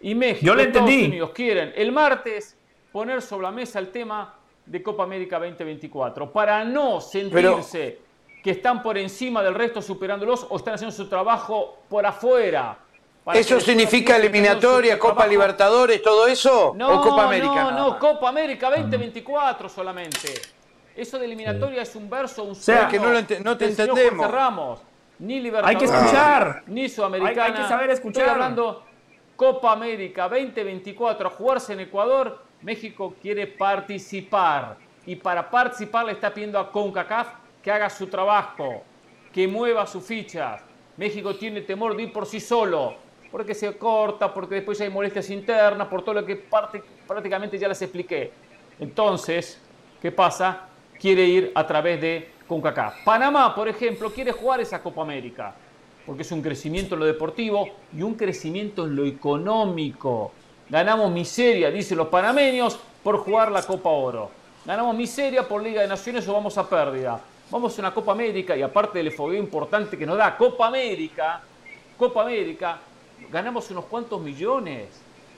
Y México, Yo le Estados entendí. Unidos quieren el martes poner sobre la mesa el tema de Copa América 2024 para no sentirse que están por encima del resto superándolos o están haciendo su trabajo por afuera. ¿Eso significa eliminatoria, Copa trabajo- Libertadores, todo eso? no, ¿O Copa América? No, no? Copa América 2024 solamente. Eso de eliminatoria es un verso, un sea, sueño que no lo ente- no te entendemos. Ramos. Ni Hay Libertadores. que escuchar. Ni Sudamericana. Hay- hay que saber escuchar. Estoy hablando Copa América 2024 a jugarse en Ecuador. México quiere participar. Y para participar le está pidiendo a CONCACAF que haga su trabajo, que mueva sus fichas. México tiene temor de ir por sí solo, porque se corta, porque después hay molestias internas, por todo lo que parte- prácticamente ya les expliqué. Entonces, ¿qué pasa? Quiere ir a través de CONCACAF. Panamá, por ejemplo, quiere jugar esa Copa América, porque es un crecimiento en lo deportivo y un crecimiento en lo económico. Ganamos miseria, dicen los panameños, por jugar la Copa Oro. Ganamos miseria por Liga de Naciones o vamos a pérdida. Vamos a una Copa América y aparte del fogueo importante que nos da Copa América, Copa América, ganamos unos cuantos millones,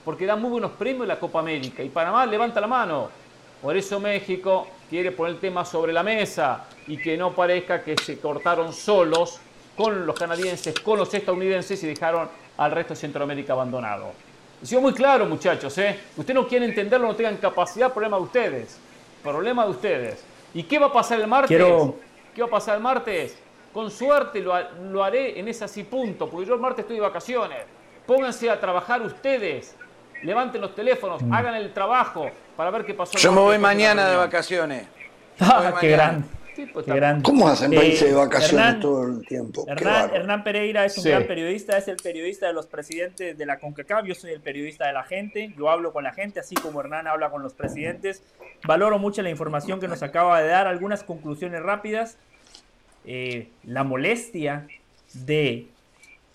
porque da muy buenos premios la Copa América y Panamá levanta la mano. Por eso México quiere poner el tema sobre la mesa y que no parezca que se cortaron solos con los canadienses, con los estadounidenses y dejaron al resto de Centroamérica abandonado. Ha sido muy claro, muchachos, ¿eh? Usted no quiere entenderlo, no tengan capacidad, problema de ustedes. Problema de ustedes. ¿Y qué va a pasar el martes? Quiero- ¿Qué va a pasar el martes? Con suerte lo, lo haré en ese así punto, porque yo el martes estoy de vacaciones. Pónganse a trabajar ustedes. Levanten los teléfonos, hagan el trabajo para ver qué pasó. Yo me voy mañana de vacaciones. Ah, qué mañana. grande. Sí, pues, grande. ¿Cómo hacen Eh, para irse de vacaciones Hernán- todo el tiempo? Hernán. Hernán Pereira es un Sí. gran periodista, es el periodista de los presidentes de la CONCACAF, yo soy el periodista de la gente, yo hablo con la gente, así como Hernán habla con los presidentes. Valoro mucho la información que nos acaba de dar, algunas conclusiones rápidas. Eh, la molestia de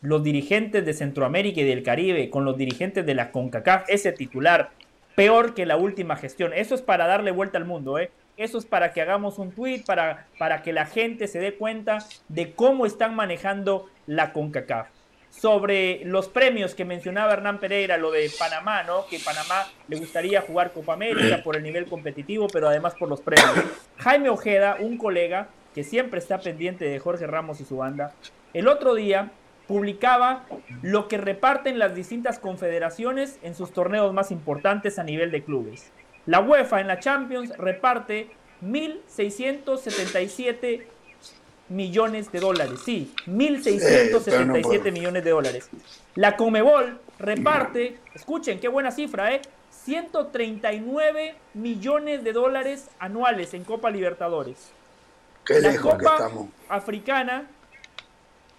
los dirigentes de Centroamérica y del Caribe con los dirigentes de la CONCACAF, ese titular, peor que la última gestión. Eso es para darle vuelta al mundo, ¿eh? Eso es para que hagamos un tweet, para, para que la gente se dé cuenta de cómo están manejando la CONCACAF. Sobre los premios que mencionaba Hernán Pereira, lo de Panamá, ¿no? Que Panamá le gustaría jugar Copa América por el nivel competitivo, pero además por los premios. Jaime Ojeda, un colega que siempre está pendiente de Jorge Ramos y su banda, el otro día publicaba lo que reparten las distintas confederaciones en sus torneos más importantes a nivel de clubes. La UEFA en la Champions reparte 1.677 millones de dólares. Sí, Eh, pero no 1.677 puedo. millones de dólares. La Comebol reparte, escuchen, qué buena cifra, ¿eh? 139 millones de dólares anuales en Copa Libertadores. Qué La lejos que Copa estamos. Africana,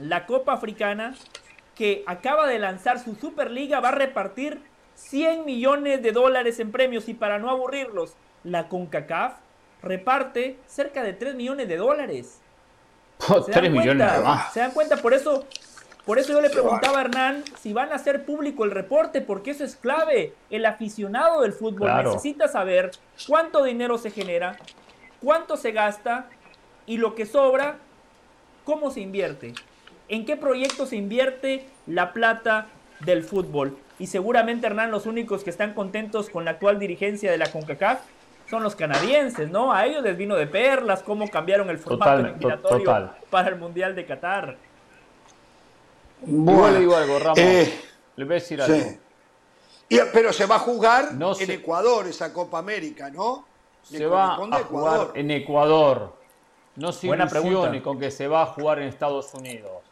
la Copa Africana, que acaba de lanzar su Superliga, va a repartir 100 millones de dólares en premios. Y para no aburrirlos, la CONCACAF reparte cerca de 3 millones de dólares. ¿Se dan 3 millones cuenta? nada más. ¿Se dan cuenta? Por eso Por eso yo le preguntaba a Hernán si van a hacer público el reporte, porque eso es clave. El aficionado del fútbol Claro. necesita saber cuánto dinero se genera, cuánto se gasta y lo que sobra, cómo se invierte. ¿En qué proyecto se invierte la plata del fútbol? Y seguramente, Hernán, los únicos que están contentos con la actual dirigencia de la CONCACAF son los canadienses, ¿no? A ellos les vino de perlas cómo cambiaron el formato Total, to- eliminatorio total. para el Mundial de Qatar. Igual le digo algo, Ramos. eh, le voy a decir algo. sí. Y- pero se va a jugar No en se- Ecuador esa Copa América, ¿no? Le Se va a jugar Ecuador. en Ecuador. No se Buena ilusione pregunta. con que se va a jugar en Estados Unidos.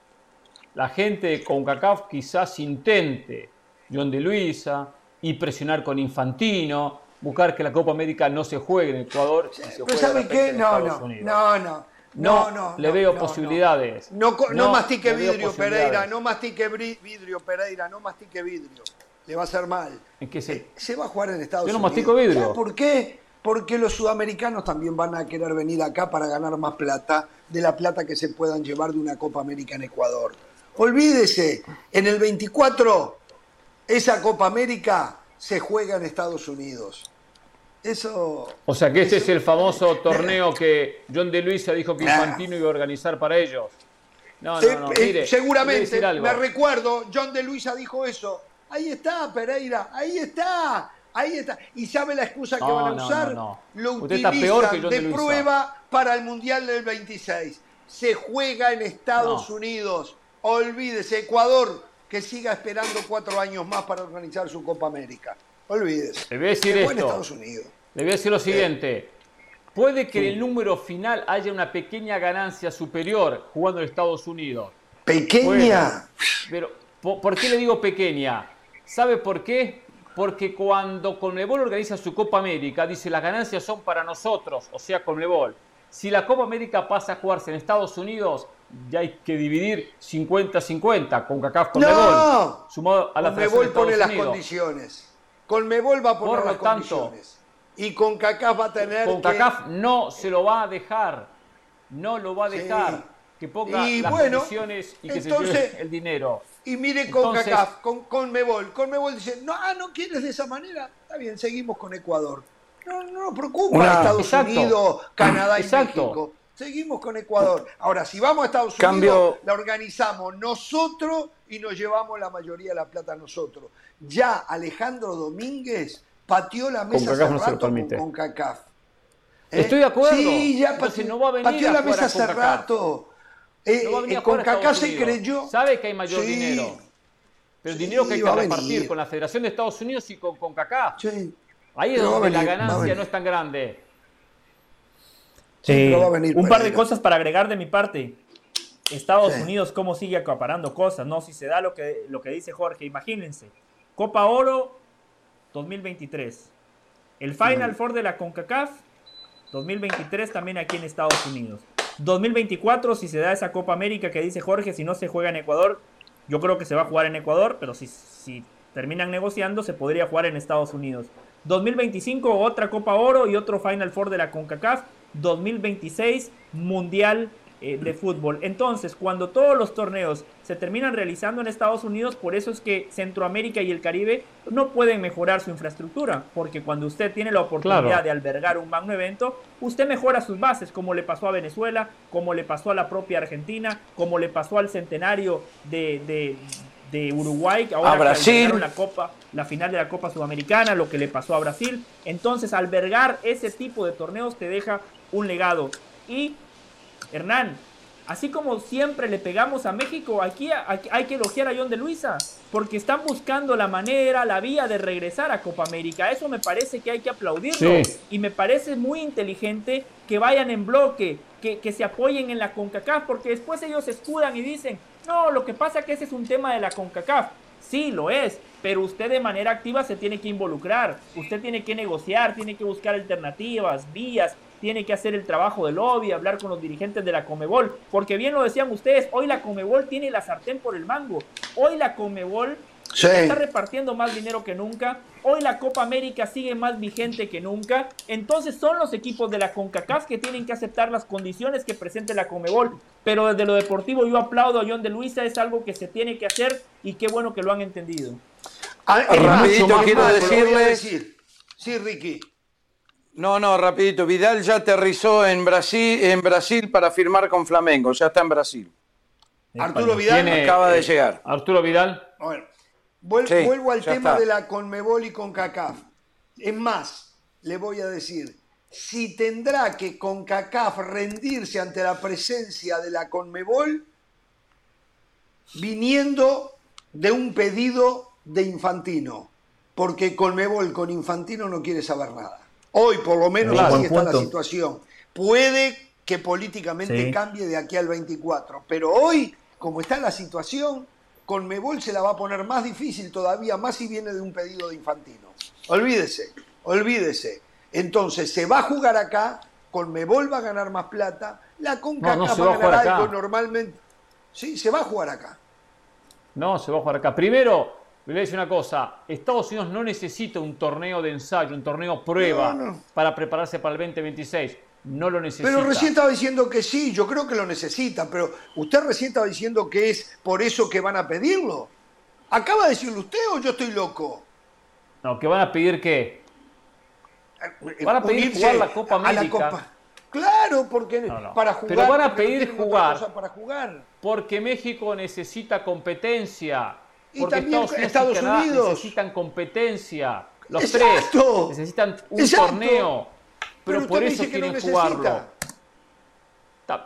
La gente de CONCACAF quizás intente, John de Luisa, y presionar con Infantino, buscar que la Copa América no se juegue en Ecuador y se Pero ¿sabe qué? No, no, Unidos. no, no. No, le veo no, posibilidades. No, mastique vidrio. Pereira, no mastique vidrio, Pereira, no mastique vidrio. Le va a hacer mal. ¿En qué se- Se va a jugar en Estados Yo no Unidos. mastico vidrio. ¿Sabe por qué? Porque los sudamericanos también van a querer venir acá para ganar más plata de la plata que se puedan llevar de una Copa América en Ecuador. Olvídese, en el 24 esa Copa América se juega en Estados Unidos. Eso O sea que ese es el famoso torneo que John de Luisa dijo que. Infantino iba a organizar para ellos. No, no, no, eh, mire, seguramente, me recuerdo, John de Luisa dijo eso. Ahí está, Pereira, ahí está, ahí está. ¿Y sabe la excusa que No, van a usar? no, no. Lo Usted está utilizan peor que John de prueba para el Mundial del 26. Se juega en Estados. Unidos. Olvídese, Ecuador, que siga esperando cuatro años más para organizar su Copa América. Olvídese. Le voy a decir esto. Estados Unidos. Le voy a decir lo siguiente. Puede que en el número final haya una pequeña ganancia superior jugando en Estados Unidos. Pequeña. Pero, ¿por, por qué le digo pequeña? ¿Sabe por qué? Porque cuando Conmebol organiza su Copa América, dice las ganancias son para nosotros, o sea, Conmebol. Si la Copa América pasa a jugarse en Estados Unidos, ya hay que dividir 50-50 con CACAF Conmebol. No. Sumado a la Conmebol pone las Unidos. condiciones. Conmebol va a poner Por lo las tanto, condiciones. Y con CACAF va a tener Con que... CACAF no se lo va a dejar. No lo va a Sí. dejar. Que ponga Y las bueno, condiciones y que entonces- se lleve el dinero. Y mire con Entonces- CACAF, con Conmebol. Conmebol dice, no, ah, no quieres de esa manera. Está bien, seguimos con Ecuador. No, no nos preocupa Una- Estados Exacto. Unidos, Canadá y Exacto. México. Seguimos con Ecuador. Ahora, si vamos a Estados Cambio- Unidos, la organizamos nosotros y nos llevamos la mayoría de la plata nosotros. Ya Alejandro Domínguez pateó la mesa no lo rato con. CONCACAF. Estoy de acuerdo. Sí, ya pateó, no va a venir pateó a la mesa hace rato. Eh, No va a venir eh, a a CONCACAF Estados se creyó. Sabe que hay mayor Sí. dinero. Pero el Sí, dinero que hay que repartir venir. con la Federación de Estados Unidos y con CONCACAF. Sí. Ahí es Pero donde la ganancia no es tan grande. Eh, pero va a venir un par de cosas para agregar de mi parte. Estados Sí. Unidos, cómo sigue acaparando cosas, ¿no? Si se da lo que, lo que dice Jorge, imagínense. Copa Oro 2023. El Final Four de la CONCACAF 2023 también aquí en Estados Unidos. 2024, si se da esa Copa América que dice Jorge, si no se juega en Ecuador, yo creo que se va a jugar en Ecuador, pero si, si terminan negociando, se podría jugar en Estados Unidos. 2025, otra Copa Oro y otro Final Four de la CONCACAF. 2026, Mundial eh, de Fútbol. Entonces, cuando todos los torneos se terminan realizando en Estados Unidos, por eso es que Centroamérica y el Caribe no pueden mejorar su infraestructura, porque cuando usted tiene la oportunidad Claro. de albergar un magno evento, usted mejora sus bases, como le pasó a Venezuela, como le pasó a la propia Argentina, como le pasó al centenario de, de- de Uruguay, que ahora A Brasil. la Copa, la final de la Copa Sudamericana, lo que le pasó a Brasil. Entonces, albergar ese tipo de torneos te deja un legado. Y, Hernán, así como siempre le pegamos a México, aquí hay, hay que elogiar a John de Luisa, porque están buscando la manera, la vía de regresar a Copa América. Eso me parece que hay que aplaudirlo. Sí. Y me parece muy inteligente que vayan en bloque, que, que se apoyen en la CONCACAF, porque después ellos escudan y dicen, no, lo que pasa es que ese es un tema de la CONCACAF. Sí, lo es, pero usted de manera activa se tiene que involucrar, usted tiene que negociar, tiene que buscar alternativas, vías, tiene que hacer el trabajo de lobby, hablar con los dirigentes de la Comebol, porque bien lo decían ustedes, hoy la Comebol tiene la sartén por el mango, hoy la Comebol Está repartiendo más dinero que nunca. Hoy la Copa América sigue más vigente que nunca. Entonces son los equipos de la CONCACAF que tienen que aceptar las condiciones que presente la Comebol. Pero desde lo deportivo yo aplaudo a John de Luisa. Es algo que se tiene que hacer y qué bueno que lo han entendido. Ah, rapidito quiero decirles... Sí, Ricky. No, no, rapidito. Vidal ya aterrizó en Brasil, en Brasil para firmar con Flamengo. Ya está en Brasil. Arturo Vidal acaba de llegar. Arturo Vidal. Bueno, vuelvo al tema de la Conmebol y CONCACAF. Es más, le voy a decir, si tendrá que CONCACAF rendirse ante la presencia de la Conmebol, viniendo de un pedido de Infantino, porque Conmebol con Infantino no quiere saber nada. Hoy por lo menos así está la situación. Puede que políticamente cambie de aquí al 24. Pero hoy, como está la situación, Conmebol se la va a poner más difícil todavía, más si viene de un pedido de Infantino. Olvídese, olvídese. Entonces se va a jugar acá, Conmebol va a ganar más plata, la CONCACAF va a ganar algo normalmente. Sí, se va a jugar acá. No, se va a jugar acá. Primero, le voy a decir una cosa, Estados Unidos no necesita un torneo de ensayo, un torneo prueba para prepararse para el 2026 no lo necesita. Pero recién estaba diciendo que sí, yo creo que lo necesita, pero usted recién estaba diciendo que es por eso que van a pedirlo. ¿Acaba de decirlo usted o yo estoy loco? No, que van a pedir qué. Eh, van a pedir jugar la Copa América. Claro, porque para jugar. Pero van a pedir jugar, para jugar. Porque México necesita competencia. Y porque también Estados, Unidos, necesitan competencia. Los tres. Necesitan un torneo. Pero, por eso quieren jugarlo.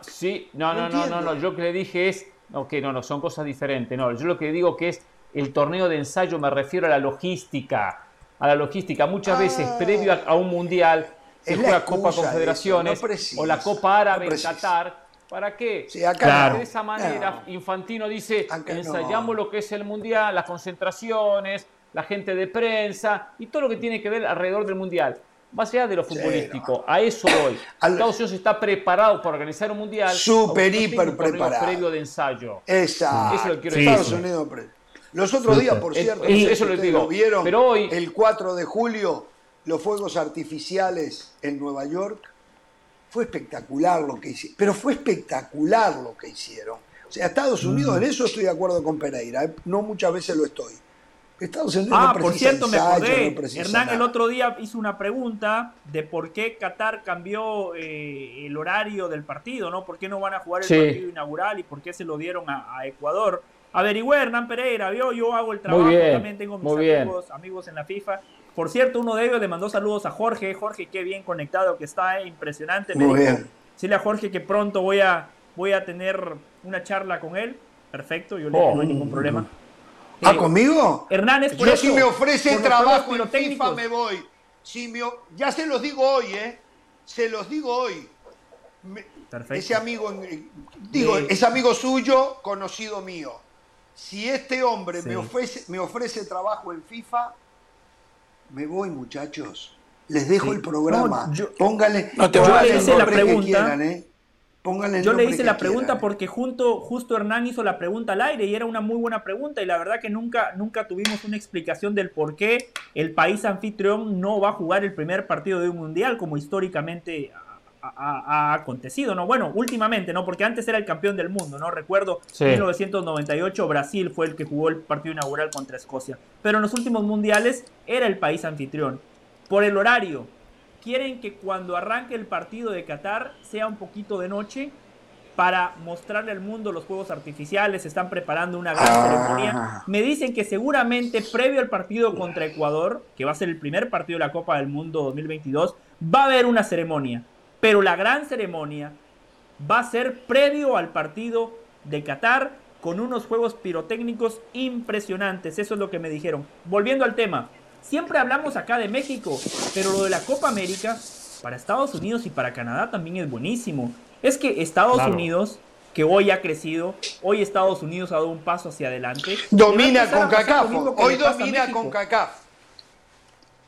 Sí, no, no, no, no, no, yo que le dije es, ok, no, no, son cosas diferentes, no, yo lo que digo que es el torneo de ensayo, me refiero a la logística, a la logística, muchas veces ah. previo a, un mundial se juega Copa Confederaciones o la Copa Árabe en Qatar, ¿Para qué? De esa manera, Infantino dice, ensayamos lo que es el Mundial, las concentraciones, la gente de prensa y todo lo que tiene que ver alrededor del Mundial más allá de lo futbolístico, a eso hoy. Estados Unidos está preparado para organizar un mundial. Super, hiper preparado. previo de ensayo. Exacto. Eso es lo que quiero decir. Estados Unidos. Los otros días, por cierto, eso lo, digo. vieron, pero hoy, el 4 de julio, los fuegos artificiales en Nueva York. Fue espectacular lo que hicieron. Pero fue espectacular lo que hicieron. O sea, Estados Unidos, mm. en eso estoy de acuerdo con Pereira. ¿eh? No muchas veces lo estoy ah, por cierto, me acordé. Hernán el otro día hizo una pregunta de por qué Qatar cambió eh, el horario del partido, ¿no? ¿Por qué no van a jugar el partido inaugural y por qué se lo dieron a, Ecuador? Averigüé, Hernán Pereira, vio, yo hago el trabajo, también tengo mis amigos, amigos en la FIFA. Por cierto, uno de ellos le mandó saludos a Jorge. Jorge, qué bien conectado que está, eh, impresionante. Muy bien. Dile a Jorge que pronto voy a, voy a tener una charla con él. Perfecto, yo le no hay ningún problema. ¿Ah, conmigo? Hernández, Yo si me ofrece trabajo en FIFA me voy. Si ya se los digo hoy, ¿eh? Se los digo hoy. Perfecto. Ese amigo, digo, es amigo suyo, conocido mío. Si este hombre me, ofrece, me ofrece trabajo en FIFA, me voy, muchachos. Les dejo el programa. pónganle, no te voy a hacer la pregunta. Quieran, ¿eh? Yo le hice la pregunta porque junto, justo Hernán hizo la pregunta al aire y era una muy buena pregunta y la verdad que nunca, nunca tuvimos una explicación del por qué el país anfitrión no va a jugar el primer partido de un mundial como históricamente ha, acontecido, ¿no? Bueno, últimamente, ¿no? Porque antes era el campeón del mundo, ¿no? Recuerdo, en 1998 Brasil fue el que jugó el partido inaugural contra Escocia. Pero en los últimos mundiales era el país anfitrión. Por el horario, quieren que cuando arranque el partido de Qatar sea un poquito de noche para mostrarle al mundo los juegos artificiales, están preparando una gran ah. ceremonia. Me dicen que seguramente previo al partido contra Ecuador, que va a ser el primer partido de la Copa del Mundo 2022, va a haber una ceremonia, pero la gran ceremonia va a ser previo al partido de Qatar con unos juegos pirotécnicos impresionantes, eso es lo que me dijeron. Volviendo al tema, Siempre hablamos acá de México, pero lo de la Copa América para Estados Unidos y para Canadá también es buenísimo. Es que Estados Unidos, que hoy ha crecido, hoy Estados Unidos ha dado un paso hacia adelante. Domina con CACAF, hoy domina con CACAF.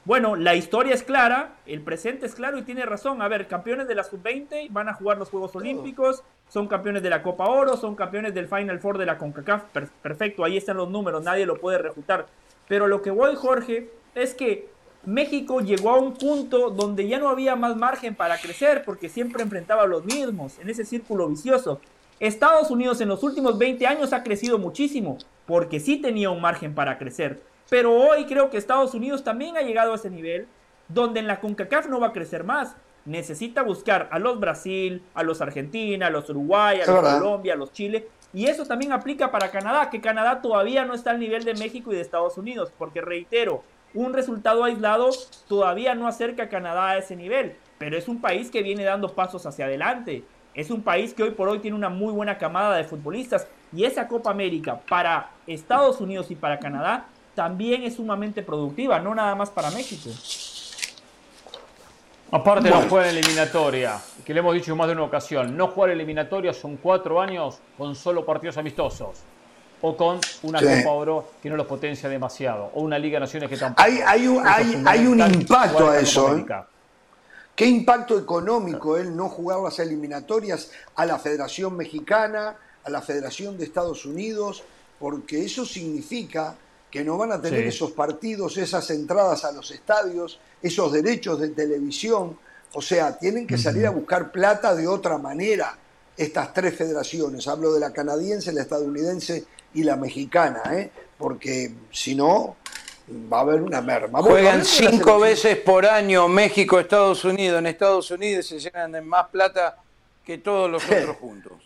Bueno, la historia es clara, el presente es claro y tiene razón. A ver, campeones de la sub-20 van a jugar los Juegos Olímpicos, son campeones de la Copa Oro, son campeones del Final Four de la CONCACAF. perfecto, ahí están los números, nadie lo puede refutar. Pero lo que voy, Jorge, es que México llegó a un punto donde ya no había más margen para crecer porque siempre enfrentaba a los mismos en ese círculo vicioso. Estados Unidos en los últimos 20 años ha crecido muchísimo porque sí tenía un margen para crecer. Pero hoy creo que Estados Unidos también ha llegado a ese nivel donde en la CONCACAF no va a crecer más necesita buscar a los Brasil, a los Argentina, a los Uruguay, a los Colombia, a los Chile. Y eso también aplica para Canadá, que Canadá todavía no está al nivel de México y de Estados Unidos, porque reitero, un resultado aislado todavía no acerca a Canadá a ese nivel, pero es un país que viene dando pasos hacia adelante. Es un país que hoy por hoy tiene una muy buena camada de futbolistas y esa Copa América para Estados Unidos y para Canadá también es sumamente productiva, no nada más para México. Aparte no jugar eliminatoria, que le hemos dicho más de una ocasión, no jugar eliminatoria son cuatro años con solo partidos amistosos. O con una Copa Oro que no los potencia demasiado. O una Liga de Naciones que tampoco. Hay, hay, un, hay, un impacto a eso. ¿eh? ¿Qué impacto económico el no jugar las eliminatorias a la Federación Mexicana, a la Federación de Estados Unidos? Porque eso significa que no van a tener esos partidos, esas entradas a los estadios, esos derechos de televisión. O sea, tienen que salir a buscar plata de otra manera estas tres federaciones. Hablo de la canadiense, la estadounidense y la mexicana, ¿eh? porque si no, va a haber una merma. Juegan cinco veces por año México, Estados Unidos. En Estados Unidos se llenan de más plata que todos los otros juntos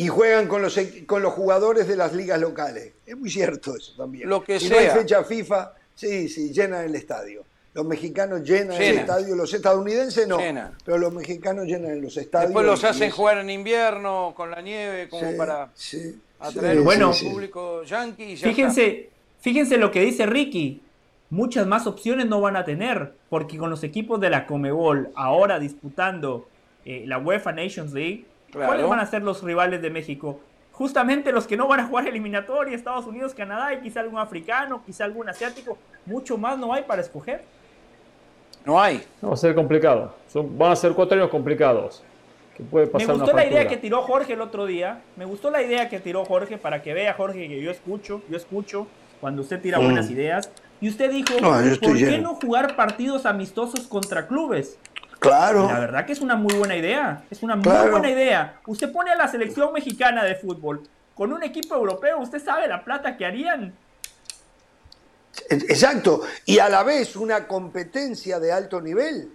y juegan con los, con los jugadores de las ligas locales. Es muy cierto eso también. Lo que si sea. no hay fecha FIFA, sí, sí, llenan el estadio. Los mexicanos llenan el estadio, los estadounidenses no, pero los mexicanos llenan los estadios. Después los hacen jugar en invierno con la nieve como para atraer bueno, público yankee. fíjense, fíjense lo que dice Ricky. Muchas más opciones no van a tener, porque con los equipos de la Comebol ahora disputando eh, la UEFA Nations League, ¿Cuáles van a ser los rivales de México? Justamente los que no van a jugar eliminatoria, Estados Unidos, Canadá y quizá algún africano, quizá algún asiático. Mucho más no hay para escoger. No hay. va a ser complicado. van a ser cuatro años complicados. Me gustó la idea que tiró Jorge el otro día. Me gustó la idea que tiró Jorge para que vea Jorge que yo escucho, yo escucho cuando usted tira buenas mm. ideas. Y usted dijo, ¿por qué no jugar partidos amistosos contra clubes? Claro. La verdad que es una muy buena idea. Es una muy buena idea. Usted pone a la selección mexicana de fútbol con un equipo europeo, usted sabe la plata que harían. Exacto. Y a la vez una competencia de alto nivel.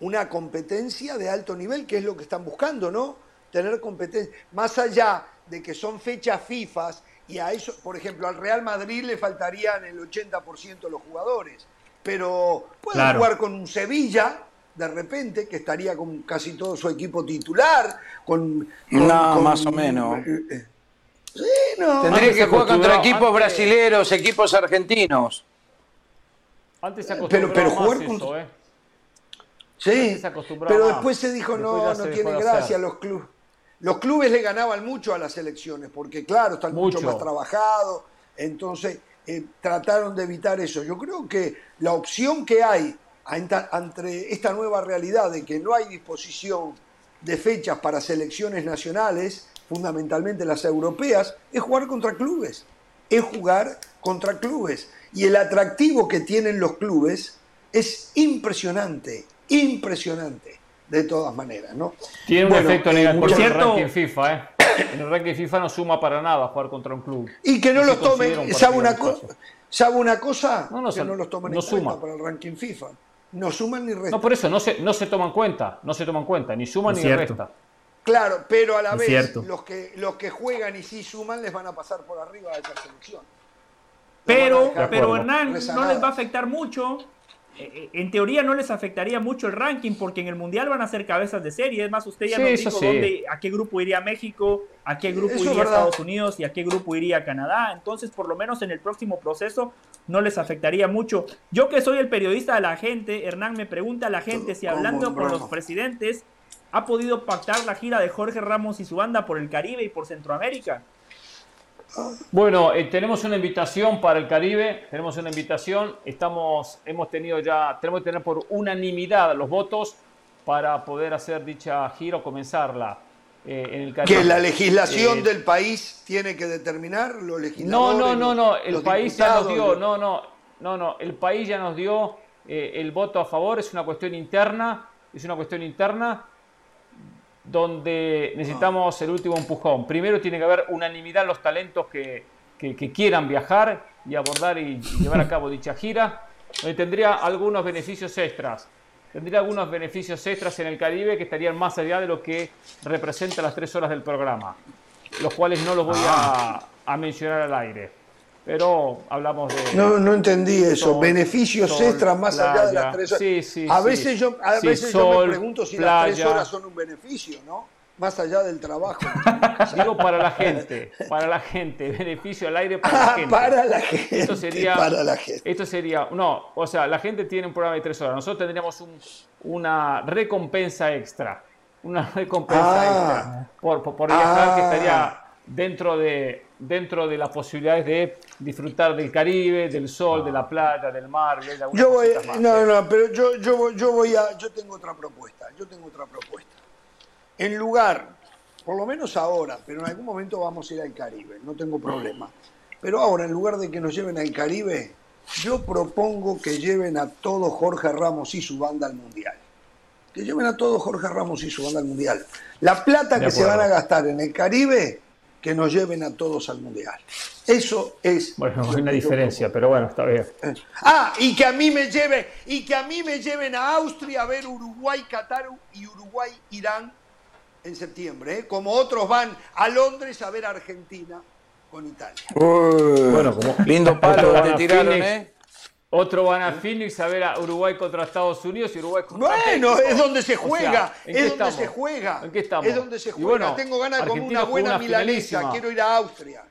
Una competencia de alto nivel, que es lo que están buscando, ¿no? Tener competencia. Más allá de que son fechas FIFA y a eso, por ejemplo, al Real Madrid le faltarían el 80% de los jugadores. Pero pueden jugar con un Sevilla de repente, que estaría con casi todo su equipo titular, con... no, más o menos. Eh, eh, sí, no. Tendría que jugar contra equipos brasileños, equipos argentinos. Antes se pero, pero jugar con... ¿eh? Sí, pero después se dijo, no, no tiene gracia los clubes. Los clubes le ganaban mucho a las elecciones, porque claro, están mucho, más trabajados, entonces trataron de evitar eso. Yo creo que la opción que hay ante esta nueva realidad de que no hay disposición de fechas para selecciones nacionales, fundamentalmente las europeas, es jugar contra clubes. Es jugar contra clubes. Y el atractivo que tienen los clubes es impresionante, impresionante, de todas maneras, ¿no? Tiene un efecto eh, negativo en el ranking FIFA, ¿eh? En el ranking FIFA no suma para nada jugar contra un club. Y que no los tomen, ¿sabe una, ¿sabe una cosa? No, no, que no los tomen en cuenta para el ranking FIFA no suman ni restan. No, por eso no se, no se toman cuenta, no se toman cuenta, ni suman ni restan. Claro, pero a la vez los que, los que juegan y sí suman les van a pasar por arriba de esa selección. Pero, pero Hernán, no les va a afectar mucho en teoría no les afectaría mucho el ranking porque en el Mundial van a ser cabezas de serie. Es más, usted ya nos dijo dónde, a qué grupo iría México, a qué grupo iría Estados Unidos y a qué grupo iría Canadá. Entonces, por lo menos en el próximo proceso no les afectaría mucho. Yo que soy el periodista de la gente, Hernán me pregunta a la gente si hablando con los presidentes ha podido pactar la gira de Jorge Ramos y su banda por el Caribe y por Centroamérica. Bueno, eh, tenemos una invitación para el Caribe, tenemos una invitación, estamos, hemos tenido ya, tenemos que tener por unanimidad los votos para poder hacer dicha gira o comenzarla. eh, en el Caribe. Que la legislación Eh, del país tiene que determinar los No, legisladores. no, no, no, el los país ya nos dio, no, no, no, no, el país ya nos dio el voto a favor, es una cuestión interna, es una cuestión interna donde necesitamos el último empujón. Primero tiene que haber unanimidad los talentos que, que- que quieran viajar y abordar y, y llevar a cabo dicha gira, donde tendría algunos beneficios extras. Tendría algunos beneficios extras en el Caribe que estarían más allá de lo que representa las tres horas del programa, los cuales no los voy a, a mencionar al aire. Pero hablamos de... No, no entendí eso. Sol, Beneficios sol, extras más allá de las tres horas. Sí, sí, a sí. veces yo, a Sí, veces yo me pregunto si las tres horas son un beneficio, ¿no? Más allá del trabajo. Digo para la gente, para la gente, beneficio al aire para la Ah, gente. para la gente. Esto sería, para la gente. Esto sería, no, o sea, la gente tiene un programa de tres horas. Nosotros tendríamos un- una recompensa extra. Una recompensa Ah. extra por, por- por viajar que Ah. estaría dentro de, dentro de las posibilidades de disfrutar del Caribe, del sol, de la playa, del mar. algunas Yo voy, no, no, pero yo, yo, voy- yo voy a, yo tengo otra propuesta, yo tengo otra propuesta. En lugar, por lo menos ahora, pero en algún momento vamos a ir al Caribe, no tengo problema. Pero ahora, en lugar de que nos lleven al Caribe, yo propongo que lleven a todo Jorge Ramos y su banda al Mundial. Que lleven a todo Jorge Ramos y su banda al Mundial. La plata De que se van a gastar en el Caribe, que nos lleven a todos al Mundial. Eso es. Bueno, hay una diferencia, pero bueno, está bien. Ah, y que a mí me lleven, y que a mí me lleven a Austria a ver Uruguay, Qatar y Uruguay, Irán en septiembre, ¿eh? como otros van a Londres a ver Argentina con Italia. Bueno, como Lindo palo te tiraron, Phoenix, ¿eh? Otro van a Phoenix a ver a Uruguay contra Estados Unidos y Uruguay contra Bueno, México. es donde se O sea, juega, ¿en es donde estamos? se juega, ¿En qué estamos? es donde se juega. bueno, Tengo ganas de comer una buena una milanesa, finalísima. quiero ir a Austria.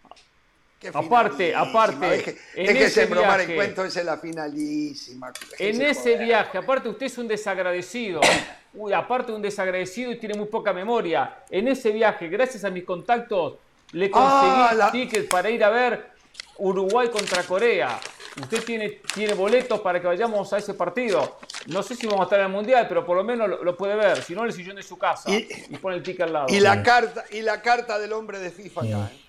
Qué Aparte, aparte, deje- en déjese ese bromar el cuento, esa es la finalísima. En ese joder. viaje, aparte usted es un desagradecido, uy, aparte un desagradecido y tiene muy poca memoria. En ese viaje, gracias a mis contactos, le conseguí Ah, la- tickets para ir a ver Uruguay contra Corea. Usted tiene, tiene boletos para que vayamos a ese partido. No sé si vamos a estar en el Mundial, pero por lo menos lo, lo puede ver. Si no, en el sillón de su casa. Y- Y, pone el ticket al lado. Y la carta, y la carta del hombre de FIFA acá. ¿eh?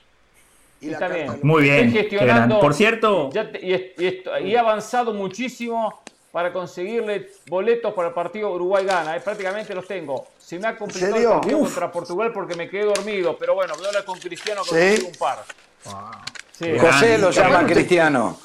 Y la Está carta bien. del Muy Estoy bien. gestionando- Por cierto, Ya te- y, y he avanzado muchísimo para conseguirle boletos para el partido Uruguay-Gana. Eh, prácticamente los tengo. Se me ha complicado el partido Uf. contra Portugal porque me quedé dormido. Pero bueno, voy a hablar con Cristiano que ¿Sí? consigo un par. Sí. José lo llama Cristiano.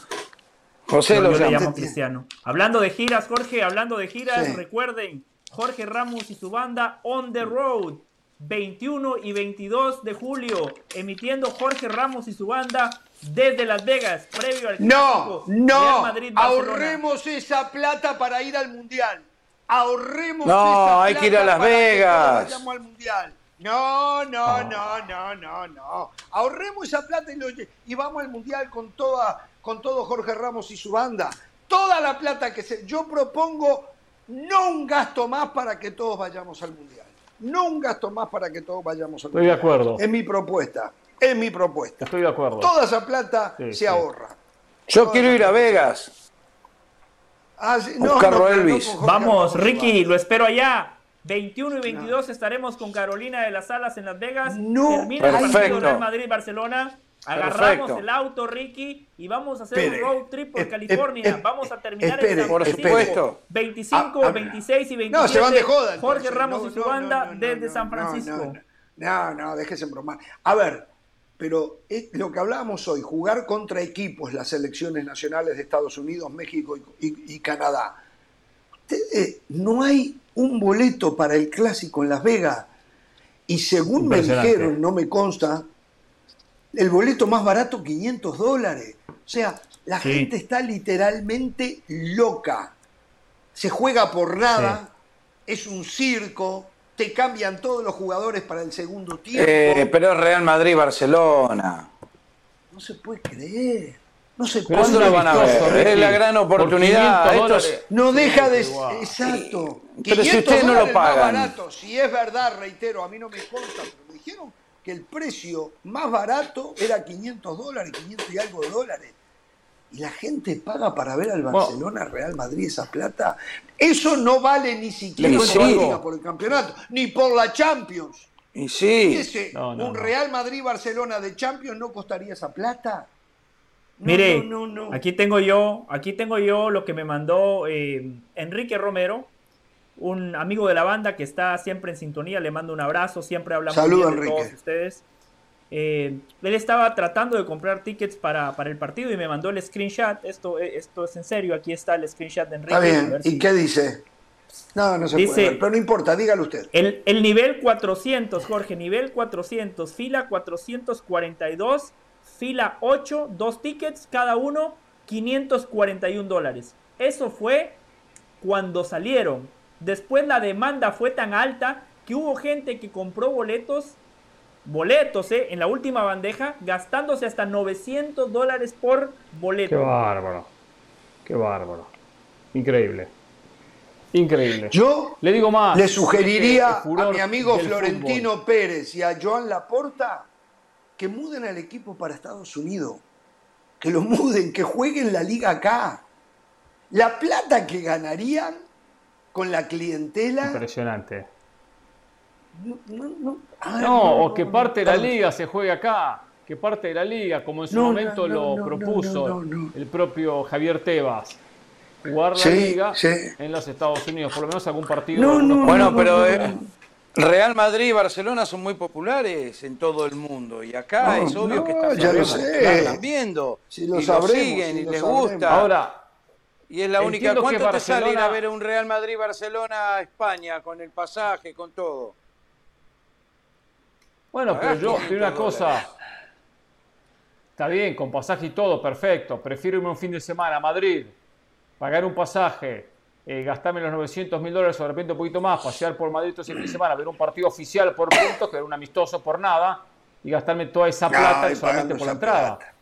José yo lo le llamo Cristiano. Hablando de giras, Jorge, hablando de giras, Sí. recuerden, Jorge Ramos y su banda On the Road, 21 y 22 de julio, emitiendo Jorge Ramos y su banda desde Las Vegas, previo al No, no, Madrid-Barcelona. ahorremos esa plata para ir al mundial. Ahorremos No, esa hay que ir a plata Las que Vegas. vayamos al mundial. No, no, no, no, no, no. Ahorremos esa plata y, lo y vamos al mundial con toda, con todo Jorge Ramos y su banda. Toda la plata que se. Yo propongo no un gasto más para que todos vayamos al mundial. No un gasto más para que todos vayamos al Estoy de mundial. acuerdo. Es mi propuesta. Es mi propuesta. Estoy de acuerdo. Toda esa plata Sí, se sí. ahorra. Yo quiero ir a Vegas. Ah, sí, Buscarlo pero Elvis. Vamos, Ricky, lo espero allá. 21 y 22 estaremos con Carolina de las Alas en Las Vegas. No, Termina perfecto. Madrid-Barcelona. Agarramos Perfecto. el auto, Ricky, y vamos a hacer Espere. un road trip por Eh, California. eh, eh, vamos a terminar espere, en San por Francisco. supuesto. 25, Ah, ah, 26 y 27. No, se van de joda. entonces. Jorge Ramos No, y su no, banda no, no, desde no, San Francisco. No, no, no, no, déjese bromar. A ver, pero es lo que hablábamos hoy, jugar contra equipos, las selecciones nacionales de Estados Unidos, México y, y- y Canadá. Ustedes, no hay un boleto para el clásico en Las Vegas. Y según me dijeron, no me consta, el boleto más barato, 500 dólares. O sea, la Sí. gente está literalmente loca. Se juega por nada, es un circo, te cambian todos los jugadores para el segundo tiempo. Eh, pero es Real Madrid-Barcelona. No se puede creer. No puede ¿Cuándo lo van a ver? Ricky. Es la gran Por oportunidad. 500 Estos- dólares. No deja de... Exacto. Pero si 500 ustedes no lo barato. Si es verdad, reitero, a mí no me consta, pero me dijeron que el precio más barato era 500 dólares, 500 y algo de dólares. Y la gente paga para ver al Barcelona, Real Madrid, esa plata. Eso no vale ni siquiera por el campeonato, ni por la Champions. Y sí. Ese, No, no, un. Real Madrid-Barcelona de Champions no costaría esa plata. No, Mire, no, no, no. aquí tengo yo, aquí tengo yo lo que me mandó eh, Enrique Romero, un amigo de la banda que está siempre en sintonía. Le mando un abrazo, siempre hablamos Saluda, bien de Enrique. todos ustedes. Eh, él estaba tratando de comprar tickets para, para el partido y me mandó el screenshot. Esto, eh, esto es en serio. Aquí está el screenshot de Enrique. Está bien. ¿Y si- qué dice? No, no se Dice- puede ver, pero no importa, dígalo usted. El, el nivel 400, Jorge, nivel 400, fila 442, fila 8, dos tickets, cada uno 541 dólares. Eso fue cuando salieron. Después la demanda fue tan alta que hubo gente que compró boletos, boletos, eh, en la última bandeja, gastándose hasta 900 dólares por Qué boleto. bárbaro. Qué bárbaro. Increíble. Increíble. Yo Le digo más. le sugeriría a mi amigo Florentino Pérez y a Joan Laporta que muden al equipo para Estados Unidos. Que lo muden, que jueguen la liga acá. La plata que ganarían con la clientela. Impresionante. No, no, no. Ah, No, o que parte de la no. liga se juegue acá. Que parte de la liga, como en su momento no, lo no, propuso no, no, no. el propio Javier Tebas. Jugar la Sí, liga sí. en los Estados Unidos, por lo menos algún partido. No, algunos no, Bueno, no, pero no, eh. Real Madrid y Barcelona son muy populares en todo el mundo y acá No, es obvio no, que ya lo sé. están viendo Si lo y sabremos, lo siguen si y lo les sabremos. gusta. Ahora, y es la única. entiendo que ¿Cuánto te sale ir a Barcelona- ver un Real Madrid Barcelona España con el pasaje, con todo? bueno, pero yo, 500 te digo una cosa. Está bien, con pasaje y todo, perfecto. Prefiero irme un fin de semana a Madrid, pagar un pasaje, eh, gastarme los 900 mil dólares o de repente un poquito más, pasear por Madrid todo ese fin de semana, ver un partido oficial por puntos, que era un amistoso por nada, y gastarme toda esa plata solamente por la entrada. plata.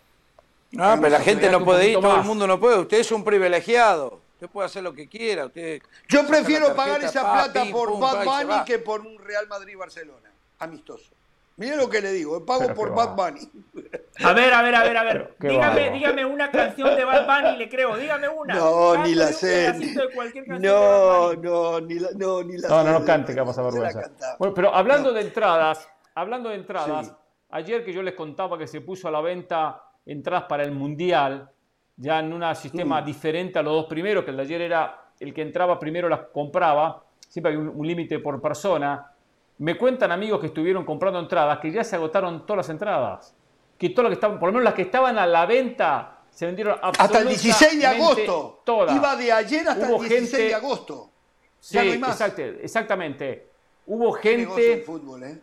No, pero la gente no puede ir, todo el mundo no puede. Usted es un privilegiado. Usted puede hacer lo que quiera. Usted Yo prefiero tarjeta, pagar esa pa, plata pim, por pum, Bad Bunny que por un Real Madrid-Barcelona. Amistoso. Mire lo que le digo, pago Pero por Bad. Bunny. A ver, a ver, a ver, a ver. Dígame, dígame una canción de Bad Bunny, le creo. Dígame una. No, ni la sé. No, no, ni la, no, ni la No, sé. no, no cante, que va a vergüenza. Bueno, pero hablando de entradas, hablando de entradas, Sí. ayer que yo les contaba que se puso a la venta entradas para el Mundial, ya en un sistema diferente a los dos primeros, que el de ayer era el que entraba primero las compraba, siempre hay un, un límite por persona. Me cuentan amigos que estuvieron comprando entradas que ya se agotaron todas las entradas. Que todas las que estaban, por lo menos las que estaban a la venta, se vendieron Hasta el 16 de absolutamente agosto. Todas. Iba de ayer hasta Hubo el 16 gente- de agosto. Sí, no hay más. exacto- exactamente. Hubo gente fútbol, ¿eh?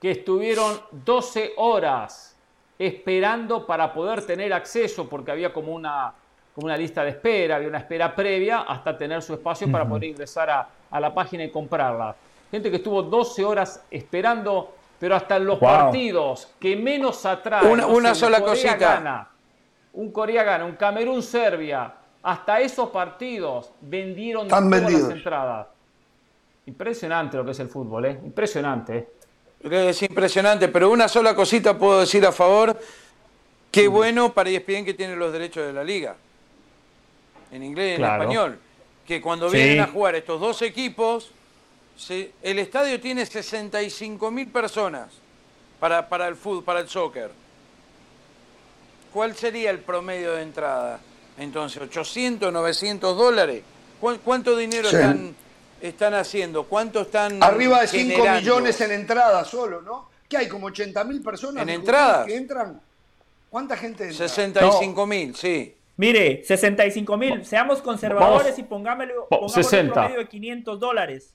que estuvieron 12 horas esperando para poder tener acceso, porque había como una, como una lista de espera, había una espera previa hasta tener su espacio para poder ingresar a, a la página y comprarla. Gente que estuvo 12 horas esperando, pero hasta en los Wow. partidos que menos atraen. Una- una un sola Corea cosita. gana, un Corea gana, un Camerún Serbia, hasta esos partidos vendieron Están todas vendidos. las entradas. Impresionante lo que es el fútbol, ¿eh? Impresionante. ¿eh? Es impresionante, pero una sola cosita puedo decir a favor. Qué bueno para ESPN que tiene los derechos de la liga. En inglés y en Claro. español. Que cuando Sí. vienen a jugar estos dos equipos, se- el estadio tiene 65 mil personas para, para el fútbol, para el soccer. ¿Cuál sería el promedio de entrada? Entonces, 800, 900 dólares. ¿Cuán- ¿Cuánto dinero Sí. están, están haciendo? ¿Cuánto están Arriba de 5 generando? millones en entradas solo, ¿no? Que hay como 80 mil personas ¿En entradas? que entran. ¿Cuánta gente entra? 65 mil, sí. Mire, 65 mil. Seamos conservadores Vamos. y pongámoslo, un 60. promedio de 500 dólares.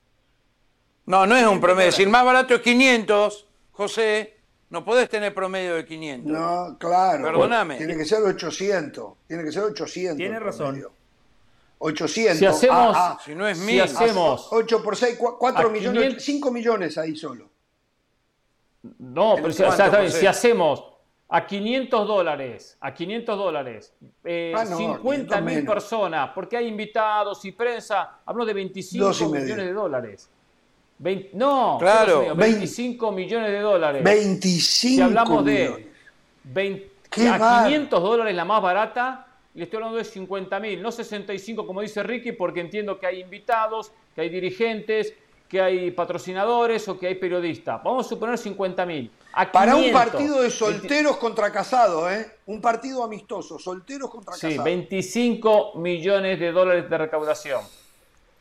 No, no es un promedio. Si el más barato es 500, José, no podés tener promedio de 500. No, claro. Perdóname. Tiene que ser 800. Tiene que ser 800. Tiene razón. promedio. 800. Si hacemos, Ah, ah, Si no es si mil. hacemos 8 por 6, 4 A millones, 500. 5 millones ahí solo. No, pero si, o sea, si hacemos a 500 dólares, a 500 dólares, eh, Ah, no, 50 mil 500 menos. personas, porque hay invitados y prensa, hablamos de 25 Dos y medio. millones de dólares. Vein- no, Claro. dos y medio, 25 millones de dólares. 25 si hablamos de millones. 20 ¡Qué a bárbaro! 500 dólares la más barata, le estoy hablando de 50 mil, no 65 como dice Ricky, porque entiendo que hay invitados, que hay dirigentes, que hay patrocinadores o que hay periodistas. Vamos a suponer 50 mil. Para un partido de solteros contra casados, ¿eh? Un partido amistoso, solteros contra sí, casados. 25 millones de dólares de recaudación.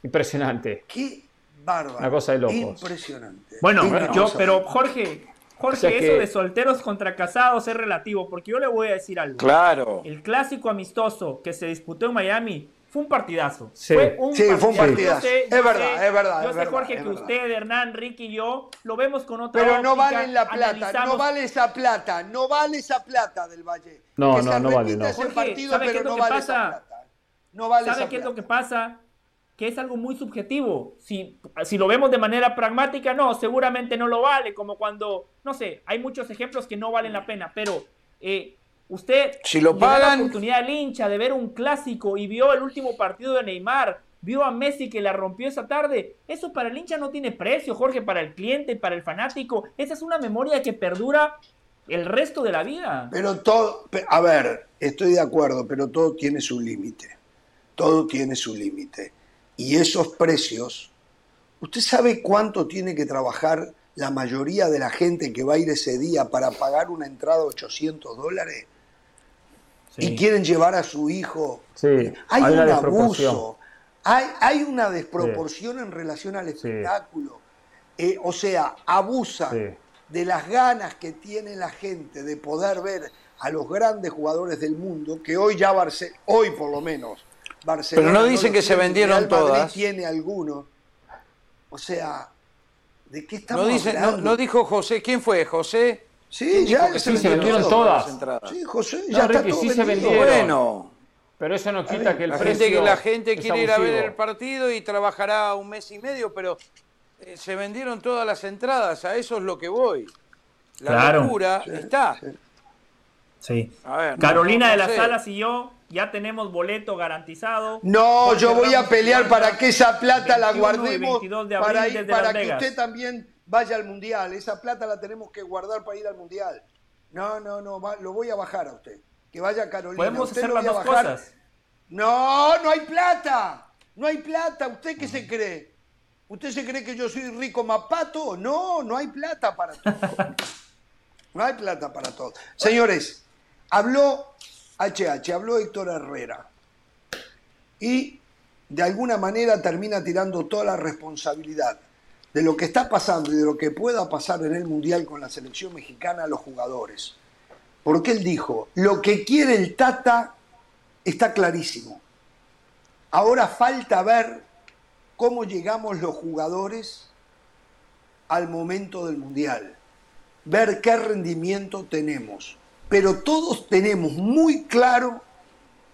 Impresionante. Qué bárbaro. Una cosa de locos. Impresionante. Bueno, Impresionante. yo, pero Jorge, Jorge, O sea eso de solteros contra casados es relativo, porque yo le voy a decir algo. Claro. El clásico amistoso que se disputó en Miami fue un partidazo. Sí. Fue un Sí, fue un partidazo. partidazo. Yo sé- Es verdad, sé- es verdad, Yo es sé, verdad, Jorge, que verdad. usted, Hernán, Ricky y yo lo vemos con otra Pero no vale la plata, no vale esa plata, no vale esa plata del Valle. No, que no, se no vale, no. ese Jorge, partido, ¿sabe qué es lo no que vale pasa? No vale ¿Sabe qué es lo que pasa? Que es algo muy subjetivo. Si, si lo vemos de manera pragmática, no, seguramente no lo vale. Como cuando, no sé, hay muchos ejemplos que no valen la pena. Pero eh, usted Si lo da la pagan- oportunidad al hincha de ver un clásico y vio el último partido de Neymar, vio a Messi que la rompió esa tarde. Eso para el hincha no tiene precio, Jorge, para el cliente, para el fanático. Esa es una memoria que perdura el resto de la vida. Pero todo, a ver, estoy de acuerdo, pero todo tiene su límite. Todo tiene su límite. Y esos precios, ¿usted sabe cuánto tiene que trabajar la mayoría de la gente que va a ir ese día para pagar una entrada de 800 dólares? Y quieren llevar a su hijo. Sí, Hay, hay un abuso. Hay, hay una desproporción en relación al espectáculo. Eh, o sea, abusa Sí. de las ganas que tiene la gente de poder ver a los grandes jugadores del mundo, que hoy ya Barce hoy por lo menos, Barcelona. Pero no dicen lo que se vendieron Real Madrid todas. tiene algunos. O sea, ¿de qué estamos No, dice, no, hablando? no dijo José. ¿Quién fue? ¿José? Sí, ¿Quién ya que se se vendieron todo. todas. las entradas? Sí, José, No, ya está Ricky, todo sí se vendieron. Bueno, Pero eso no quita que el la precio. gente, la gente quiere ir a ver el partido y trabajará un mes y medio, pero eh, se vendieron todas las entradas. A eso es lo que voy. La Claro. locura está. Sí. A ver, no, Carolina no de las. Salas y yo ya tenemos boleto garantizado. No, yo voy a pelear para que esa plata la 21 y guardemos 22 de abril para, ir, para que usted también vaya al mundial. Esa plata la tenemos que guardar para ir al mundial. No, no, no, va- lo voy a bajar a usted. Que vaya Carolina. Podemos Usted hacer las dos cosas. No, no hay plata. No hay plata. ¿Usted qué se cree? ¿Usted se cree que yo soy rico mapato? No, no hay plata para todo. No hay plata para todo. Señores, habló HH, habló Héctor Herrera. Y de alguna manera termina tirando toda la responsabilidad de lo que está pasando y de lo que pueda pasar en el Mundial con la selección mexicana a los jugadores. Porque él dijo, lo que quiere el Tata está clarísimo. Ahora falta ver cómo llegamos los jugadores al momento del Mundial. Ver qué rendimiento tenemos. Pero todos tenemos muy claro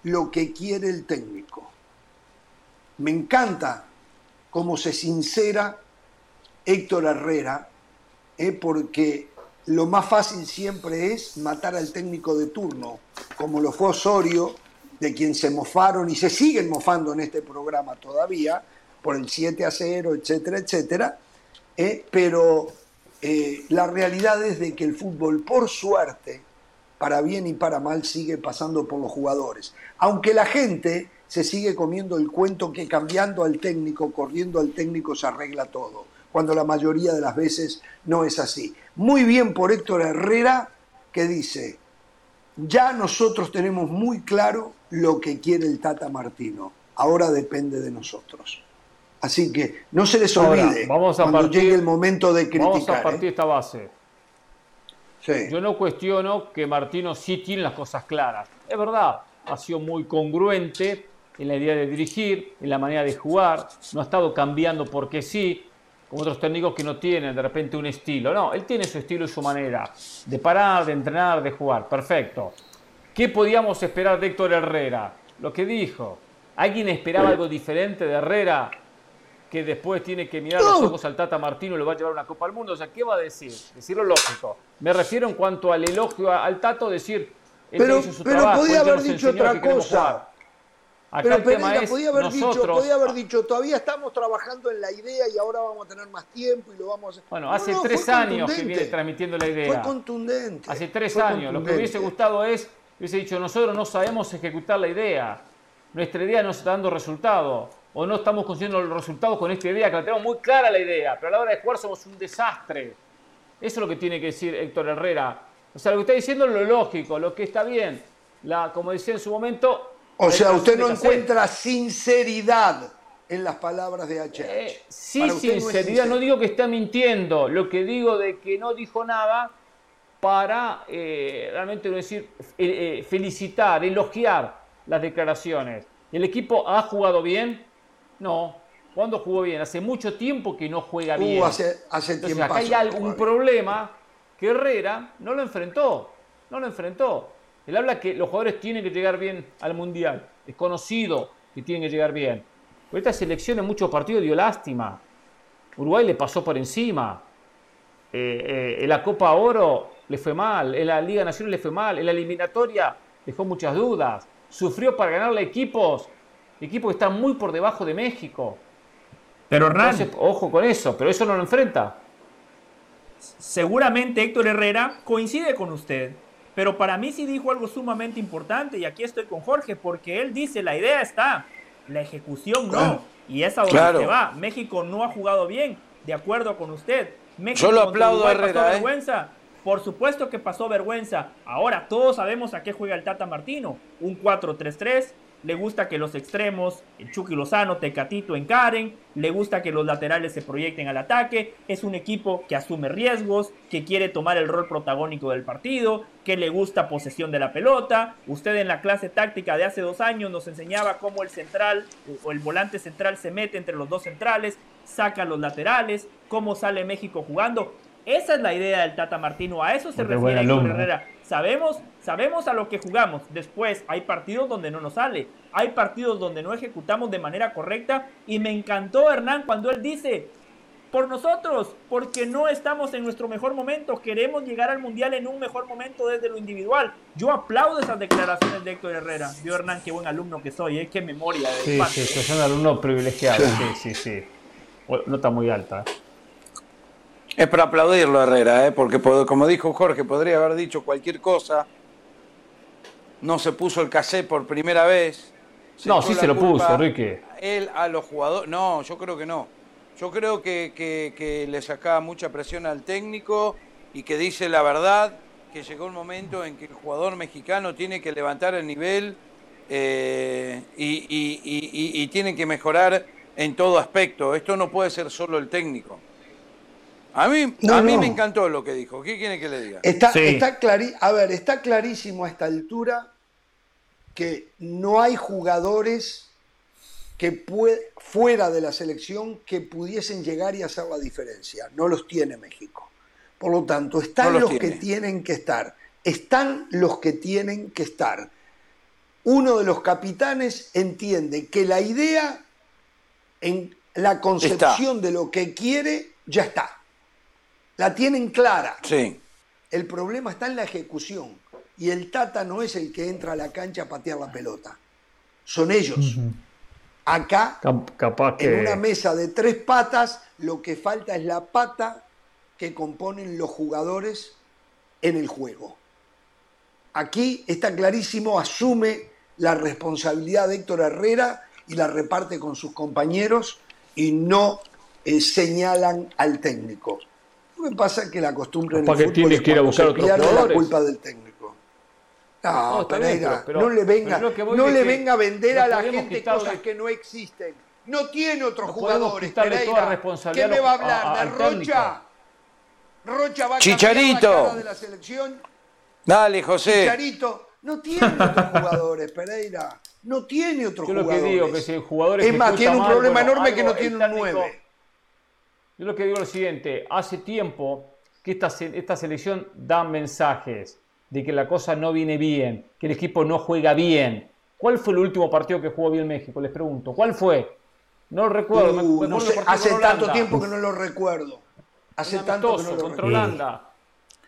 lo que quiere el técnico. Me encanta cómo se sincera Héctor Herrera, eh, porque lo más fácil siempre es matar al técnico de turno, como lo fue Osorio, de quien se mofaron y se siguen mofando en este programa todavía, por el 7 a 0, etcétera, etcétera. eh, pero eh, la realidad es de que el fútbol, por suerte, para bien y para mal, sigue pasando por los jugadores. Aunque la gente se sigue comiendo el cuento que cambiando al técnico, corriendo al técnico, se arregla todo, cuando la mayoría de las veces no es así. Muy bien por Héctor Herrera, que dice, ya nosotros tenemos muy claro lo que quiere el Tata Martino, ahora depende de nosotros. Así que no se les Ahora, olvide vamos a cuando partir- llegue el momento de criticar. Vamos a partir ¿eh? esta base. Sí. Yo no cuestiono que Martino sí tiene las cosas claras. Es verdad, ha sido muy congruente en la idea de dirigir, en la manera de jugar, no ha estado cambiando porque sí, como otros técnicos que no tienen de repente un estilo. No, él tiene su estilo y su manera de parar, de entrenar, de jugar. Perfecto. ¿Qué podíamos esperar de Héctor Herrera? Lo que dijo. ¿Alguien esperaba algo diferente de Herrera? Que después tiene que mirar los ojos al Tata Martino y lo va a llevar a una Copa del Mundo. O sea, ¿qué va a decir? Decir lo lógico. Me refiero en cuanto al elogio al Tato, decir. él Pero- hizo su pero trabajo, podía haber dicho otra cosa. Acá Pero Pereira es podía haber, dicho, podía haber dicho, todavía estamos trabajando en la idea y ahora vamos a tener más tiempo y lo vamos a hacer. Bueno, No, hace no, tres años que viene transmitiendo la idea. Fue contundente. Hace tres fue años. Lo que hubiese gustado es, hubiese dicho, nosotros no sabemos ejecutar la idea. Nuestra idea no está dando resultado. O no estamos consiguiendo los resultados con esta idea, que la tenemos muy clara la idea, pero a la hora de jugar somos un desastre. Eso es lo que tiene que decir Héctor Herrera. O sea, lo que está diciendo es lo lógico, lo que está bien. La, como decía en su momento... O sea, usted no encuentra sinceridad en las palabras de HH. Eh, sí, no sinceridad, no, digo que está mintiendo, lo que digo de que no dijo nada para eh, realmente decir, eh, felicitar, elogiar las declaraciones. ¿El equipo ha jugado bien? No. ¿Cuándo jugó bien? Hace mucho tiempo que no juega bien. Uh, hace, hace Entonces tiempo. acá hay algún problema que Herrera no lo enfrentó. No lo enfrentó. Él habla que los jugadores tienen que llegar bien al Mundial. Es conocido que tienen que llegar bien. Pero esta selección en muchos partidos dio lástima. Uruguay le pasó por encima. Eh, eh, en la Copa Oro le fue mal. En la Liga Nacional le fue mal. En la eliminatoria dejó muchas dudas. Sufrió para ganarle equipos. Equipos que están muy por debajo de México. Pero Hernán, Entonces, ojo con eso, pero eso no lo enfrenta. seguramente Héctor Herrera coincide con usted. Pero para mí sí dijo algo sumamente importante y aquí estoy con Jorge porque él dice la idea está, la ejecución no. Claro. Y es a donde Claro. se va. México no ha jugado bien, de acuerdo con usted. México Yo lo aplaudo a Uruguay pasó Herrera, ¿eh? vergüenza. Por supuesto que pasó vergüenza. Ahora todos sabemos a qué juega el Tata Martino. Un 4-3-3. Le gusta que los extremos, el Chucky Lozano, Tecatito encaren. Le gusta que los laterales se proyecten al ataque. Es un equipo que asume riesgos, que quiere tomar el rol protagónico del partido, que le gusta posesión de la pelota. Usted en la clase táctica de hace dos años nos enseñaba cómo el central o el volante central se mete entre los dos centrales, saca los laterales, cómo sale México jugando. Esa es la idea del Tata Martino, a eso se buen refiere. Herrera. Sabemos, sabemos a lo que jugamos. Después hay partidos donde no nos sale, hay partidos donde no ejecutamos de manera correcta y me encantó Hernán cuando él dice, por nosotros, porque no estamos en nuestro mejor momento, queremos llegar al Mundial en un mejor momento desde lo individual. Yo aplaudo esas declaraciones de Héctor Herrera. Yo Hernán, qué buen alumno que soy, ¿eh? qué memoria de Sí, sí, sí, es un alumno privilegiado. Sí, sí, sí. Nota muy alta. ¿eh? Es para aplaudirlo, Herrera, ¿eh? porque como dijo Jorge, podría haber dicho cualquier cosa. No se puso el cassette por primera vez. No, sí se lo puso, Enrique. Él a los jugadores. No, yo creo que no. Yo creo que, que- que le sacaba mucha presión al técnico y que dice la verdad, que llegó un momento en que el jugador mexicano tiene que levantar el nivel eh, y, y- y- y- y tiene que mejorar en todo aspecto. Esto no puede ser solo el técnico. A mí, No, a mí no. me encantó lo que dijo. ¿Qué quiere que le diga? Está, Sí. está clari- a ver, está clarísimo a esta altura que no hay jugadores que fuera de la selección que pudiesen llegar y hacer la diferencia. No los tiene México. Por lo tanto, están No los, los que tiene. tienen que estar. Están los que tienen que estar. Uno de los capitanes entiende que la idea en la concepción de lo que quiere ya está. La tienen clara. Sí. El problema está en la ejecución. Y el Tata no es el que entra a la cancha a patear la pelota. Son ellos. Acá, Cap- Capaz en una mesa de tres patas, lo que falta es la pata que componen los jugadores en el juego. Aquí está clarísimo, asume la responsabilidad de Héctor Herrera y la reparte con sus compañeros y no eh, señalan al técnico. Lo que pasa es que la costumbre en el que fútbol tiene es que ir a buscar otros pierde la jugadores. culpa del técnico. No, No, está bien, Pereira, pero- no le venga, no de le venga a vender a la gente quitarle- cosas que no existen. No tiene otros jugadores, Pereira. ¿Qué me a- va a a- hablar? a- ¿De al Rocha? Rocha va a Chicharito. la cara de la selección. Dale, José. Chicharito no tiene otros jugadores, Pereira. No tiene otros Yo lo que jugadores. digo que si el jugador es más, tiene un mal, problema bueno, enorme que no tiene un técnico- 9. Yo lo que digo es lo siguiente, hace tiempo que esta, esta selección da mensajes de que la cosa no viene bien, que el equipo no juega bien. ¿Cuál fue el último partido que jugó bien México? Les pregunto, ¿cuál fue? No lo recuerdo. Uh, me no sé, hace tanto tiempo que no lo recuerdo. Hace tanto que amistoso no lo contra recuerdo. Holanda.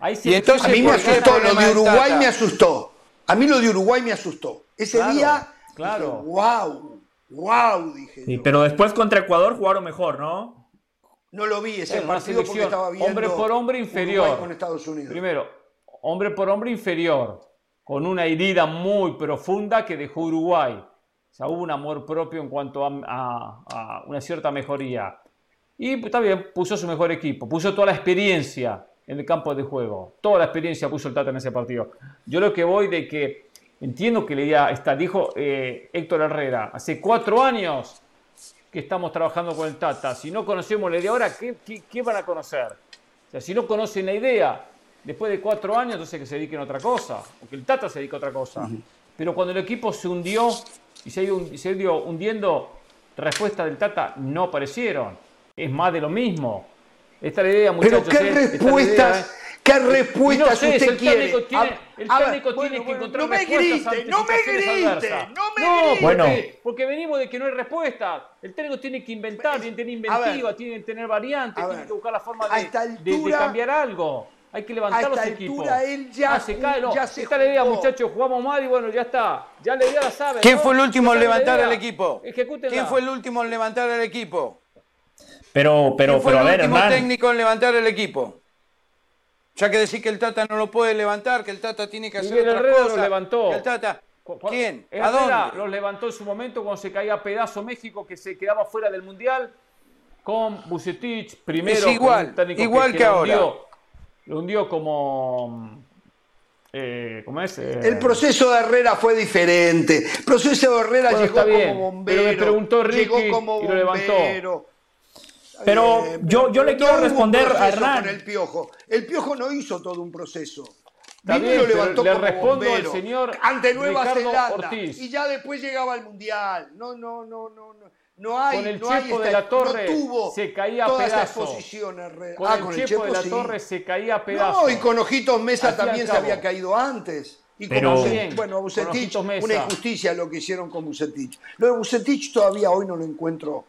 Ahí Y entonces, A mí me ¿por qué asustó, lo de Uruguay me asustó. A mí lo de Uruguay me asustó. Ese Claro, día, claro. wow, wow, dije Sí, yo. pero después contra Ecuador jugaron mejor, ¿no? No lo vi ese partido porque estaba viendo hombre por hombre inferior. Uruguay con Estados Unidos. Primero, hombre por hombre inferior, con una herida muy profunda que dejó Uruguay. sea, hubo un amor propio en cuanto a, a- a una cierta mejoría. Y pues, está bien, puso su mejor equipo, puso toda la experiencia en el campo de juego. Toda la experiencia puso el Tata en ese partido. Yo lo que voy de que entiendo que le está, dijo eh, Héctor Herrera, hace cuatro años que estamos trabajando con el Tata. Si no conocemos la idea ahora, ¿qué, qué, qué van a conocer? O sea, si no conocen la idea, después de cuatro años, entonces que se dediquen a otra cosa, o que el Tata se dedique a otra cosa. Pero cuando el equipo se hundió y se se ido hundiendo, respuestas del Tata no aparecieron. Es más de lo mismo. Esta es la idea, Pero muchachos. qué ¿eh? Es respuestas, ¿eh? Qué Y no respuestas sé, usted el quiere. técnico tiene, A- el a ver, técnico bueno, tiene que encontrar no me respuestas grite, ante no me grite, no me No, grite. Bueno. porque, venimos de que no hay respuesta. El técnico tiene que inventar, tiene que tener inventiva, ver. tiene que tener variantes, A tiene que buscar la forma A de, esta de- de altura- cambiar algo. Hay que a levantar esta los altura equipos. él ya Ah, se cae, no. ya se Esta es la idea, muchachos. Jugamos mal y bueno, ya está. Ya la idea la saben. ¿Quién ¿no? fue el último en levantar el equipo? Ejecútenla. ¿Quién fue el último en levantar el equipo? Pero, pero, ¿Quién fue pero a el ver, último Hernán. técnico en levantar el equipo? Ya que decir que el Tata no lo puede levantar, que el Tata tiene que hacer Miguel Herrera cosas. los levantó. que el Tata... ¿Quién? ¿A dónde? los levantó en su momento cuando se caía a pedazo México, que se quedaba fuera del Mundial, con Bucetich, primero. Es igual, igual que lo ahora. hundió- lo hundió como... eh, ¿Cómo es? Eh, El proceso de Herrera fue diferente. El proceso de Herrera Bueno, llegó como bombero. pero me preguntó Ricky llegó como y lo levantó. Está Pero yo- yo le no quiero responder a Hernán. con el Piojo. El Piojo no hizo todo un proceso. Lo pero levantó le como respondo al señor ante Nueva Ricardo Zelanda Ortiz. y ya después llegaba al mundial. No, no, no, no, no. No hay, Con el no Chepo de la Torre no tuvo se caía a pedazos. Con Ah, el con Chepo de la sí. Torre se caía a pedazos. No, y con Ojitos Mesa también se había caído antes. Y con Pero- Bucetich, bueno, con Bucetich, Ojitos Mesa. una injusticia lo que hicieron con Bucetich. Lo de Bucetich todavía hoy no lo encuentro.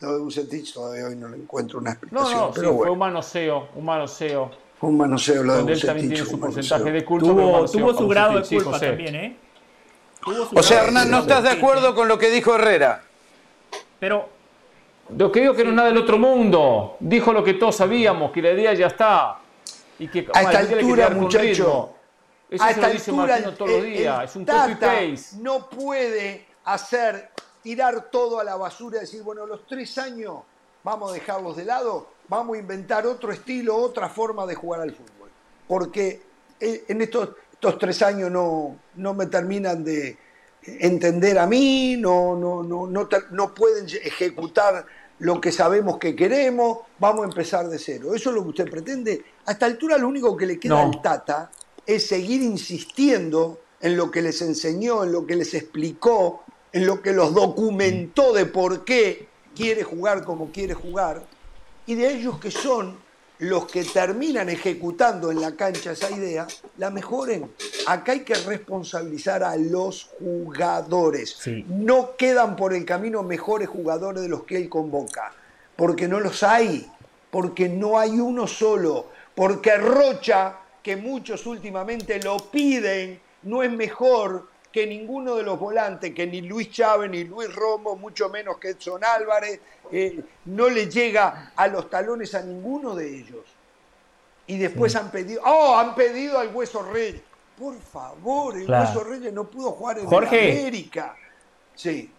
Lo de Bucetich todavía hoy no lo encuentro una explicación. no, sí, pero fue bueno, un manoseo, un manoseo. fue un manoseo lo de Donde él también Bucetich. tiene su un porcentaje de culpa. Tuvo, tuvo a su grado de Bucetich, sí, culpa también, ¿eh? O sea, Hernán, ¿no estás de acuerdo con lo que dijo Herrera? Pero, Lo que digo que no es nada del otro mundo. Dijo lo que todos sabíamos, que la idea ya está. Y que A esta altura, muchacho. Eso a se esta lo dice altura Martino todos los días. el Es un copy-paste. no puede hacer, tirar todo a la basura y decir, bueno, los tres años vamos a dejarlos de lado, vamos a inventar otro estilo, otra forma de jugar al fútbol. Porque eh, en estos, estos tres años no, no me terminan de entender a mí, no, no, no, no, no pueden ejecutar lo que sabemos que queremos, vamos a empezar de cero. ¿Eso es lo que usted pretende? A esta altura lo único que le queda No. al Tata es seguir insistiendo en lo que les enseñó, en lo que les explicó, en lo que los documentó de por qué quiere jugar como quiere jugar, y de ellos que son los que terminan ejecutando en la cancha esa idea, la mejoren. Acá hay que responsabilizar a los jugadores. Sí. No quedan por el camino mejores jugadores de los que él convoca, porque no los hay, porque no hay uno solo, porque Rocha, que muchos últimamente lo piden, no es mejor que ninguno de los volantes, que ni Luis Chávez, ni Luis Romo, mucho menos que Edson Álvarez, eh, no le llega a los talones a ninguno de ellos. Y después han pedido, oh, han pedido al Hueso Reyes. Por favor, el Claro. Hueso Reyes no pudo jugar en Jorge. América. Sí.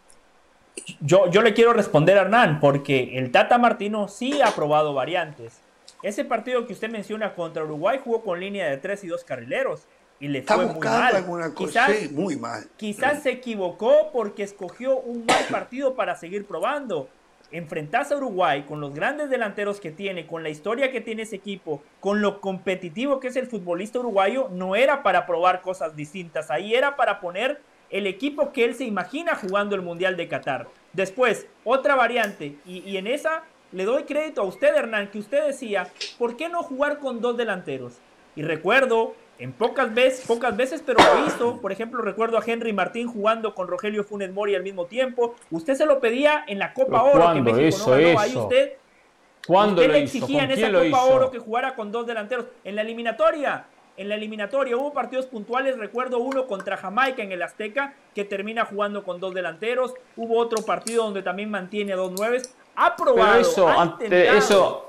yo, yo le quiero responder a Hernán, porque el Tata Martino sí ha probado variantes. Ese partido que usted menciona contra Uruguay jugó con línea de tres y dos carrileros. Y le Está fue muy buscando mal. alguna cosa. Quizás, sí, muy mal. Quizás se equivocó porque escogió un mal partido para seguir probando. Enfrentarse a Uruguay con los grandes delanteros que tiene, con la historia que tiene ese equipo, con lo competitivo que es el futbolista uruguayo, no era para probar cosas distintas. Ahí era para poner el equipo que él se imagina jugando el Mundial de Qatar. Después, otra variante, y, y en esa le doy crédito a usted, Hernán, que usted decía, ¿por qué no jugar con dos delanteros? Y recuerdo, en pocas veces, pocas veces, pero lo hizo. Por ejemplo, recuerdo a Henry Martín jugando con Rogelio Funes Mori al mismo tiempo. Usted se lo pedía en la Copa ¿Pero Oro, cuándo? que México no ganó. Ahí eso. usted, ¿Cuándo usted le exigía ¿Con en esa Copa hizo? Oro que jugara con dos delanteros. En la eliminatoria, en la eliminatoria hubo partidos puntuales, recuerdo uno contra Jamaica en el Azteca, que termina jugando con dos delanteros. Hubo otro partido donde también mantiene a dos nueves. Ha probado, Pero eso, ha ante eso,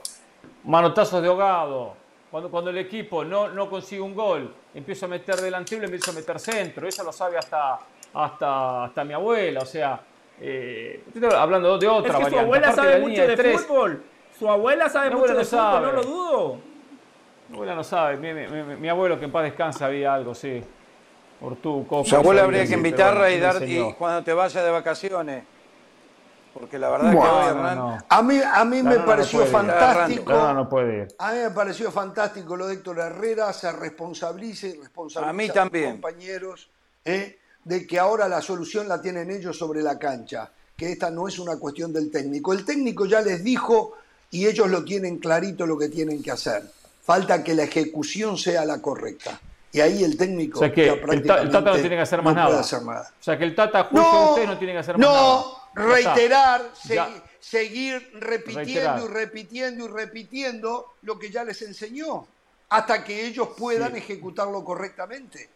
manotazos de ahogado. Cuando, cuando el equipo no, no consigue un gol, empieza a meter delantero y empieza a meter centro. Eso lo sabe hasta, hasta, hasta mi abuela, o sea, eh, estoy hablando de otra Es que su variante. abuela Aparte sabe la mucho de tres, fútbol. Su abuela sabe mucho abuela de no fútbol, sabe. no lo dudo. Mi abuela no sabe, mi, mi- mi- mi abuelo que en paz descansa había algo, sí. Ortú, Coco, Su abuela habría que invitarla y, dar, y cuando te vayas de vacaciones. Porque la verdad Bueno, que hoy No, Hernán... no, no. A mí, a mí No, me no, no pareció fantástico. No, no, no puede ir. A mí me pareció fantástico lo de Héctor Herrera, se responsabilice y responsabiliza A mí sus también. compañeros ¿eh? de que ahora la solución la tienen ellos sobre la cancha, que esta no es una cuestión del técnico. El técnico ya les dijo y ellos lo tienen clarito lo que tienen que hacer. Falta que la ejecución sea la correcta. Y ahí el técnico O sea que ya el, Ta- el Tata no tiene que hacer no más nada. hacer nada. O sea que el Tata juicio de ustedes no tiene que hacer más no, nada. Está. Reiterar, segui- seguir repitiendo Reiterar. y repitiendo y repitiendo lo que ya les enseñó, hasta que ellos puedan Sí. ejecutarlo correctamente.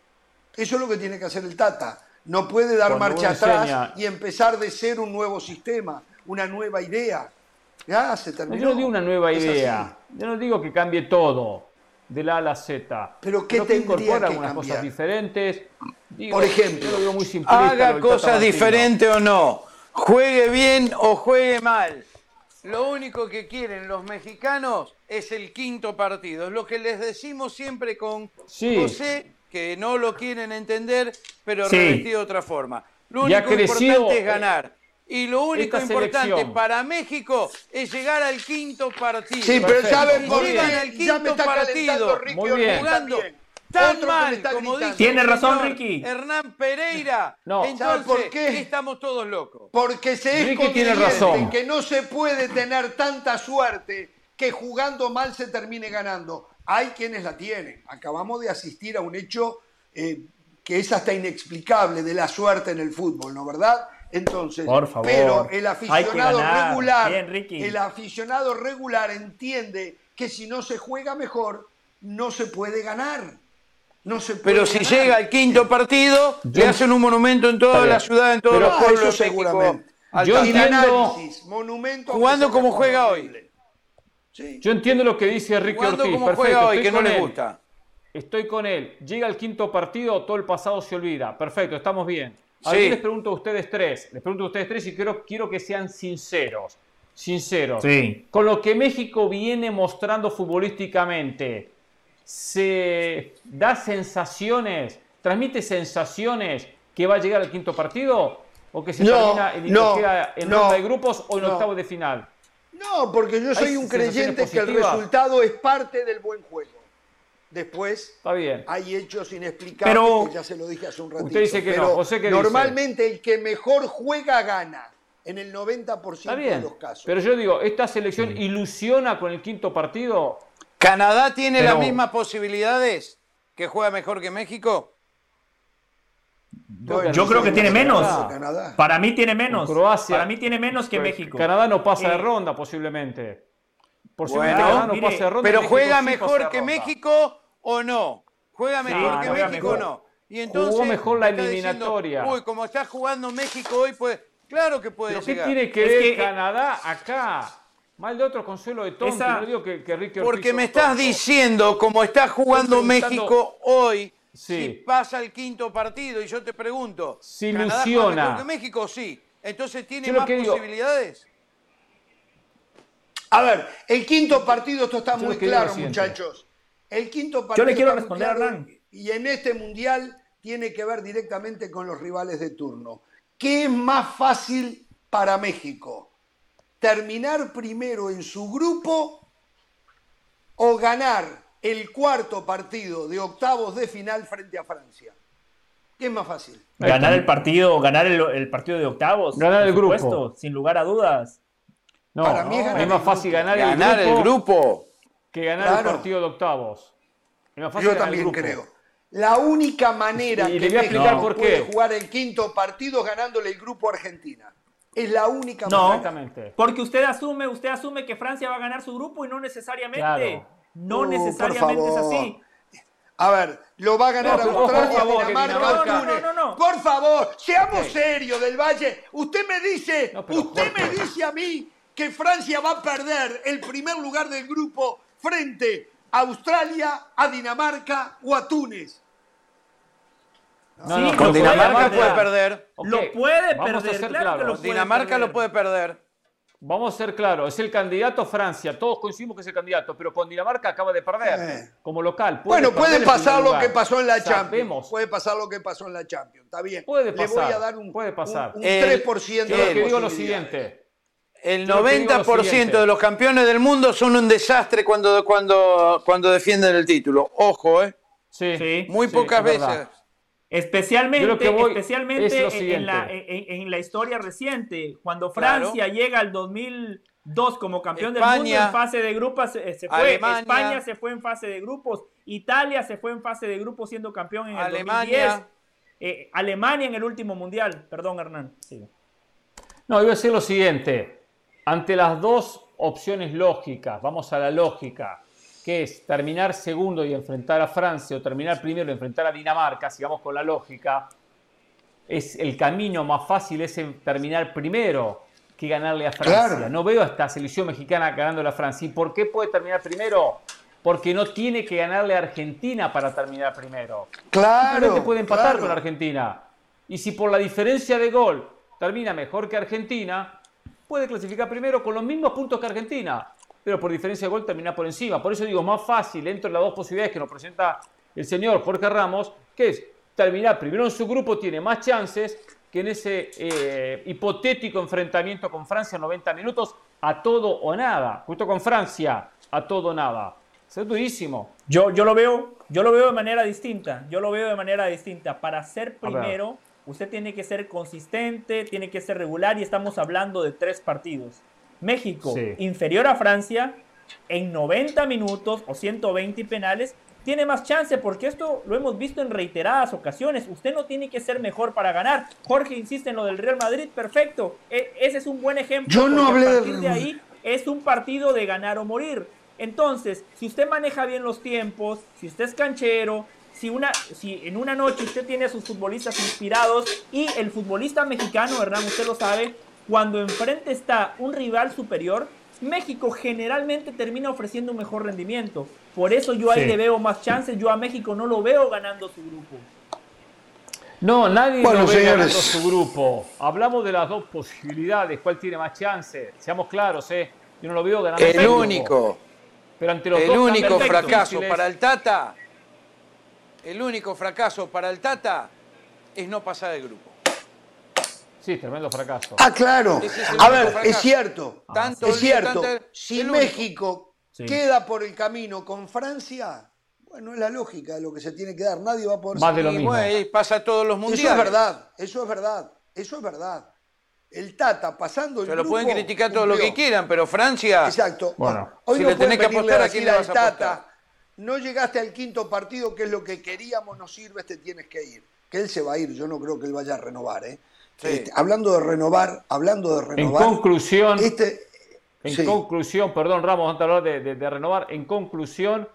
Eso es lo que tiene que hacer el Tata. No puede dar Cuando marcha atrás enseña- y empezar de ser un nuevo sistema, una nueva idea. Ya se terminó. Yo no digo una nueva Es idea. así. Yo no digo que cambie todo, de la A a la Z. Pero ¿qué que tendría incorpora que algunas cambiar? cosas diferentes. Digo, Por ejemplo, yo lo digo muy simplista, Haga cosas diferentes o no, juegue bien o juegue mal. Lo único que quieren los mexicanos es el quinto partido. Es lo que les decimos siempre con Sí. José, que no lo quieren entender, pero Sí. revestido de otra forma. Lo único importante es ganar. Y lo único importante selección. para México es llegar al quinto partido. Sí, pero Perfecto. ¿saben por llegan qué? al Ya me quinto partido, Ricky Muy bien. jugando también. Tan Otro que me mal está como gritando. dice Tiene razón, Ricky. Hernán Pereira. No. Entonces, ¿Sabe por qué? estamos todos locos. Porque se es Ricky tiene razón. que no se puede tener tanta suerte que jugando mal se termine ganando. Hay quienes la tienen. Acabamos de asistir a un hecho eh, que es hasta inexplicable de la suerte en el fútbol, ¿no verdad? Entonces, Por favor. pero el aficionado regular, Bien, Ricky. el aficionado regular entiende que si no se juega mejor, no se puede ganar. No se puede Pero si ganar. llega al quinto partido, le hacen un monumento en toda la ciudad, en todos Pero- los pueblos eso seguramente. Yo entiendo- monumento Jugando como juega. Sí. Yo entiendo lo que dice Ricky Jugando Ortiz. como perfecto, juega hoy, estoy que no con le él. gusta. Estoy con él. Llega el quinto partido, todo el pasado se olvida. Perfecto, estamos bien. Ahora Sí. les pregunto a ustedes tres. Les pregunto a ustedes tres y quiero, quiero que sean sinceros. Sinceros. Sí. Con lo que México viene mostrando futbolísticamente, ¿se da sensaciones, transmite sensaciones que va a llegar al quinto partido? ¿O que se No, termina en, no, queda en no, ronda de grupos o en no. octavo de final? No, porque yo soy un creyente que el resultado es parte del buen juego. Después Está bien. hay hechos inexplicables Pero- que ya se lo dije hace un ratito. Usted dice que no. José, ¿qué dice? normalmente el que mejor juega gana en el 90% Está de los casos. Pero yo digo, ¿esta selección ilusiona con el quinto partido? ¿Canadá tiene Pero- las mismas posibilidades que juega mejor que México? Bueno, Yo creo que tiene menos. Canadá. Para mí tiene menos. Croacia. Para mí tiene menos que Pues, México. Canadá no pasa de Eh, ronda posiblemente. Posiblemente Bueno, Canadá no mire, pase de ronda. ¿Pero México juega pasa mejor que. México o no? ¿Juega mejor que México o no? Y entonces Jugó mejor la diciendo, eliminatoria. Uy, como está jugando México hoy, pues claro que puede ¿Pero qué llegar. tiene que Es ver que- Canadá acá? Mal de otro consuelo de tonto. Esa- No digo que, que Ricky Ortiz Porque me estás tonto. diciendo, como está jugando México hoy, Sí. si pasa el quinto partido, y yo te pregunto, Se ¿Canadá ilusiona. mejor que México? Sí. Entonces tiene Yo más digo- posibilidades. A ver, el quinto partido, esto está Yo muy claro, muchachos. El quinto partido. le quiero responder a claro, Hernán. Y en este mundial tiene que ver directamente con los rivales de turno. ¿Qué es más fácil para México? ¿Terminar primero en su grupo o ganar el cuarto partido de octavos de final frente a Francia? ¿Qué es más fácil? Ganar el partido, ganar el, el partido de octavos. Ganar el grupo. sin lugar a dudas. No, Para mí es ganar es más fácil ganar, Ganar el, grupo el grupo. que ganar Claro. el partido de octavos. Es más fácil Yo ganar el también grupo. creo. La única manera Y que le voy a México explicar por puede qué. jugar el quinto partido es ganándole el grupo a Argentina. Es la única No, manera. Exactamente. porque usted asume, usted asume que Francia va a ganar su grupo y no necesariamente. Claro. No Uh, necesariamente es así. A ver, lo va a ganar No, Australia, por favor, Dinamarca, Túnez. No, no, no, no. Por favor, seamos serios del Valle. Usted me dice, No, pero usted me dice a mí que Francia va a perder el primer lugar del grupo frente a Australia, a Dinamarca o a Túnez. No, Sí, no, Con Dinamarca puede puede perder. Lo puede vamos a perder, ser claro que claros. lo puede Dinamarca perder. lo puede perder. Vamos a ser claros, es el candidato Francia, todos coincidimos que es el candidato, pero con Dinamarca acaba de perder Eh. como local. Puede Bueno, puede pasar lo que pasó en la Champions. Puede pasar lo que pasó en la Champions. Está bien. Puede Le voy pasar, a dar un, puede pasar. un, un El- 3% Yo lo de que digo lo siguiente. El Yo lo que digo es lo 90% siguiente. de los campeones del mundo son un desastre cuando, cuando, cuando defienden el título. Ojo, ¿eh? Sí, Sí. Muy sí, pocas es veces. verdad. Especialmente, que especialmente es en, la, en, en la historia reciente, cuando Claro. Francia llega al 2002 como campeón del mundo en fase de grupos, se, se fue. Alemania. España se fue en fase de grupos, Italia se fue en fase de grupos siendo campeón en el Alemania. 2010, eh, Alemania en el último mundial. Perdón, Hernán. sigue. No, iba a decir lo siguiente. Ante las dos opciones lógicas, vamos a la lógica, que es terminar segundo y enfrentar a Francia o terminar primero y enfrentar a Dinamarca, sigamos con la lógica, es el camino más fácil es terminar primero que ganarle a Francia. Claro. No veo a esta selección mexicana ganándole a Francia. ¿Y por qué puede terminar primero? Porque no tiene que ganarle a Argentina para terminar primero. Claro. Simplemente puede empatar claro. con Argentina. Y si por la diferencia de gol termina mejor que Argentina, puede clasificar primero con los mismos puntos que Argentina, pero por diferencia de gol termina por encima. Por eso digo, más fácil entre las dos posibilidades que nos presenta el señor Jorge Ramos, que es terminar primero en su grupo, tiene más chances que en ese eh, hipotético enfrentamiento con Francia en 90 minutos a todo o nada. Justo con Francia, a todo o nada. Es durísimo. Yo, yo lo veo, yo lo veo de manera distinta. Yo lo veo de manera distinta. Para ser primero, usted tiene que ser consistente, tiene que ser regular y estamos hablando de tres partidos. México, Sí. inferior a Francia, en 90 minutos o 120 penales, tiene más chance porque esto lo hemos visto en reiteradas ocasiones. Usted no tiene que ser mejor para ganar. Jorge insiste en lo del Real Madrid, perfecto. E- ese es un buen ejemplo. Yo no hablé a del partir de ahí es un partido de ganar o morir. Entonces, si usted maneja bien los tiempos, si usted es canchero, si, una, si en una noche usted tiene a sus futbolistas inspirados y el futbolista mexicano, Hernán, usted lo sabe, cuando enfrente está un rival superior, México generalmente termina ofreciendo un mejor rendimiento. Por eso yo ahí Sí. le veo más chances. Yo a México no lo veo ganando su grupo. No, nadie Bueno, lo ve señores. ganando su grupo. Hablamos de las dos posibilidades. ¿Cuál tiene más chance? Seamos claros, ¿eh? Yo no lo veo ganando su El grupo. único, Pero ante los el dos único fracaso difíciles- para el Tata, el único fracaso para el Tata es no pasar el grupo. Sí, tremendo fracaso. Ah, claro. Es A ver, fracaso. es cierto. Tanto es cierto. tanto- Si. México Sí. queda por el camino con Francia, bueno, es la lógica de lo que se tiene que dar. Nadie va a poder Más de lo mismo. bueno, y pasa todos los mundiales. Eso es verdad, eso es verdad, eso es verdad. El Tata pasando el Se lo grupo, pueden criticar todo lo que quieran, pero Francia. Exacto. Bueno. Hoy Si no le tenés que apostar, ¿a decir quién le vas al a Tata, apostar? no llegaste al quinto partido, que es lo que queríamos, no sirve, te tienes que ir. Que él se va a ir, yo no creo que él vaya a renovar. ¿eh? Sí. Este, hablando de renovar, hablando de En renovar. conclusión, este, en sí. conclusión, perdón Ramos, antes de hablar de, de- de renovar, en conclusión,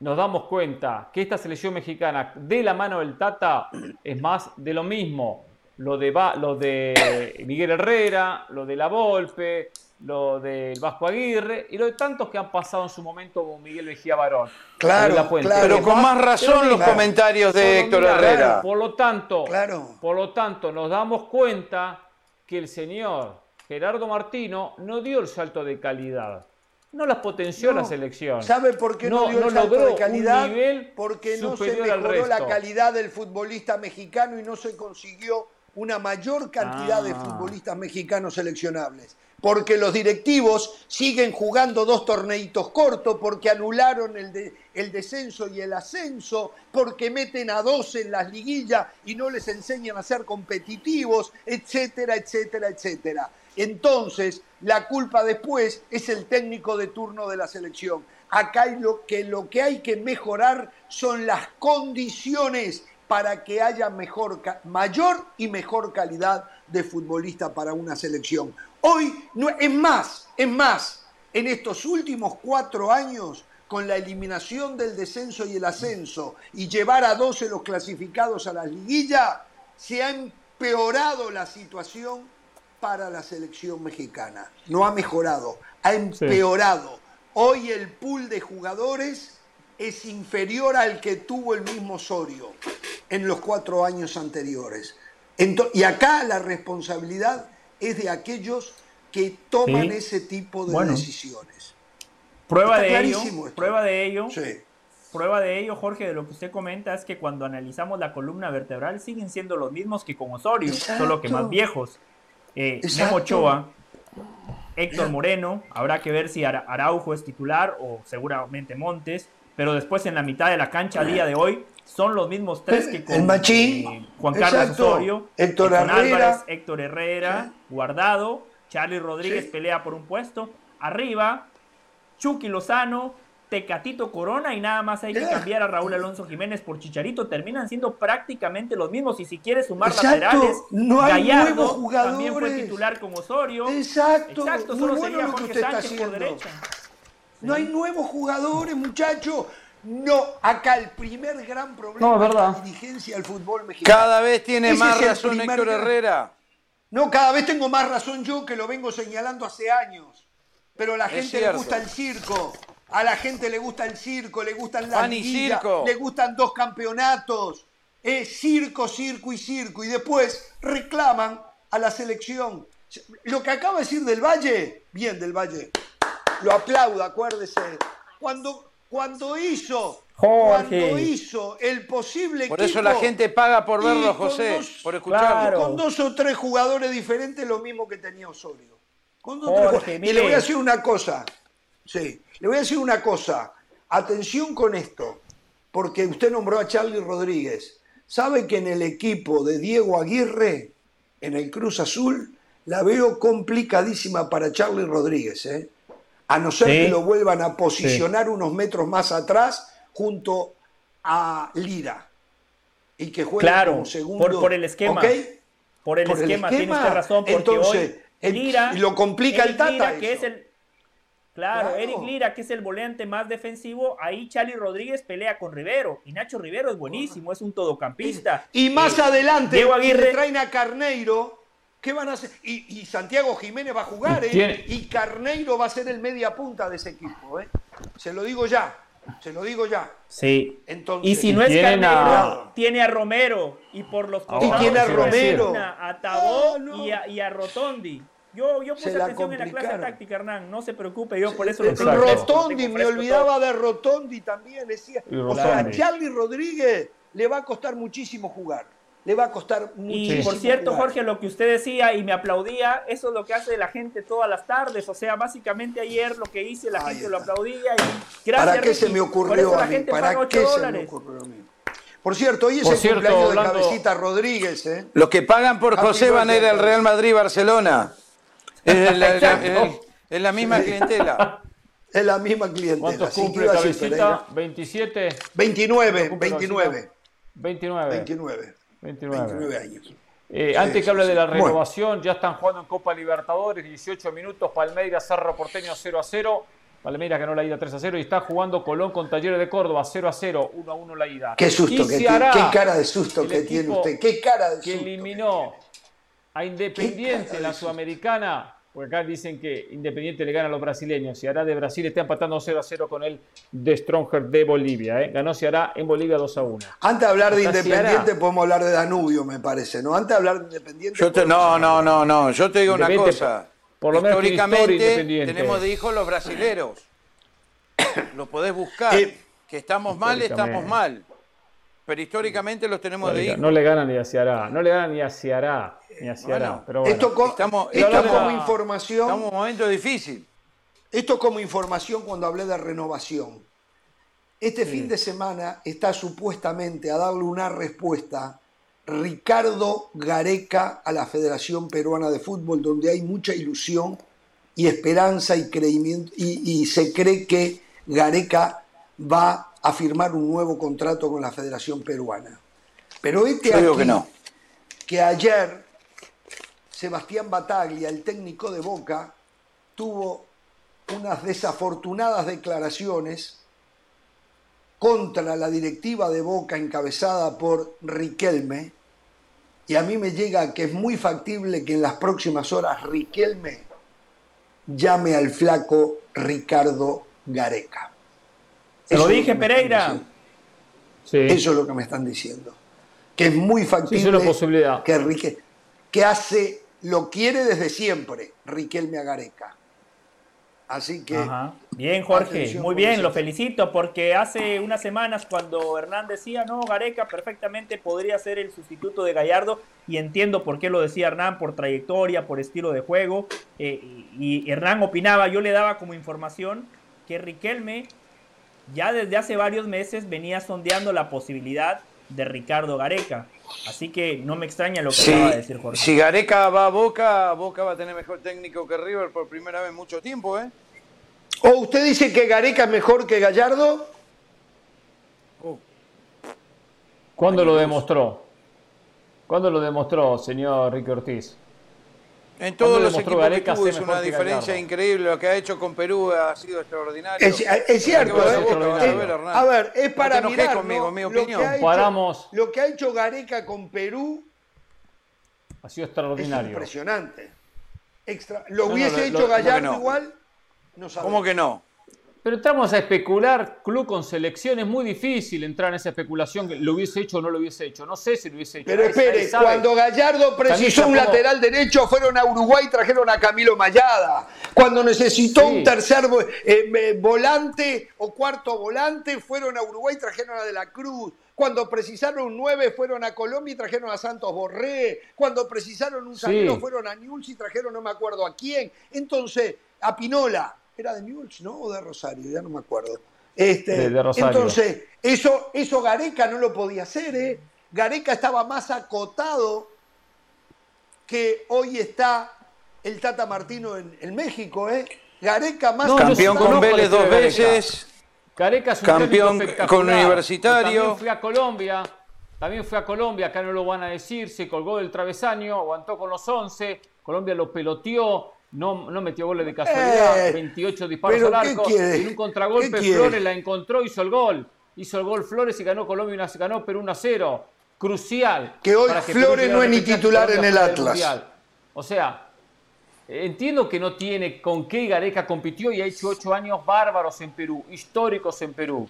nos damos cuenta que esta selección mexicana de la mano del Tata es más de lo mismo. Lo de, lo de Miguel Herrera, lo de La Volpe, lo del Vasco Aguirre y lo de tantos que han pasado en su momento como Miguel Mejía Barón. Claro, la claro. Pero con más razón los Claro. comentarios de Héctor mira, Herrera. Por lo tanto, Claro. por lo tanto, nos damos cuenta que el señor Gerardo Martino no dio el salto de calidad. No las potenció No. la selección. ¿Sabe por qué no, No- dio el no salto logró de calidad? nivel Porque no se mejoró la calidad del futbolista mexicano y no se consiguió una mayor cantidad de Ah. futbolistas mexicanos seleccionables. Porque los directivos siguen jugando dos torneitos cortos, porque anularon el, de- el descenso y el ascenso, porque meten a dos en las liguillas y no les enseñan a ser competitivos, etcétera, etcétera, etcétera. Entonces, la culpa después es el técnico de turno de la selección. Acá hay lo que, lo que hay que mejorar son las condiciones para que haya mejor, mayor y mejor calidad de futbolista para una selección. Hoy, no, es más, es más, en estos últimos cuatro años, con la eliminación del descenso y el ascenso y llevar a 12 los clasificados a la liguilla, se ha empeorado la situación para la selección mexicana. No ha mejorado, ha empeorado. Hoy el pool de jugadores es inferior al que tuvo el mismo Osorio. en los cuatro años anteriores. Ento- y acá la responsabilidad es de aquellos que toman Sí. ese tipo de Bueno. decisiones. Prueba Está de ello, esto. prueba de ello, Sí. prueba de ello, Jorge, de lo que usted comenta es que cuando analizamos la columna vertebral siguen siendo los mismos que con Osorio, Exacto. solo que más viejos. Eh. Memo Ochoa, Héctor Moreno, habrá que ver si Ara- Araujo es titular o seguramente Montes, pero después en la mitad de la cancha a día de hoy son los mismos tres que con El Machín, eh, Juan Carlos exacto. Osorio, Héctor Herrera. Álvarez, Héctor Herrera, Guardado, Charlie Rodríguez Sí. pelea por un puesto, arriba Chucky Lozano, Tecatito Corona y nada más hay que Ya. cambiar a Raúl Alonso Jiménez por Chicharito. Terminan siendo prácticamente los mismos. Y si quieres sumar Exacto. laterales, No hay Gallardo jugadores. también fue titular con Osorio. Exacto. Exacto, solo bueno sería Jorge Sánchez por derecha. No hay nuevos jugadores, muchachos. No, acá el primer gran problema No, es verdad. la dirigencia del fútbol mexicano. Cada vez tiene Ese más razón Héctor gran- Herrera. No, cada vez tengo más razón yo que lo vengo señalando hace años. Pero a la gente le gusta el circo. A la gente le gusta el circo, le gustan las circo. le gustan dos campeonatos. Es circo, circo y circo. Y después reclaman a la selección. Lo que acaba de decir del Valle, bien del Valle, lo aplaudo, acuérdese. Cuando, cuando hizo, Jorge. cuando hizo el posible Por eso la gente paga por verlo, José, dos- por escucharlo. Claro. con dos o tres jugadores diferentes, lo mismo que tenía Osorio. Con dos Jorge, tres jugadores. y le voy a decir una cosa. Sí, le voy a decir una cosa. Atención con esto, porque usted nombró a Charlie Rodríguez. ¿Sabe que en el equipo de Diego Aguirre, en el Cruz Azul, la veo complicadísima para Charlie Rodríguez? ¿eh? A no ser Sí. que lo vuelvan a posicionar unos metros más atrás junto a Lira. Y que juegue Claro, como segundo. por- por el esquema. Por el, Por el esquema, tiene esquema, usted razón, porque entonces, hoy el- Lira, y lo complica el Tata Lira, que es el Claro, Claro. Eric Lira, que es el volante más defensivo, ahí Charlie Rodríguez pelea con Rivero. Y Nacho Rivero es buenísimo, es un todocampista. Y más Eh, adelante, Diego Aguirre, traen a Carneiro, ¿qué van a hacer? Y, y Santiago Jiménez va a jugar, ¿eh? Tiene- Y Carneiro va a ser el media punta de ese equipo, ¿eh? Se lo digo ya, se lo digo ya. Sí. Entonces, Y si no es tienen Carneiro, a- tiene a Romero. Y por los costados tiene a Romero. una A Tabó Ah, no. y, a, y a Rotondi. Yo, yo Se puse la atención en la clase táctica, Hernán. No se preocupe, yo por eso lo tengo Rotondi, me olvidaba de Rotondi también. Decía. Y O sea, a Rotondi. Charlie Rodríguez le va a costar muchísimo jugar. Le va a costar Y muchísimo por cierto, jugar. Jorge, lo que usted decía y me aplaudía, eso es lo que hace la gente todas las tardes. O sea, básicamente ayer lo que hice, la Ahí gente lo está. aplaudía. Y gracias, ¿Para qué Ricky. se me ocurrió a mí? gente ¿Para paga qué 8 se me dólares. ocurrió a mí? Por cierto, hoy es Por el cierto, cumpleaños hablando- de Cabecita Rodríguez, ¿eh? Los que pagan por Happy José van a ir birthday, al Real Madrid-Barcelona. Es la, la- es- es la misma clientela. Es la misma clientela. ¿Cuántos cumple Cabecita? Pereira. 27. 29, cumple 29, 29. 29, 29. 29 años. Eh, antes sí, que hable de la Bueno. renovación, ya están jugando en Copa Libertadores, 18 minutos, Palmeiras, Cerro Porteño 0 a 0. Palmeiras ganó la ida 3 a 0 y está jugando Colón con Talleres de Córdoba 0 a 0, 1 a 1 la ida. Qué susto que qué cara de susto que tiene usted, qué cara de que susto. eliminó a Independiente la. Sudamericana, porque acá dicen que Independiente le gana a los brasileños. Ceará de Brasil está empatando 0 a 0 con el de Stronger de Bolivia. ¿eh? Ganó Ceará en Bolivia 2 a 1. Antes de hablar de Independiente, podemos hablar de Danubio, me parece, ¿no? Antes de hablar de Independiente. Yo te- podemos no, no, no, no. Yo te digo una cosa. por lo menos Históricamente tenemos de hijos los brasileros. Lo podés buscar. Eh, que estamos mal, estamos mal. Pero históricamente los tenemos de hijos. No le ganan ni a Ceará, no le ganan ni a Ceará, ni a Ceará. Bueno, pero bueno. Esto, co- Estamos- esto estamos- como información. Estamos en un momento difícil. Esto como información cuando hablé de renovación. Este fin de semana está supuestamente a darle una respuesta Ricardo Gareca a la Federación Peruana de Fútbol, donde hay mucha ilusión y esperanza y creimiento, y, y se cree que Gareca va a firmar un nuevo contrato con la Federación Peruana. Pero este aquí, que no. que ayer Sebastián Bataglia, el técnico de Boca, tuvo unas desafortunadas declaraciones contra la directiva de Boca encabezada por Riquelme, y a mí me llega que es muy factible que en las próximas horas Riquelme llame al flaco Ricardo Gareca. Te lo dije, Pereira. Sí. Eso es lo que me están diciendo. que es muy Sí, factible. es una posibilidad. Que, Rique- que hace, lo quiere desde siempre, Riquelme a Gareca. Así que. Ajá. Bien, Jorge, muy bien, eso. lo felicito porque hace unas semanas cuando Hernán decía, no, Gareca perfectamente podría ser el sustituto de Gallardo y entiendo por qué lo decía Hernán, por trayectoria, por estilo de juego, eh, y, y Hernán opinaba, yo le daba como información que Riquelme ya desde hace varios meses venía sondeando la posibilidad de Ricardo Gareca, así que no me extraña lo que Si, acaba de decir Jorge. si Gareca va a Boca, Boca va a tener mejor técnico que River por primera vez en mucho tiempo, ¿eh? ¿O usted dice que Gareca es mejor que Gallardo? ¿Cuándo lo demostró? ¿Cuándo lo demostró, señor Ricky Ortiz? En todos ¿Cuándo los equipos Gareca que tuvo es mejor una diferencia increíble. Lo que ha hecho con Perú ha sido extraordinario. Es, es cierto, a ¿eh? Boca, vas a ver. A ver, es No para enojes mirar conmigo, ¿no? mi lo, que opinión. hecho, Comparamos. lo que ha hecho Gareca con Perú Ha sido es extraordinario. impresionante. Extra, ¿Lo no, hubiese lo- hecho Gallardo ¿cómo que no? igual? No. ¿Cómo que no? Pero entramos a especular, club con selección, es muy difícil entrar en esa especulación, que lo hubiese hecho o no lo hubiese hecho. No sé si lo hubiese hecho. Pero espere, cuando Gallardo precisó un lateral derecho, fueron a Uruguay y trajeron a Camilo Mayada. Cuando necesitó Sí. un tercer eh, eh, volante o cuarto volante, fueron a Uruguay y trajeron a De la Cruz. Cuando precisaron un 9, fueron a Colombia y trajeron a Santos Borré. Cuando precisaron un Sí. zaguero, fueron a Newell's y trajeron no me acuerdo a quién. Entonces, a Pinola. ¿Era de Newell's, no? ¿O de Rosario? Ya no me acuerdo. Este, De- de Rosario. Entonces, eso, eso Gareca no lo podía hacer, ¿eh? Gareca estaba más acotado que hoy está el Tata Martino en, en México, ¿eh? Gareca más No, Campeón con Vélez dos Gareca. veces. Careca es un Campeón con Universitario. También fui a Colombia, también fue a Colombia, acá no lo van a decir, se colgó del travesaño, aguantó con los 11, Colombia lo peloteó, no, no metió goles de casualidad, Eh, 28 disparos pero al ¿qué arco, en un contragolpe. Flores la encontró, hizo el gol, hizo el gol Flores y ganó Colombia, una, ganó Perú 1 a 0, crucial. Que hoy Flores no es ni titular en el Atlas. O sea, Entiendo que no tiene con qué Gareca compitió y ha hecho ocho años bárbaros en Perú, históricos en Perú.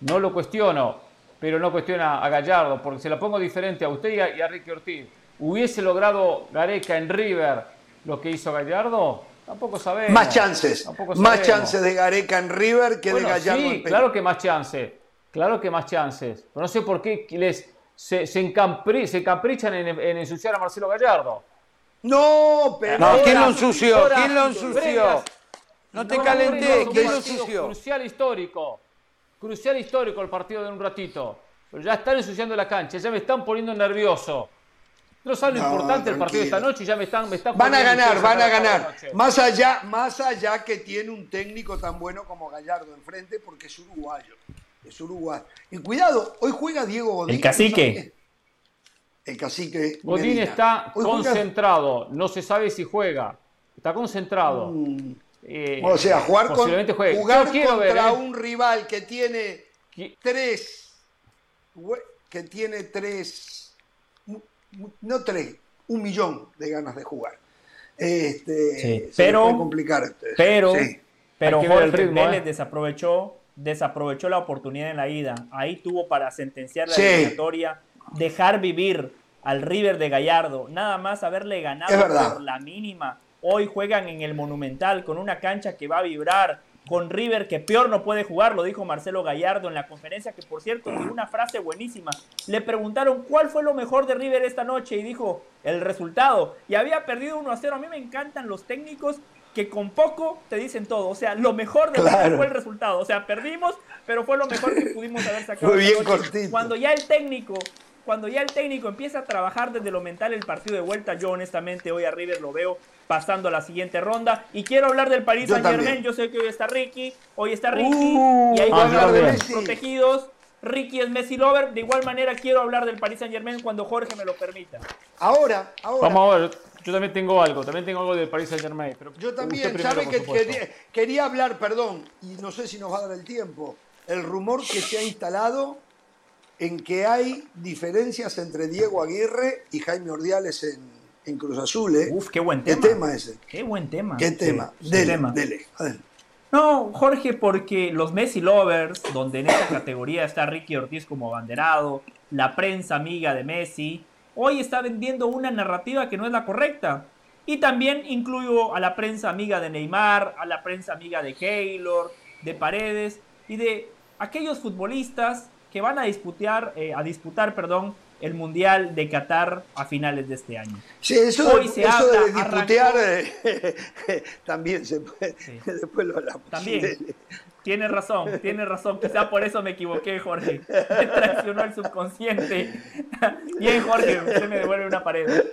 No lo cuestiono, pero no cuestiona a Gallardo, porque se la pongo diferente a usted y a, y a Ricky Ortiz. ¿Hubiese logrado Gareca en River lo que hizo Gallardo? Tampoco sabemos. Más chances. Tampoco Más chances de Gareca en River que Bueno, de Gallardo sí, en claro que más chances. Claro que más chances. Pero no sé por qué les, se, se, encampri- se encaprichan en, en ensuciar a Marcelo Gallardo. No, pero. No, ¿quién lo ensució? ¿Quién lo ensució? No te No, calenté, ¿quién lo ensució? Crucial histórico. Crucial histórico el partido de un ratito. Pero ya están ensuciando la cancha, ya me están poniendo nervioso. No saben lo No, importante el partido de esta tranquilo. noche y ya me están, me están Van a ganar, van a ganar. Más allá, más allá que tiene un técnico tan bueno como Gallardo enfrente, porque es uruguayo. Es uruguayo. Y cuidado, hoy juega Diego Godín. El cacique. El cacique. Godín Medina. está Hoy juega- concentrado, no se sabe si juega. Está concentrado. Eh, O sea, jugar, con, jugar ver, contra ¿eh? un rival que tiene tres, que tiene tres, no tres, un millón de ganas de jugar. Este, Sí, se pero- le puede complicar. este, Pero, sí. pero Jorge el ritmo, Vélez ¿eh? desaprovechó, desaprovechó la oportunidad en la ida. Ahí tuvo para sentenciar la Sí. eliminatoria, dejar vivir al River de Gallardo, nada más haberle ganado por la mínima. Hoy juegan en el Monumental con una cancha que va a vibrar, con River que peor no puede jugar, lo dijo Marcelo Gallardo en la conferencia, que por cierto tiene una frase buenísima. Le preguntaron cuál fue lo mejor de River esta noche y dijo el resultado. Y había perdido 1 a 0. A mí me encantan los técnicos que con poco te dicen todo. O sea, lo mejor de River Claro. fue el resultado. O sea, perdimos, pero fue lo mejor que pudimos haber sacado. Fue esta bien. Cuando ya el técnico, cuando ya el técnico empieza a trabajar desde lo mental el partido de vuelta, yo honestamente hoy a River lo veo pasando a la siguiente ronda. Y quiero hablar del Paris Yo Saint Germain. Yo sé que hoy está Ricky, hoy está Ricky, Uh, y que ah, hablar yo de también. los protegidos. Ricky es Messi Lover. De igual manera quiero hablar del Paris Saint Germain cuando Jorge me lo permita. Ahora, ahora. Vamos a ver, yo también tengo algo, también tengo algo del Paris Saint Germain. Pero Yo también, primero, sabe que quería, quería hablar, perdón, y no sé si nos va a dar el tiempo, el rumor que se ha instalado en que hay diferencias entre Diego Aguirre y Jaime Ordiales en, en Cruz Azul. ¿eh? Uf, qué buen ¿Qué tema. tema ese? Qué buen tema. ¿Qué tema? sí, dele, tema. dele, adelante. No, Jorge, porque los Messi Lovers, donde en esta categoría está Ricky Ortiz como abanderado, la prensa amiga de Messi, hoy está vendiendo una narrativa que no es la correcta. Y también incluyo a la prensa amiga de Neymar, a la prensa amiga de Keylor, de Paredes y de aquellos futbolistas que van a disputar, eh, a disputar perdón, el Mundial de Qatar a finales de este año. Sí, eso, Hoy se habla, de disputear eh, también se puede, después lo hablamos. También, tiene razón, tiene razón, quizá por eso me equivoqué, Jorge. Me traicionó el subconsciente. Bien, Jorge, usted me devuelve una pared.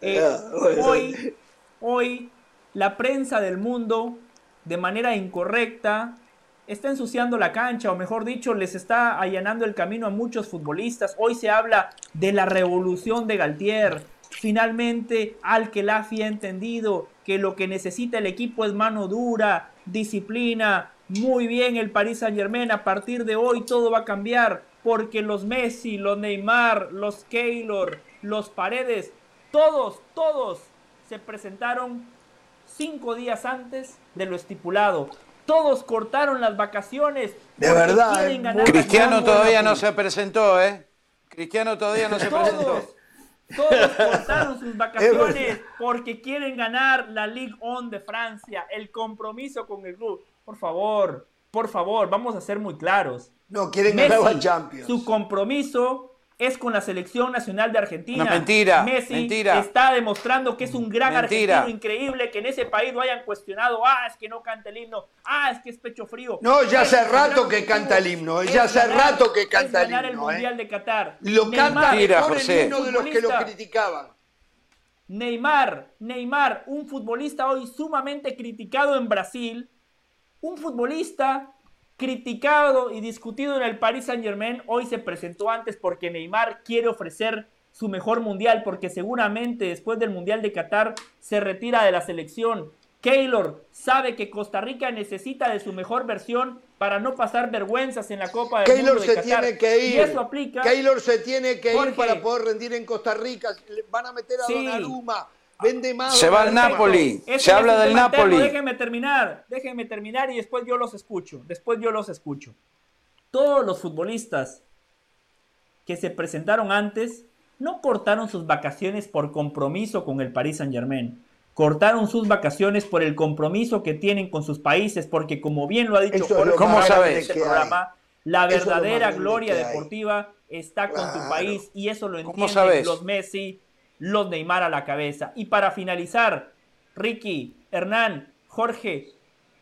Eh, ah, hoy, hoy, la prensa del mundo, de manera incorrecta, está ensuciando la cancha, o mejor dicho, les está allanando el camino a muchos futbolistas. Hoy se habla de la revolución de Galtier. Finalmente, al que ha entendido que lo que necesita el equipo es mano dura, disciplina. Muy bien, el Paris Saint Germain, a partir de hoy todo va a cambiar, porque los Messi, los Neymar, los Keylor, los Paredes, todos, todos se presentaron cinco días antes de lo estipulado. Todos cortaron las vacaciones. De verdad. Eh, Cristiano todavía no se presentó, ¿eh? Cristiano todavía no se presentó. Todos cortaron sus vacaciones porque quieren ganar la Ligue 1 de Francia, el compromiso con el club. Por favor, por favor, vamos a ser muy claros. No, quieren ganar la Champions. Su compromiso es con la selección nacional de Argentina. mentira. Messi está demostrando que es un gran argentino increíble, que en ese país lo hayan cuestionado. Ah, es que no canta el himno. Ah, es que es pecho frío. No, ya hace rato que canta el himno. Ya hace rato que canta el himno. el Mundial de Qatar. Lo canta mejor el himno de los que lo criticaban. Neymar, Neymar, un futbolista hoy sumamente criticado en Brasil. Un futbolista criticado y discutido en el Paris Saint Germain, hoy se presentó antes porque Neymar quiere ofrecer su mejor mundial, porque seguramente después del Mundial de Qatar se retira de la selección. Keylor sabe que Costa Rica necesita de su mejor versión para no pasar vergüenzas en la Copa del Mundo de se tiene que ir. Y eso aplica. Keylor se tiene que ir para poder rendir en Costa Rica. Van a meter a sí. Donnarumma Vende más. Se va al Napoli. se habla del Napoli. Déjenme terminar. Déjenme terminar y después yo los escucho. Después yo los escucho. Todos los futbolistas que se presentaron antes no cortaron sus vacaciones por compromiso con el Paris Saint Germain. Cortaron sus vacaciones por el compromiso que tienen con sus países, porque como bien lo ha dicho Jorge ¿Cómo sabes? Este programa, la verdadera gloria deportiva está con tu país y eso lo entienden los Messi, los Neymar a la cabeza. Y para finalizar, Ricky, Hernán, Jorge,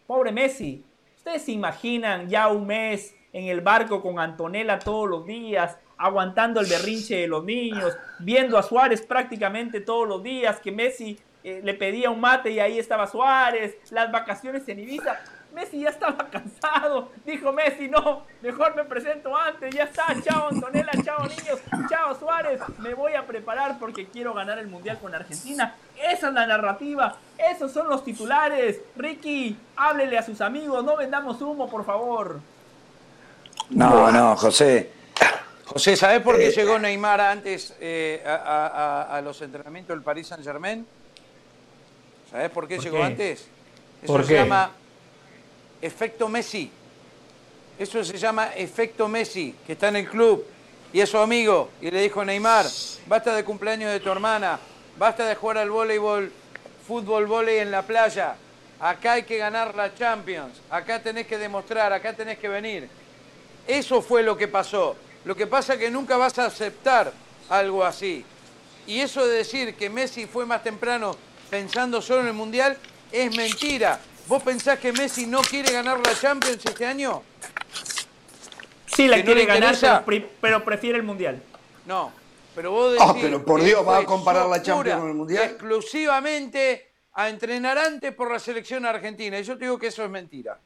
pobre Messi, ¿ustedes se imaginan ya un mes en el barco con Antonella todos los días, aguantando el berrinche de los niños, viendo a Suárez prácticamente todos los días, que Messi eh, le pedía un mate y ahí estaba Suárez, las vacaciones en Ibiza? Messi ya estaba cansado. Dijo Messi, no, mejor me presento antes. Ya está, chao Antonella, chao niños, chao Suárez. Me voy a preparar porque quiero ganar el Mundial con Argentina. Esa es la narrativa. Esos son los titulares. Ricky, háblele a sus amigos. No vendamos humo, por favor. No, no, José. José, ¿sabes por qué eh, llegó Neymar antes eh, a, los entrenamientos del Paris Saint Germain? ¿Sabes por qué llegó antes? Eso se llama efecto Messi. Eso se llama efecto Messi, que está en el club y es su amigo. Y le dijo Neymar, basta de cumpleaños de tu hermana, basta de jugar al voleibol, fútbol, volei en la playa. Acá hay que ganar la Champions, acá tenés que demostrar, acá tenés que venir. Eso fue lo que pasó. Lo que pasa es que nunca vas a aceptar algo así. Y eso de decir que Messi fue más temprano pensando solo en el Mundial es mentira. ¿Vos pensás que Messi no quiere ganar la Champions este año? Sí, la quiere ganar, pero, prefiere el Mundial. No, pero vos ah, decís... pero por Dios, ¿va a comparar la Champions con el Mundial? Exclusivamente a entrenar antes por la selección argentina. Y yo te digo que eso es mentira.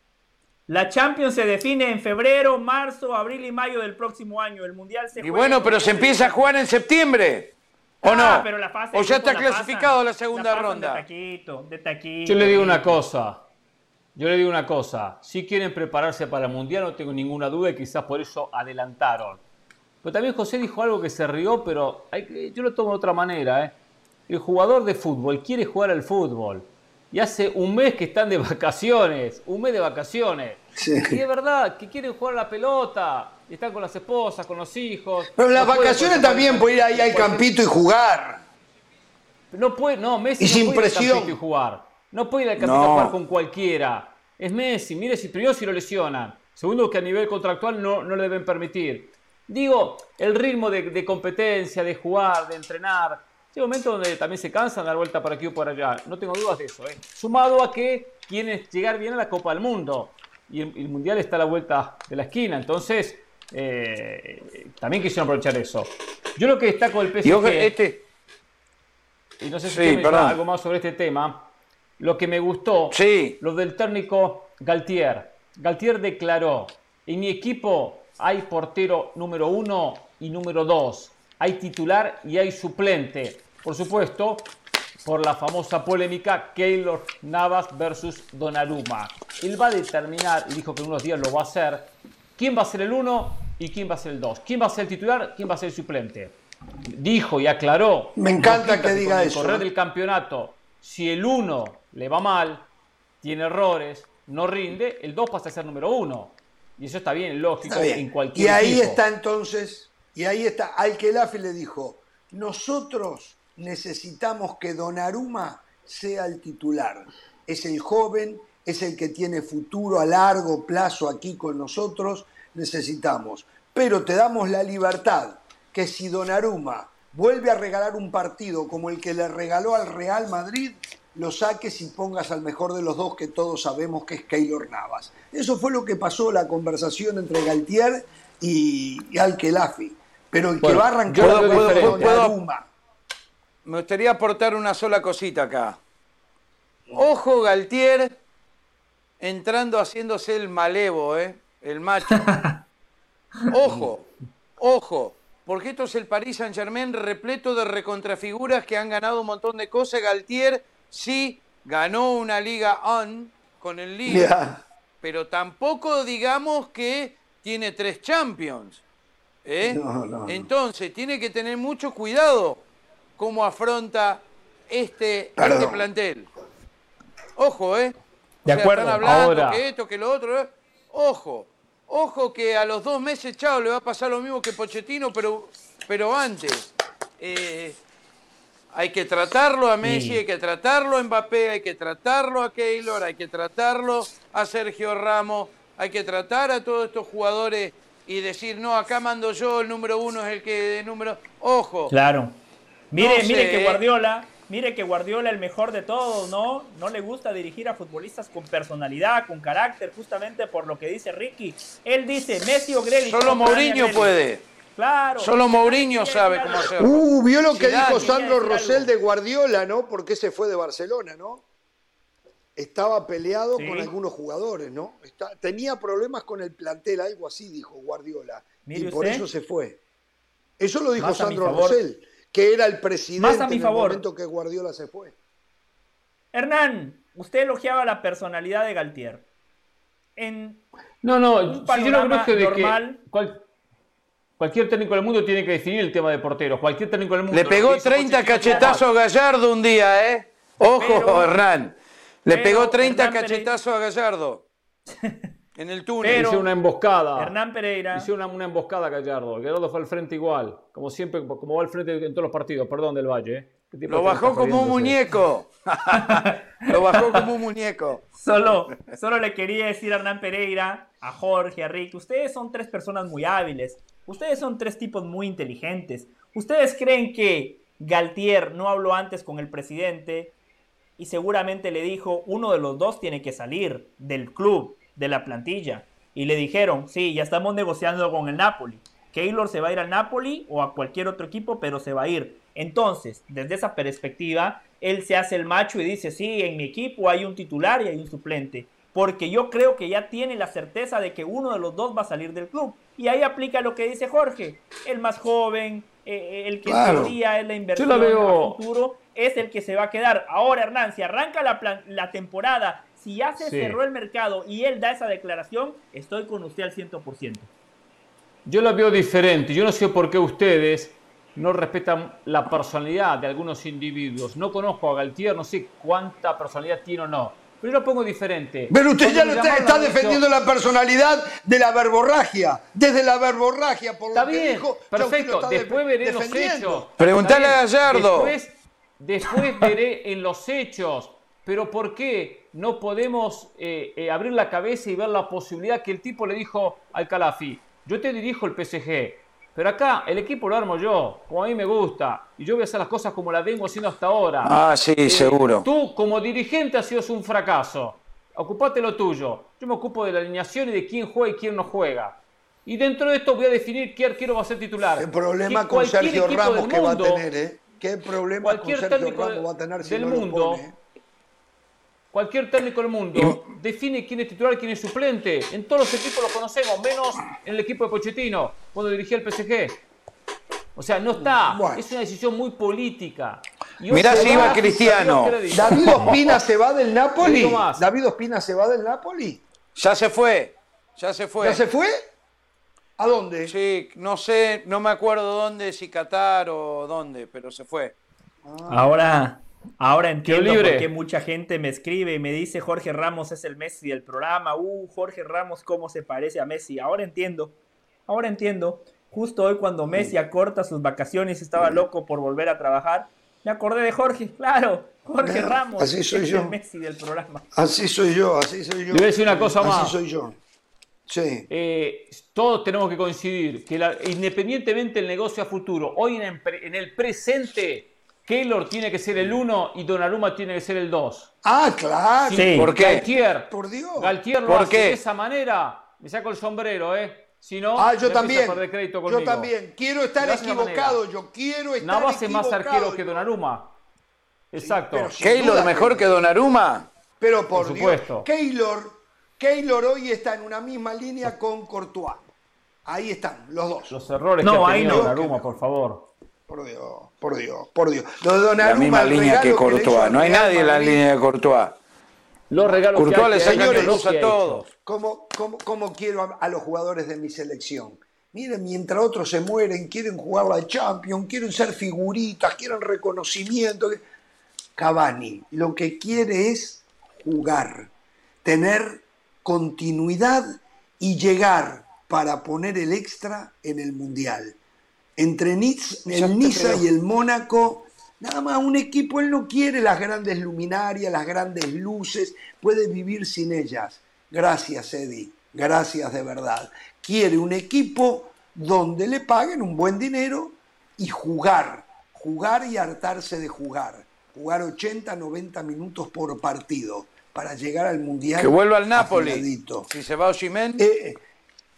La Champions se define en febrero, marzo, abril y mayo del próximo año. El Mundial se Y bueno, pero se empieza a jugar en septiembre. ¿O ah, no? Pero la fase ¿O ya está clasificado la segunda ronda? De taquito, de taquito. Yo le digo una cosa. Yo le digo una cosa, si quieren prepararse para el Mundial no tengo ninguna duda y quizás por eso adelantaron. Pero también José dijo algo que se rió, pero yo lo tomo de otra manera. ¿eh? El jugador de fútbol quiere jugar al fútbol. Y hace un mes que están de vacaciones, un mes de vacaciones. Y es verdad, que quieren jugar la pelota. y están con las esposas, con los hijos. Pero en las No vacaciones también puede ir ahí al campito y jugar. No puede, no, Messi Y no sin puede ir al presión. campito y jugar. No puede ir al No. a jugar con cualquiera. Es Messi, mire si primero si lo lesionan. Segundo, que a nivel contractual no, no le deben permitir. Digo, el ritmo de, de competencia, de jugar, de entrenar. Llega un momento donde también se cansan de dar vuelta para aquí o para allá. No tengo dudas de eso. ¿eh? Sumado a que quieren llegar bien a la Copa del Mundo. Y el, el Mundial está a la vuelta de la esquina. Entonces, eh, también quisieron aprovechar eso. Yo lo que destaco del PSG... Y ojo, este, Y no sé si Sí, algo más sobre este tema. Lo que me gustó, Sí. lo del técnico Galtier. Galtier declaró, en mi equipo hay portero número uno y número dos. Hay titular y hay suplente. Por supuesto, por la famosa polémica Keylor Navas versus Donnarumma. Él va a determinar, y dijo que en unos días lo va a hacer, quién va a ser el uno y quién va a ser el dos. Quién va a ser el titular, quién va a ser el suplente. Dijo y aclaró. Me encanta que diga el eso, correr ¿eh? del campeonato, si el uno le va mal, tiene errores, no rinde, el 2 pasa a ser número uno. Y eso está bien, lógico, Está bien. en cualquier Y ahí equipo. está entonces, y ahí está, Alquelafi le dijo, nosotros necesitamos que Donnarumma sea el titular. Es el joven, es el que tiene futuro a largo plazo aquí con nosotros, necesitamos. Pero te damos la libertad que si Donnarumma vuelve a regalar un partido como el que le regaló al Real Madrid, lo saques y pongas al mejor de los dos que todos sabemos que es Keylor Navas. Eso fue lo que pasó la conversación entre Galtier y, y Al-Khelafi. Pero el que va a arrancar diferente. Donnarumma. me gustaría aportar una sola cosita acá. Ojo Galtier entrando haciéndose el malevo, ¿eh? El macho. Ojo, ojo, porque esto es el Paris Saint Germain repleto de recontrafiguras que han ganado un montón de cosas. Galtier sí ganó una liga on con el Lille, Ya. pero tampoco digamos que tiene tres champions. ¿eh? No, no, no. Entonces tiene que tener mucho cuidado cómo afronta este, este plantel. Ojo, ¿eh? O De sea, acuerdo. Están hablando Ahora. que esto, que lo otro. ¿eh? Ojo, ojo que a los dos meses, chao, le va a pasar lo mismo que Pochettino, pero, pero antes. Eh, hay que tratarlo a Messi, Sí. hay que tratarlo a Mbappé, hay que tratarlo a Keylor, hay que tratarlo a Sergio Ramos, hay que tratar a todos estos jugadores y decir, no, acá mando yo, el número uno es el que de número. Ojo, Claro. Mire, No mire sé, que ¿eh? Guardiola, mire que Guardiola el mejor de todos, ¿no? No le gusta dirigir a futbolistas con personalidad, con carácter, justamente por lo que dice Ricky. Él dice, Messi o Grealish. solo Mourinho puede. Claro. Solo Mourinho sabe cómo hacerlo. Uh, vio lo que Zidane. dijo Sandro Rosell de Guardiola, ¿no? ¿Por qué se fue de Barcelona, no? Estaba peleado Sí. con algunos jugadores, ¿no? Está- tenía problemas con el plantel, algo así dijo Guardiola. Mire y por usted. eso se fue. Eso lo dijo Más Sandro. Rosell, que era el presidente Más a mi en favor. el momento que Guardiola se fue. Hernán, usted elogiaba la personalidad de Galtier. En No, no, Un si yo no panorama creo que, de que normal. cual- cualquier técnico del mundo tiene que definir el tema de porteros. Cualquier técnico del mundo. Le pegó que hizo 30 Pochettino- cachetazos a Gallardo un día, ¿eh? Ojo, Pero- Hernán. Le pero pegó 30 Hernán Pérez- cachetazos a Gallardo. En el túnel. Pero- Hizo una emboscada. Hernán Pereira. Hizo una, una emboscada a Gallardo. Gallardo fue al frente igual. Como siempre, como va al frente en todos los partidos. Perdón, del Valle. ¿eh? ¿Qué tipo Lo bajó como un muñeco. Lo bajó como un muñeco. Solo, solo le quería decir a Hernán Pereira, a Jorge, a Rick, ustedes son tres personas muy hábiles, ustedes son tres tipos muy inteligentes. ¿Ustedes creen que Galtier no habló antes con el presidente y seguramente le dijo, uno de los dos tiene que salir del club, de la plantilla? Y le dijeron, sí, ya estamos negociando con el Napoli. Keylor se va a ir al Napoli o a cualquier otro equipo, pero se va a ir. Entonces, desde esa perspectiva, él se hace el macho y dice, sí, en mi equipo hay un titular y hay un suplente. Porque yo creo que ya tiene la certeza de que uno de los dos va a salir del club. Y ahí aplica lo que dice Jorge. El más joven, eh, el que Claro. teoría es la inversión la veo- a futuro, es el que se va a quedar. Ahora, Hernán, si arranca la, plan- la temporada, si ya se Sí. cerró el mercado y él da esa declaración, estoy con usted al 100%. Yo la veo diferente. Yo no sé por qué ustedes no respetan la personalidad de algunos individuos. No conozco a Galtier, no sé cuánta personalidad tiene o no. Pero yo lo pongo diferente. Pero usted Cuando ya lo está, defendiendo la personalidad de la verborragia. Desde la verborragia, por lo Está que bien, dijo, lo perfecto. Después veré los hechos. Preguntale a bien, Gallardo. Después, después veré en los hechos. Pero ¿por qué no podemos eh, eh, abrir la cabeza y ver la posibilidad que el tipo le dijo al Calafi? Yo te dirijo el PSG, pero acá el equipo lo armo yo, como a mí me gusta, y yo voy a hacer las cosas como las vengo haciendo hasta ahora. Ah, sí, Eh, seguro. Tú, como dirigente, has sido un fracaso. Ocupate lo tuyo. Yo me ocupo de la alineación y de quién juega y quién no juega. Y dentro de esto voy a definir qué arquero va a ser titular. Qué problema con Sergio Ramos que va a tener, ¿eh? Qué problema con Sergio Ramos va a tener si del no lo mundo pone, ¿eh? Cualquier técnico del mundo define quién es titular y quién es suplente. En todos los equipos lo conocemos, menos en el equipo de Pochettino, cuando dirigía el PSG. O sea, no está. Bueno. Es una decisión muy política. Y Mirá se si iba Cristiano. David Ospina se va del Napoli. David Ospina se va del Napoli. Ya se fue. Ya se fue. ¿Ya se fue? ¿A dónde? Sí, no sé, no me acuerdo dónde, si Qatar o dónde, pero se fue. Ahora, ahora entiendo libre. por qué mucha gente me escribe y me dice Jorge Ramos es el Messi del programa. Uh, Jorge Ramos, cómo se parece a Messi. Ahora entiendo. Ahora entiendo. Justo hoy cuando Messi acorta sus vacaciones y estaba loco por volver a trabajar, me acordé de Jorge. Claro, Jorge Claro, Ramos así soy es yo. el Messi del programa. Así soy yo, así soy yo. Le voy a decir una cosa más. Así soy yo. Sí. Eh, todos tenemos que coincidir que la- independientemente del negocio a futuro, hoy en el, pre- en el presente, Keylor tiene que ser el 1 y Donnarumma tiene que ser el 2. Ah, claro. Sí. ¿Por qué? Galtier, Por Dios. Galtier lo ¿Por hace qué? de esa manera, me saco el sombrero, ¿eh? Si no, Ah, yo también. a perder Yo también. Quiero estar equivocado. Yo quiero estar Navas es más equivocado. arquero que Donnarumma. Exacto. Keylor mejor que Donnarumma. Pero por, Por Dios, supuesto. Keylor, Keylor hoy está en una misma línea con Courtois. Ahí están, los dos. Los errores No, que ha tenido no. Donnarumma, por favor. Por Dios, por Dios, por Dios. Lo de Donnarumma, La misma línea que Courtois. No hay nadie en la línea de Courtois. Los regalos Courtois que le Señores, a todos. ¿Cómo, cómo, cómo quiero a, a los jugadores de mi selección? Miren, mientras otros se mueren, quieren jugar la Champions, quieren ser figuritas, quieren reconocimiento. Cavani lo que quiere es jugar, tener continuidad y llegar para poner el extra en el Mundial. Entre Niz- el Niza y el Mónaco, nada más un equipo, él no quiere las grandes luminarias, las grandes luces, puede vivir sin ellas. Gracias, Eddie, gracias de verdad. Quiere un equipo donde le paguen un buen dinero y jugar, jugar y hartarse de jugar. Jugar 80, 90 minutos por partido para llegar al Mundial. Que vuelva al Napoli. afiladito. Si se va Osimhen, Eh,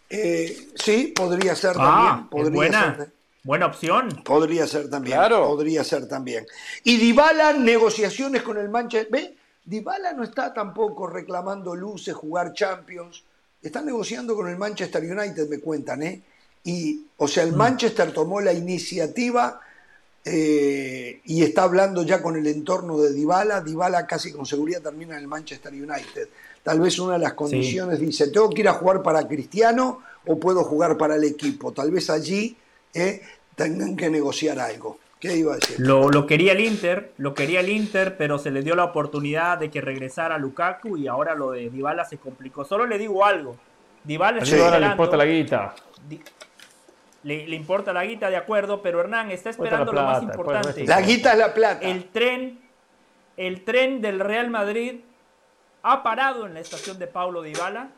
eh, sí, podría ser Ah, también. es buena. ser, Buena opción. podría ser también. Claro. Podría ser también. Y Dybala, negociaciones con el Manchester. ¿Ve? Dybala no está tampoco reclamando luces, jugar Champions. Está negociando con el Manchester United, me cuentan, ¿eh? Y, o sea, el Manchester tomó la iniciativa eh, y está hablando ya con el entorno de Dybala. Dybala casi con seguridad termina en el Manchester United. Tal vez una de las condiciones dice, tengo que ir a jugar para Cristiano o puedo jugar para el equipo. Tal vez allí eh, tengan que negociar algo. ¿Qué iba a decir? Lo, lo quería el Inter, lo quería el Inter, pero se le dio la oportunidad de que regresara Lukaku y ahora lo de Dybala se complicó. Solo le digo algo. Dybala está le importa la guita. Le, le importa la guita, de acuerdo, pero Hernán está esperando lo más después importante. La guita es la plata. El tren, el tren del Real Madrid ha parado en la estación de Paulo Dybala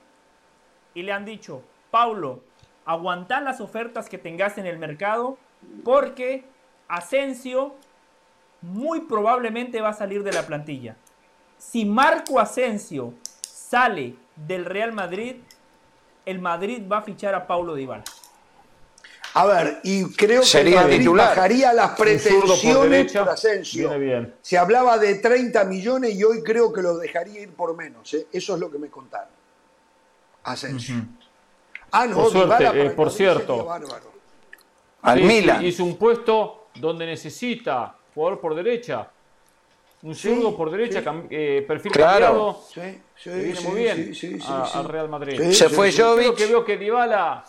y le han dicho, Paulo, aguantá las ofertas que tengas en el mercado porque Asensio muy probablemente va a salir de la plantilla. Si Marco Asensio sale del Real Madrid, el Madrid va a fichar a Paulo Dybala. A ver, y creo que Sería Madrid titular. bajaría las por pretensiones derecha, por Asensio. viene bien. Se hablaba de 30 millones y hoy creo que lo dejaría ir por menos. ¿eh? Eso es lo que me contaron. Asensio. Ah, no, Por suerte, eh, por cierto. Al Sí, Milan. hizo un puesto donde necesita jugador por derecha. Un zurdo por derecha, sí. cam- eh, perfil Claro. cambiado. Sí, viene muy bien sí, sí, sí, a- sí. al Real Madrid. Sí, Se fue sí. Creo Jovic. que veo que Dybala,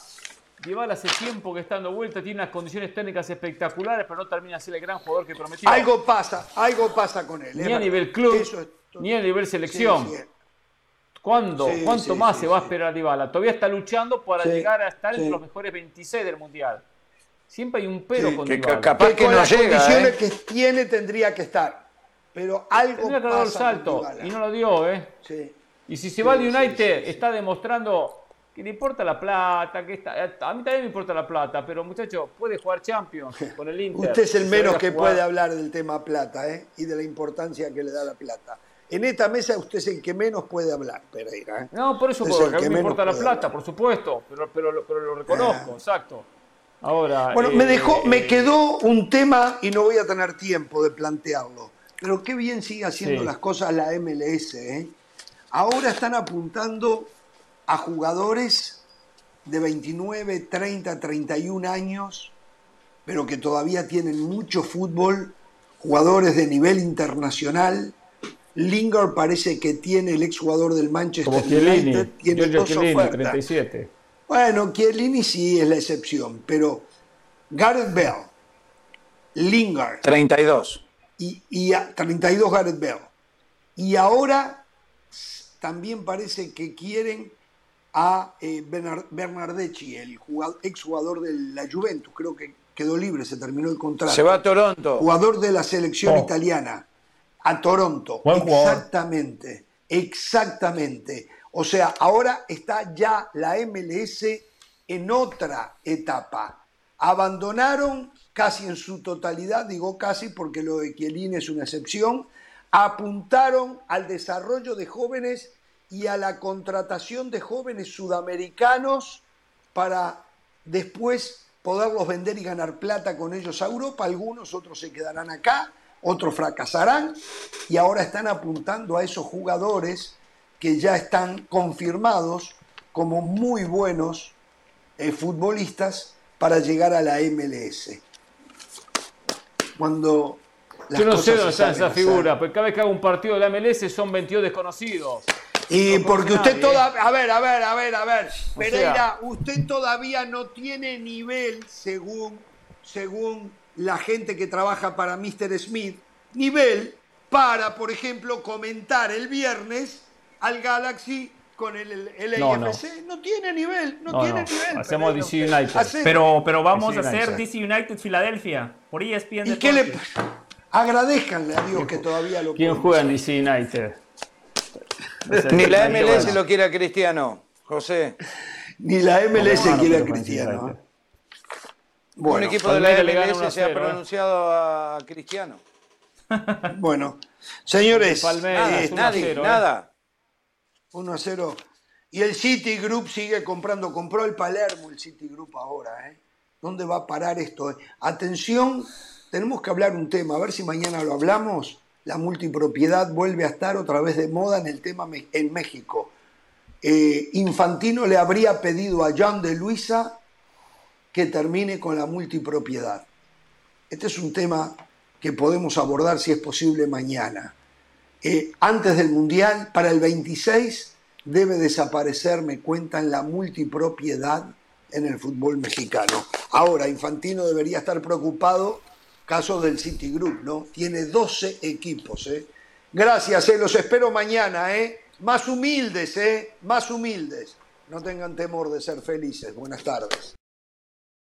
Dybala hace tiempo que está dando vuelta, tiene unas condiciones técnicas espectaculares, pero no termina de ser el gran jugador que prometió. Algo pasa, algo pasa con él. Ni a nivel club, es- ni a nivel selección. ¿Cuándo? Sí, ¿Cuánto sí, más sí, se va a esperar Dybala? Todavía está luchando para Sí, llegar a estar entre los mejores 26 del Mundial. Siempre hay un pero Sí, con que Dybala. capaz Que que con no las llega, condiciones ¿eh? que tiene tendría que estar. Pero algo Tendría que pasa dar el con salto y no lo dio, ¿eh? Sí. Y si se va sí, United, sí, sí. está demostrando que le importa la plata, que está, a mí también me importa la plata, pero muchacho, puede jugar Champions con el Inter. Usted es el menos que jugar. puede hablar del tema plata ¿eh? y de la importancia que le da la plata. En esta mesa usted es el que menos puede hablar, Pereira. ¿eh? No, por eso, Es porque el a mí me importa la plata, hablar. por supuesto, pero, pero, lo- pero lo reconozco, Ah. exacto. Ahora. Bueno, eh, me dejó, me eh, quedó un tema y no voy a tener tiempo de plantearlo. Pero qué bien sigue haciendo Sí. las cosas la MLS. ¿eh? Ahora están apuntando a jugadores de 29, 30, 31 años, pero que todavía tienen mucho fútbol, jugadores de nivel internacional. Lingard parece que tiene el exjugador del Manchester Como Chiellini, United, tiene Giorgio dos Chiellini, ofertas. 37. Bueno, Chiellini sí es la excepción, pero Gareth Bell, Lingard 32. y, y a- 32 Gareth Bell. Y ahora también parece que quieren a eh, Bernardeschi, el jugador, exjugador de la Juventus, creo que quedó libre, se terminó el contrato. Se va a Toronto. Jugador de la selección Oh. italiana, a Toronto. Buen jugador. Exactamente, exactamente. O sea, ahora está ya la MLS en otra etapa. Abandonaron casi en su totalidad, digo casi porque lo de Chiellini es una excepción, apuntaron al desarrollo de jóvenes y a la contratación de jóvenes sudamericanos para después poderlos vender y ganar plata con ellos a Europa. Algunos, otros se quedarán acá, otros fracasarán y ahora están apuntando a esos jugadores que ya están confirmados como muy buenos eh, futbolistas para llegar a la MLS. Cuando las Yo no sé dónde está esa figura, porque cada vez que hago un partido de la MLS son 22 desconocidos. Y No porque usted nadie. toda, a ver, a ver, a ver, a ver, O Pereira, sea- usted todavía no tiene nivel según, según la gente que trabaja para Mr. Smith, nivel para, por ejemplo, comentar el viernes al Galaxy con el, el, el No, no. AFC. No. tiene nivel, no, No, tiene no. nivel. Hacemos DC. United. Hace- Pero, pero vamos a hacer United. DC United Filadelfia por ESPN ¿Y qué le agradezcanle a Dios que todavía lo ¿Quién juega en. DC United? Ni la Bueno. MLS lo quiere a Cristiano, José. Ni la MLS No, no, quiere a Cristiano. ¿eh? Un Bueno, equipo de la Palmeiras le gana 1 MLS se ha 0, ¿eh? pronunciado a Cristiano. bueno. Señores, Palmeiras, Nada, eh, es 1 a nadie, 0, ¿eh? nada. 1 a 0. Y el Citigroup sigue comprando. Compró el Palermo el Citigroup ahora. ¿eh? ¿Dónde va a parar esto? eh? Atención, tenemos que hablar un tema. A ver si mañana lo hablamos. La multipropiedad vuelve a estar otra vez de moda en el tema en México. Eh, Infantino le habría pedido a John de Luisa que termine con la multipropiedad. Este es un tema que podemos abordar si es posible mañana. Eh, antes del Mundial, para el 26, debe desaparecer, me cuentan, la multipropiedad en el fútbol mexicano. Ahora, Infantino debería estar preocupado, caso del Citigroup, ¿no? Tiene 12 equipos, ¿eh? Gracias, ¿eh? los espero mañana, ¿eh? Más humildes, ¿eh? Más humildes. No tengan temor de ser felices. Buenas tardes.